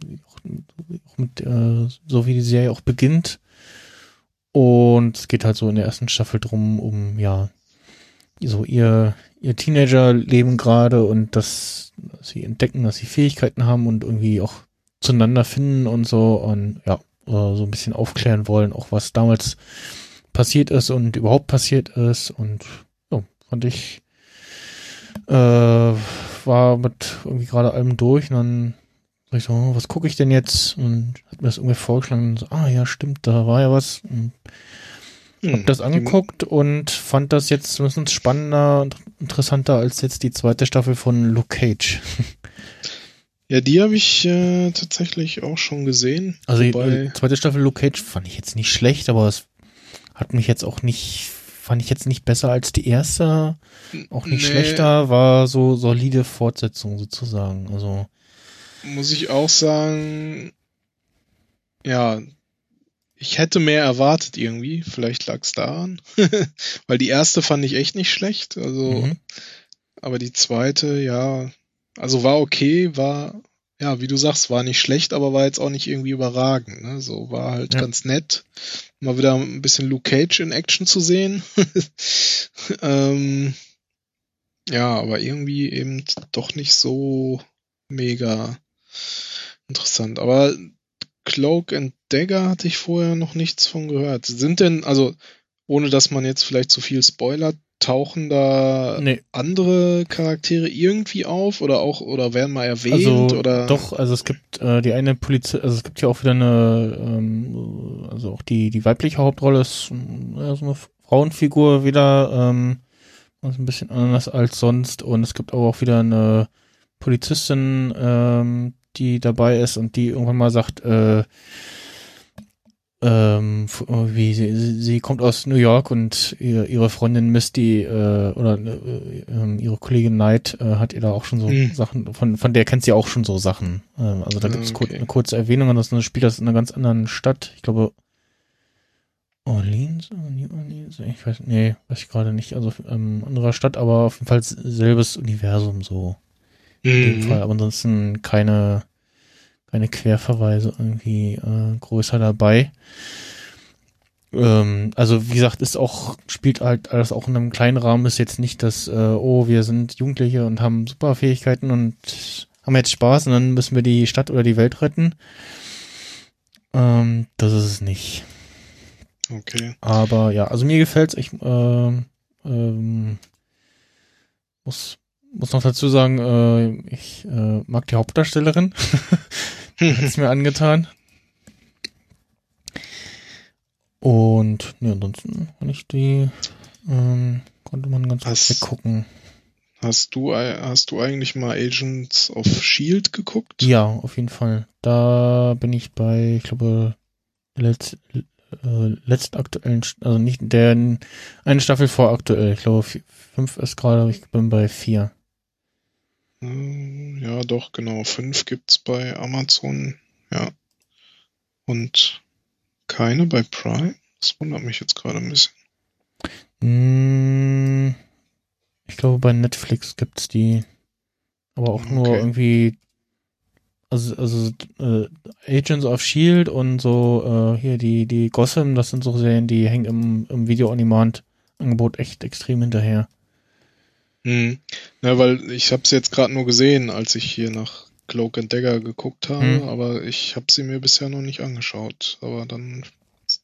auch mit, äh, so wie die Serie auch beginnt. Und es geht halt so in der ersten Staffel drum, um ja, so ihr, ihr Teenager-Leben gerade und dass, dass sie entdecken, dass sie Fähigkeiten haben und irgendwie auch zueinander finden und so und ja, äh, so ein bisschen aufklären wollen, auch was damals passiert ist und überhaupt passiert ist und ja, fand ich äh, war mit irgendwie gerade allem durch und dann sag ich so, oh, was gucke ich denn jetzt? Und hat mir das irgendwie vorgeschlagen und so, ah ja, stimmt, da war ja was. Und hab Hm, das angeguckt und fand das jetzt zumindest spannender und interessanter als jetzt die zweite Staffel von Luke Cage. (laughs) Ja, die habe ich äh, tatsächlich auch schon gesehen. Also die zweite Staffel Luke Cage fand ich jetzt nicht schlecht, aber es hat mich jetzt auch nicht, fand ich jetzt nicht besser als die erste, auch nicht Nee. schlechter, war so solide Fortsetzung sozusagen. Also muss ich auch sagen, ja, ich hätte mehr erwartet irgendwie. Vielleicht lag es daran. (laughs) Weil die erste fand ich echt nicht schlecht. Also, mhm. aber die zweite, ja, also war okay, war ja, wie du sagst, war nicht schlecht, aber war jetzt auch nicht irgendwie überragend. Ne? So war halt Ja. ganz nett, mal wieder ein bisschen Luke Cage in Action zu sehen. (laughs) ähm, ja, aber irgendwie eben doch nicht so mega interessant. Aber Cloak and Dagger hatte ich vorher noch nichts von gehört. Sind denn, also ohne dass man jetzt vielleicht zu viel spoilert, tauchen da Nee, andere Charaktere irgendwie auf oder auch oder werden mal erwähnt also oder? doch, also es gibt äh, die eine Polizei, also es gibt ja auch wieder eine, ähm, also auch die die weibliche Hauptrolle ist ähm, ja, so eine Frauenfigur wieder, ähm, was ein bisschen anders als sonst. Und es gibt aber auch wieder eine Polizistin, ähm, die dabei ist und die irgendwann mal sagt, äh, ähm, f- wie sie, sie kommt aus New York und ihr, ihre Freundin Misty äh, oder äh, ähm, ihre Kollegin Knight äh, hat ihr da auch schon so Hm. Sachen, von, von der kennt sie auch schon so Sachen. Ähm, also da Ah, gibt es kur okay. eine kurze Erwähnung, das spielt das in einer ganz anderen Stadt. Ich glaube Orleans, oder New Orleans, ich weiß, nee, weiß ich gerade nicht. Also ähm, anderer Stadt, aber auf jeden Fall selbes Universum so in dem Mhm. Fall. Aber ansonsten keine, keine Querverweise irgendwie äh, größer dabei. Ähm, also wie gesagt, ist auch, spielt halt alles auch in einem kleinen Rahmen, ist jetzt nicht das, äh, oh, wir sind Jugendliche und haben Superfähigkeiten und haben jetzt Spaß und dann müssen wir die Stadt oder die Welt retten. Ähm, das ist es nicht. Okay. Aber ja, also mir gefällt's. Ich ähm, ähm, muss, muss noch dazu sagen, äh, ich äh, mag die Hauptdarstellerin. (laughs) Hat's mir angetan. Und ja, ansonsten kann ich die, ähm, konnte man ganz gut Was- weggucken. Hast du hast du eigentlich mal Agents of Shield geguckt? Ja, auf jeden Fall. Da bin ich bei, ich glaube, letzt, äh, letztaktuellen, also nicht der, eine Staffel vor aktuell. Ich glaube, fünf ist gerade, aber ich bin bei vier. Äh, Ja, doch, genau. Fünf gibt's bei Amazon. Ja. Und keine bei Prime? Das wundert mich jetzt gerade ein bisschen. Mm, Ich glaube, bei Netflix gibt's die, aber auch nur Okay. irgendwie, also, also äh, Agents of Shield und so äh, hier die die Gotham, das sind so Serien, die hängen im, im Video on Demand Angebot echt extrem hinterher. Hm. Ja, weil ich habe es jetzt gerade nur gesehen, als ich hier nach Cloak and Dagger geguckt habe, Hm. aber ich habe sie mir bisher noch nicht angeschaut. Aber dann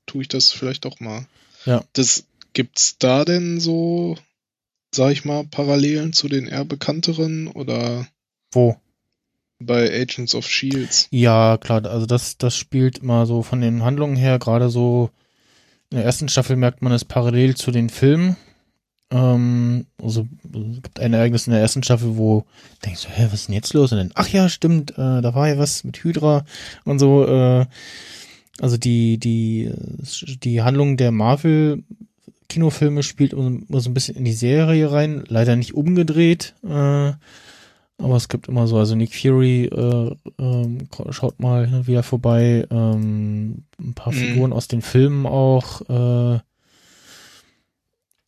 tue ich das vielleicht doch mal. Ja. Das gibt's da denn so, sag ich mal, Parallelen zu den eher bekannteren oder Wo? bei Agents of Shields? Ja, klar, also das, das spielt immer so von den Handlungen her, gerade so in der ersten Staffel merkt man es parallel zu den Filmen. Ähm, also es gibt ein Ereignis in der ersten Staffel, wo denkst du, hä, was ist denn jetzt los? Und dann, ach ja, stimmt, äh, da war ja was mit Hydra und so. Äh, also die, die, die Handlung der Marvel Kinofilme spielt immer so ein bisschen in die Serie rein, leider nicht umgedreht. Äh, aber es gibt immer so, also Nick Fury äh, ähm, schaut mal wieder vorbei, ähm, ein paar Mhm. Figuren aus den Filmen auch. Äh,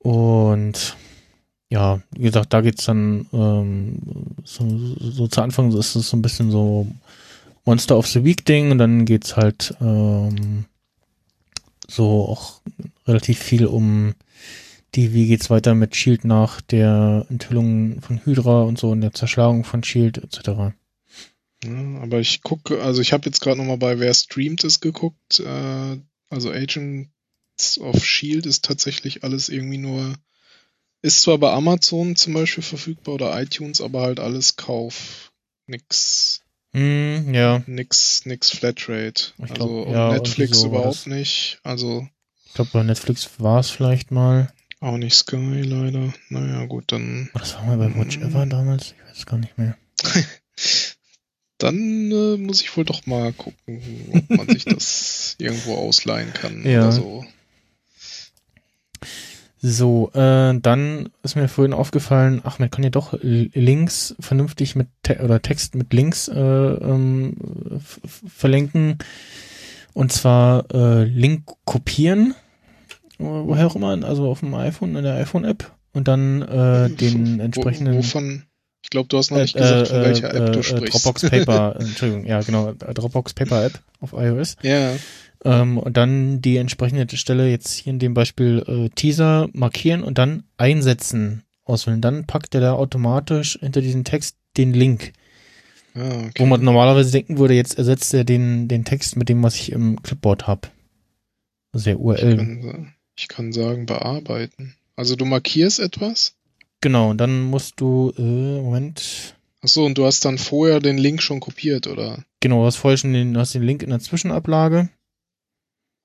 und ja, wie gesagt, da geht's dann ähm, so, so zu Anfang ist es so ein bisschen so Monster of the Week Ding und dann geht's halt ähm, so auch relativ viel um die, wie geht's weiter mit Shield nach der Enthüllung von Hydra und so und der Zerschlagung von Shield etc. Ja, aber ich gucke, also ich habe jetzt gerade nochmal bei Wer streamt es geguckt. Äh, also Agents of Shield ist tatsächlich alles irgendwie nur, ist zwar bei Amazon zum Beispiel verfügbar oder iTunes, aber halt alles Kauf. Nix, Hm, ja, nix, nix Flatrate. Ich glaub, also ja, Netflix so überhaupt nicht. Also ich glaube bei Netflix war es vielleicht mal. auch nicht Sky leider. Naja, gut, dann, das war mal bei Watch Ever damals, ich weiß gar nicht mehr. (laughs) dann äh, muss ich wohl doch mal gucken, ob man sich das (laughs) irgendwo ausleihen kann Ja. oder so. So, äh, dann ist mir vorhin aufgefallen, ach, man kann ja doch Links vernünftig mit Te oder Text mit Links äh, ähm, verlinken. Und zwar äh, Link kopieren, wo- woher auch immer, also auf dem iPhone, in der iPhone-App und dann äh, den Wo- entsprechenden Wovon, Ich glaube, du hast noch nicht gesagt, von welcher App du sprichst. Dropbox Paper, Entschuldigung, ja genau, Dropbox Paper App auf iOS. ja, Ähm, und dann die entsprechende Stelle jetzt hier in dem Beispiel äh, Teaser markieren und dann einsetzen auswählen. Dann packt er da automatisch hinter diesen Text den Link. ah, okay. Wo man normalerweise denken würde, jetzt ersetzt er den, den Text mit dem, was ich im Clipboard habe. Also der ich, URL. kann, sa- ich kann sagen, bearbeiten. Also du markierst etwas? Genau, und dann musst du, äh, Moment, Achso, und du hast dann vorher den Link schon kopiert, oder? genau, du hast vorher schon den, du hast den Link in der Zwischenablage.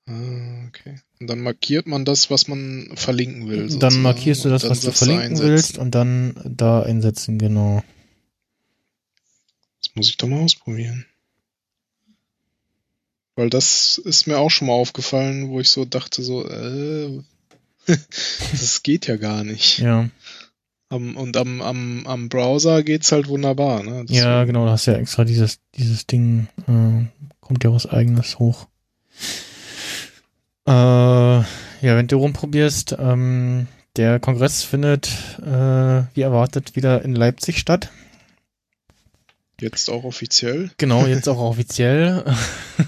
Ah, okay. Und dann markiert man das, was man verlinken will. dann sozusagen. markierst du das, dann was du verlinken willst und dann da einsetzen, genau. Das muss ich doch mal ausprobieren. Weil das ist mir auch schon mal aufgefallen, wo ich so dachte, so, äh, (laughs) das geht ja gar nicht. Ja, Am, und am, am, am Browser geht's halt wunderbar, ne? Das- ja, genau, du hast ja extra dieses, dieses Ding, äh, kommt ja was eigenes hoch. Äh, ja, wenn du rumprobierst, ähm, der Kongress findet, äh, wie erwartet, wieder in Leipzig statt. Jetzt auch offiziell. Genau, jetzt auch (laughs) offiziell.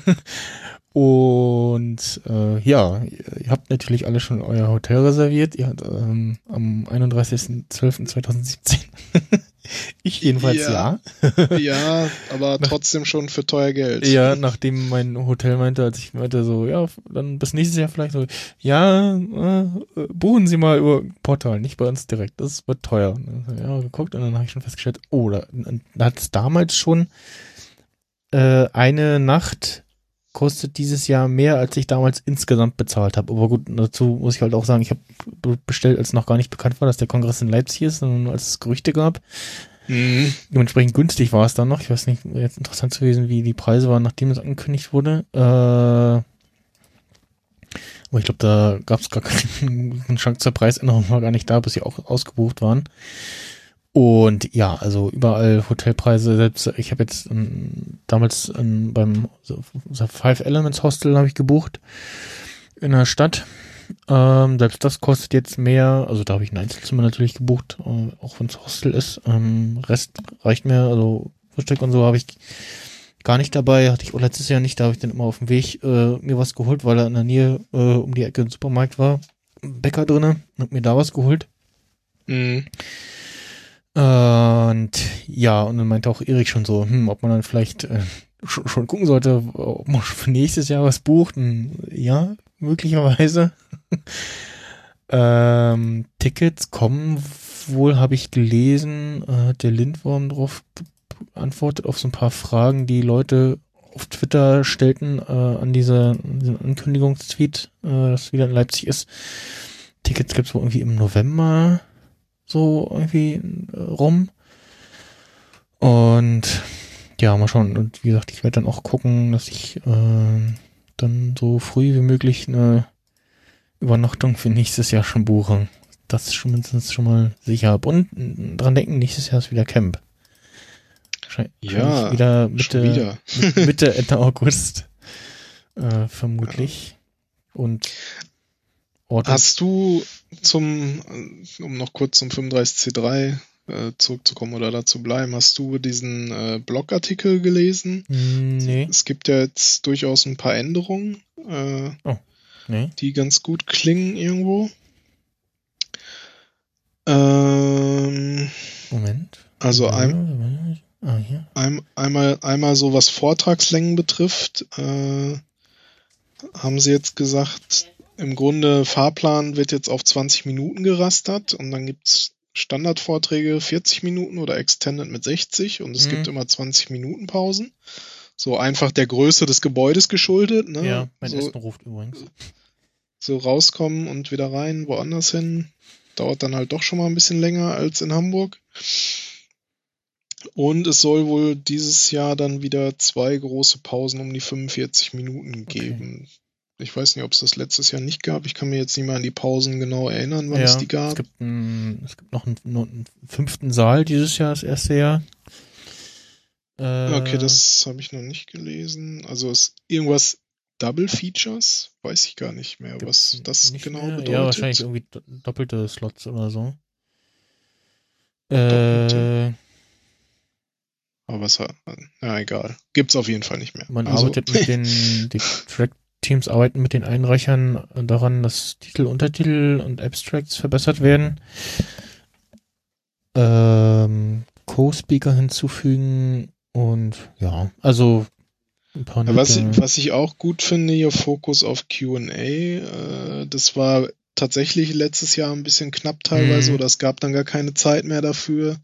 (laughs) Und äh, ja, ihr habt natürlich alle schon euer Hotel reserviert. Ihr habt ähm, am 31.12.2017. (laughs) ich jedenfalls Ja. ja. (laughs) Ja, aber trotzdem schon für teuer Geld. Ja, nachdem mein Hotel meinte, als ich meinte so, ja, dann bis nächstes Jahr vielleicht so, ja, äh, buchen Sie mal über Portal, nicht bei uns direkt, das wird teuer. Dann, Ja, geguckt und dann habe ich schon festgestellt, oh, da, da hat es damals schon äh, eine Nacht kostet dieses Jahr mehr, als ich damals insgesamt bezahlt habe. Aber gut, dazu muss ich halt auch sagen, ich habe bestellt, als noch gar nicht bekannt war, dass der Kongress in Leipzig ist, sondern als es Gerüchte gab. Mhm. Dementsprechend günstig war es dann noch. Ich weiß nicht, jetzt interessant zu gewesen, wie die Preise waren, nachdem es angekündigt wurde. Äh, aber ich glaube, da gab es gar keinen (laughs) Chance zur Preisänderung, war gar nicht da, bis sie auch ausgebucht waren. Und ja, also überall Hotelpreise, selbst ich habe jetzt ähm, damals ähm, beim Five Elements Hostel habe ich gebucht in der Stadt. Ähm, selbst das kostet jetzt mehr, also da habe ich ein Einzelzimmer natürlich gebucht, äh, auch wenn es Hostel ist. Ähm, Rest reicht mir, also Frühstück und so habe ich gar nicht dabei, hatte ich auch letztes Jahr nicht, da habe ich dann immer auf dem Weg äh, mir was geholt, weil da in der Nähe äh, um die Ecke ein Supermarkt war, ein Bäcker drinne, hab mir da was geholt. Mhm. Und ja, und dann meinte auch Erik schon so, hm, ob man dann vielleicht äh, schon, gucken sollte, ob man für nächstes Jahr was bucht. Und ja, möglicherweise. (laughs) ähm, Tickets kommen wohl, habe ich gelesen, äh, hat der Lindwurm drauf antwortet auf so ein paar Fragen, die Leute auf Twitter stellten äh, an diese, diesen Ankündigungstweet, äh, dass wieder in Leipzig ist. Tickets gibt's wohl irgendwie im November so irgendwie äh, rum. Und ja, mal schauen. Und wie gesagt, ich werde dann auch gucken, dass ich äh, dann so früh wie möglich eine Übernachtung für nächstes Jahr schon buche. Das schon mindestens schon mal sicher habe. Und äh, dran denken, nächstes Jahr ist wieder Camp. Wahrscheinlich Ja, wieder Mitte, wieder. mit- Mitte, Ende August. Äh, vermutlich. Und Ort Hast du zum, um noch kurz zum 35C3 äh, zurückzukommen oder da zu bleiben, hast du diesen äh, Blogartikel gelesen? Nee, Es gibt ja jetzt durchaus ein paar Änderungen, äh, nee. die ganz gut klingen irgendwo. Ähm, Moment. also ein, Ah, hier. ein, einmal, einmal so was Vortragslängen betrifft, äh, haben sie jetzt gesagt, im Grunde Fahrplan wird jetzt auf 20 Minuten gerastert und dann gibt's Standardvorträge 40 Minuten oder Extended mit 60 und es Mhm. gibt immer 20 Minuten Pausen. So einfach der Größe des Gebäudes geschuldet. Ne? Ja, mein so, Essen ruft übrigens. so rauskommen und wieder rein, woanders hin. Dauert dann halt doch schon mal ein bisschen länger als in Hamburg. Und es soll wohl dieses Jahr dann wieder zwei große Pausen um die 45 Minuten geben. Ich weiß nicht, ob es das letztes Jahr nicht gab. Ich kann mir jetzt nicht mehr an die Pausen genau erinnern, wann es die es gab. gibt, ein, es gibt noch einen, einen fünften Saal dieses Jahr, das erste Jahr. Äh, Okay, das habe ich noch nicht gelesen. Also ist irgendwas Double Features? Weiß ich gar nicht mehr, was das genau mehr. bedeutet. Ja, wahrscheinlich irgendwie do- doppelte Slots oder so. Doppelte? Äh, Aber es hat, ja, egal. Gibt's auf jeden Fall nicht mehr. Man Also- arbeitet mit (laughs) den, die Track-Teams arbeiten mit den Einreichern daran, dass Titel, Untertitel und Abstracts verbessert werden. Ähm, Co-Speaker hinzufügen und ja, also ein paar was, was ich auch gut finde, hier Fokus auf QA. Äh, das war tatsächlich letztes Jahr ein bisschen knapp teilweise Mhm. oder es gab dann gar keine Zeit mehr dafür.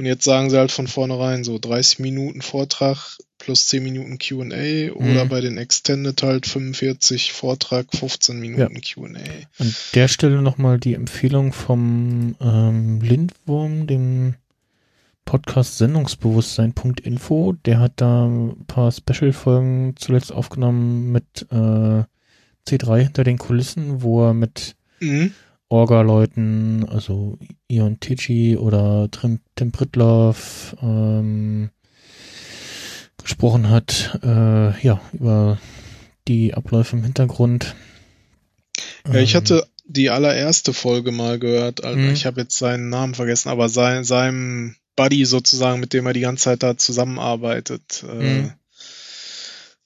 Und jetzt sagen sie halt von vornherein so 30 Minuten Vortrag plus 10 Minuten QA oder Mhm. bei den Extended halt 45 Vortrag, 15 Minuten QA. An der Stelle nochmal die Empfehlung vom ähm, Lindwurm, dem Podcast Sendungsbewusstsein.info. Der hat da ein paar Special-Folgen zuletzt aufgenommen mit äh, C3 hinter den Kulissen, wo er mit Mhm. Orga-Leuten, also Ion Tichy oder Tim, Tim Pritloff, ähm, gesprochen hat, äh, ja, über die Abläufe im Hintergrund. Ja, ich Ähm, hatte die allererste Folge mal gehört. Also. Ich habe jetzt seinen Namen vergessen, aber sein, seinem Buddy sozusagen, mit dem er die ganze Zeit da zusammenarbeitet. Äh, Mhm.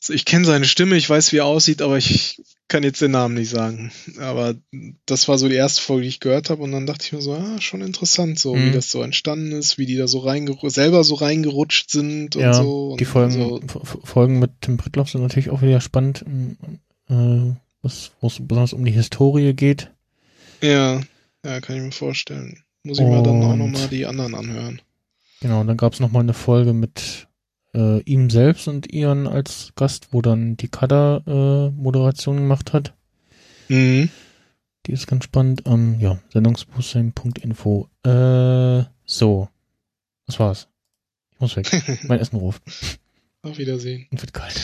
also ich kenne seine Stimme, ich weiß, wie er aussieht, aber ich kann jetzt den Namen nicht sagen. Aber das war so die erste Folge, die ich gehört habe, und dann dachte ich mir so, ah, schon interessant, so Mhm. wie das so entstanden ist, wie die da so reingerutscht, selber so reingerutscht sind und ja, so. Und die Folgen, so. F- Folgen mit Tim Pritloff sind natürlich auch wieder spannend, äh, was, wo es besonders um die Historie geht. Ja, ja, kann ich mir vorstellen. Muss ich mir dann auch Und- nochmal die anderen anhören. Genau, und dann gab es nochmal eine Folge mit äh, ihm selbst und Ian als Gast, wo dann die Kada äh, Moderation gemacht hat. Mhm. Die ist ganz spannend. Ähm, ja, Sendungsbewusstsein.info. Äh, so. Das war's. Ich muss weg. (laughs) mein Essen ruft. Auf Wiedersehen. Und wird kalt.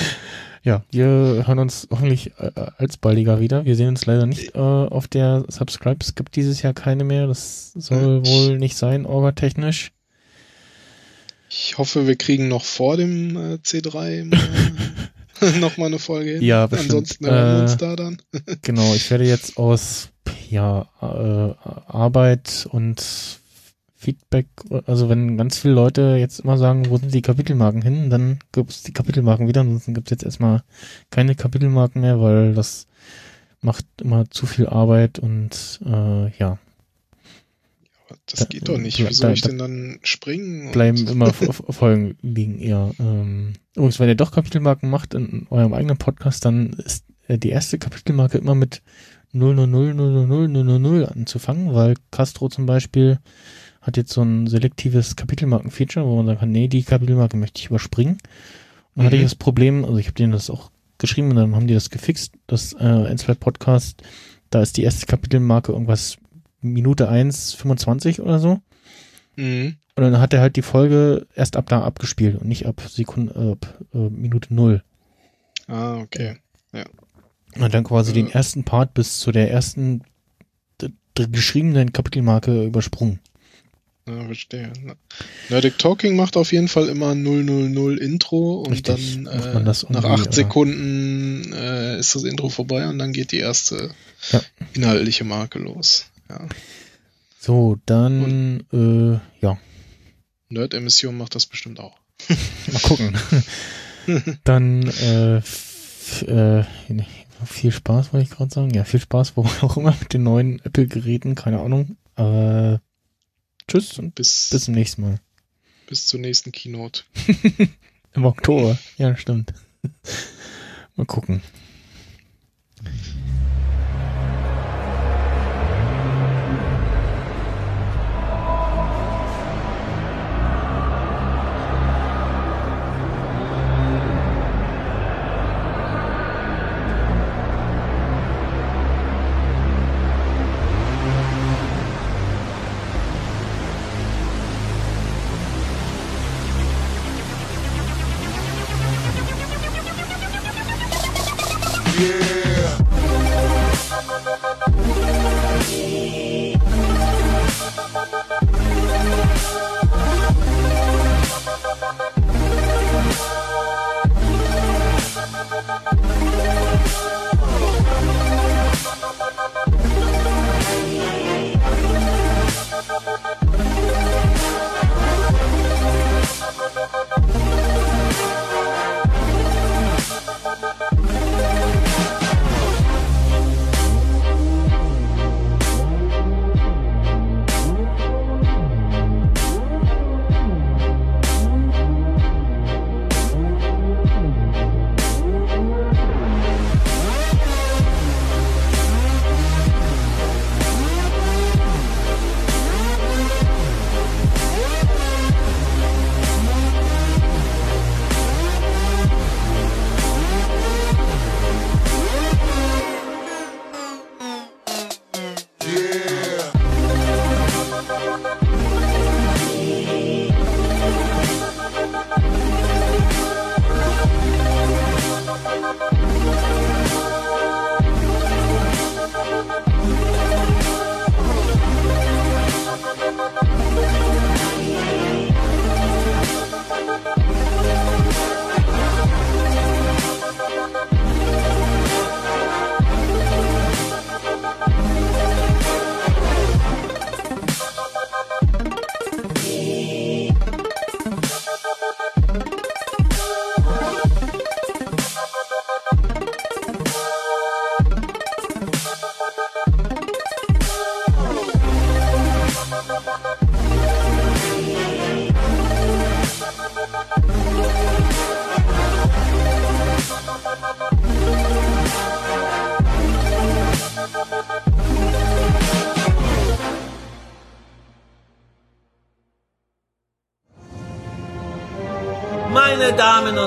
(laughs) ja, wir hören uns hoffentlich äh, alsbaldiger wieder. Wir sehen uns leider nicht äh, auf der Subscribe. Es gibt dieses Jahr keine mehr. Das soll Ja. wohl nicht sein, orgatechnisch. Ich hoffe, wir kriegen noch vor dem äh, C3 mal, (laughs) noch mal eine Folge hin. Ja, bestimmt. Ansonsten hören wir uns Äh, da dann. (laughs) Genau, ich werde jetzt aus ja, äh, Arbeit und Feedback, also wenn ganz viele Leute jetzt immer sagen, wo sind die Kapitelmarken hin, dann gibt es die Kapitelmarken wieder, ansonsten gibt es jetzt erstmal keine Kapitelmarken mehr, weil das macht immer zu viel Arbeit und äh, ja, Das geht doch nicht. da- Wie soll ich denn dann springen? bleiben immer Folgen liegen eher. Ähm, übrigens, wenn ihr doch Kapitelmarken macht in eurem eigenen Podcast, dann ist äh, die erste Kapitelmarke immer mit 0000000 anzufangen, weil Castro zum Beispiel hat jetzt so ein selektives Kapitelmarken-Feature, wo man sagen kann, nee, die Kapitelmarke möchte ich überspringen. Und dann hatte ich Mhm. das Problem, also ich habe denen das auch geschrieben und dann haben die das gefixt, das äh, Ensflight Podcast, da ist die erste Kapitelmarke irgendwas Minute 1, 25 oder so. Mhm. Und dann hat er halt die Folge erst ab da abgespielt und nicht ab Sekunde, äh, ab äh, Minute null. Ah, okay. Und hat dann quasi Ja. den ersten Part bis zu der ersten geschriebenen Kapitelmarke übersprungen. Ja, verstehe. Nerdic Talking macht auf jeden Fall immer 000 Intro und Richtig. dann Macht äh, man das nach acht äh, Sekunden äh, ist das Intro vorbei und dann geht die erste Ja. inhaltliche Marke los. Ja. So, dann, äh, ja, Nerd-Emission macht das bestimmt auch. (laughs) mal gucken. (laughs) dann, äh, äh, viel Spaß, wollte ich gerade sagen. Ja, viel Spaß, wo auch immer mit den neuen Apple-Geräten, keine Ahnung. Äh, tschüss und Bis, bis zum nächsten Mal. bis zur nächsten Keynote. (laughs) Im Oktober. Ja, stimmt. Mal gucken.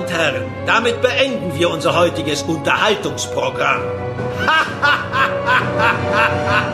Und Herren, damit beenden wir unser heutiges Unterhaltungsprogramm. (laughs)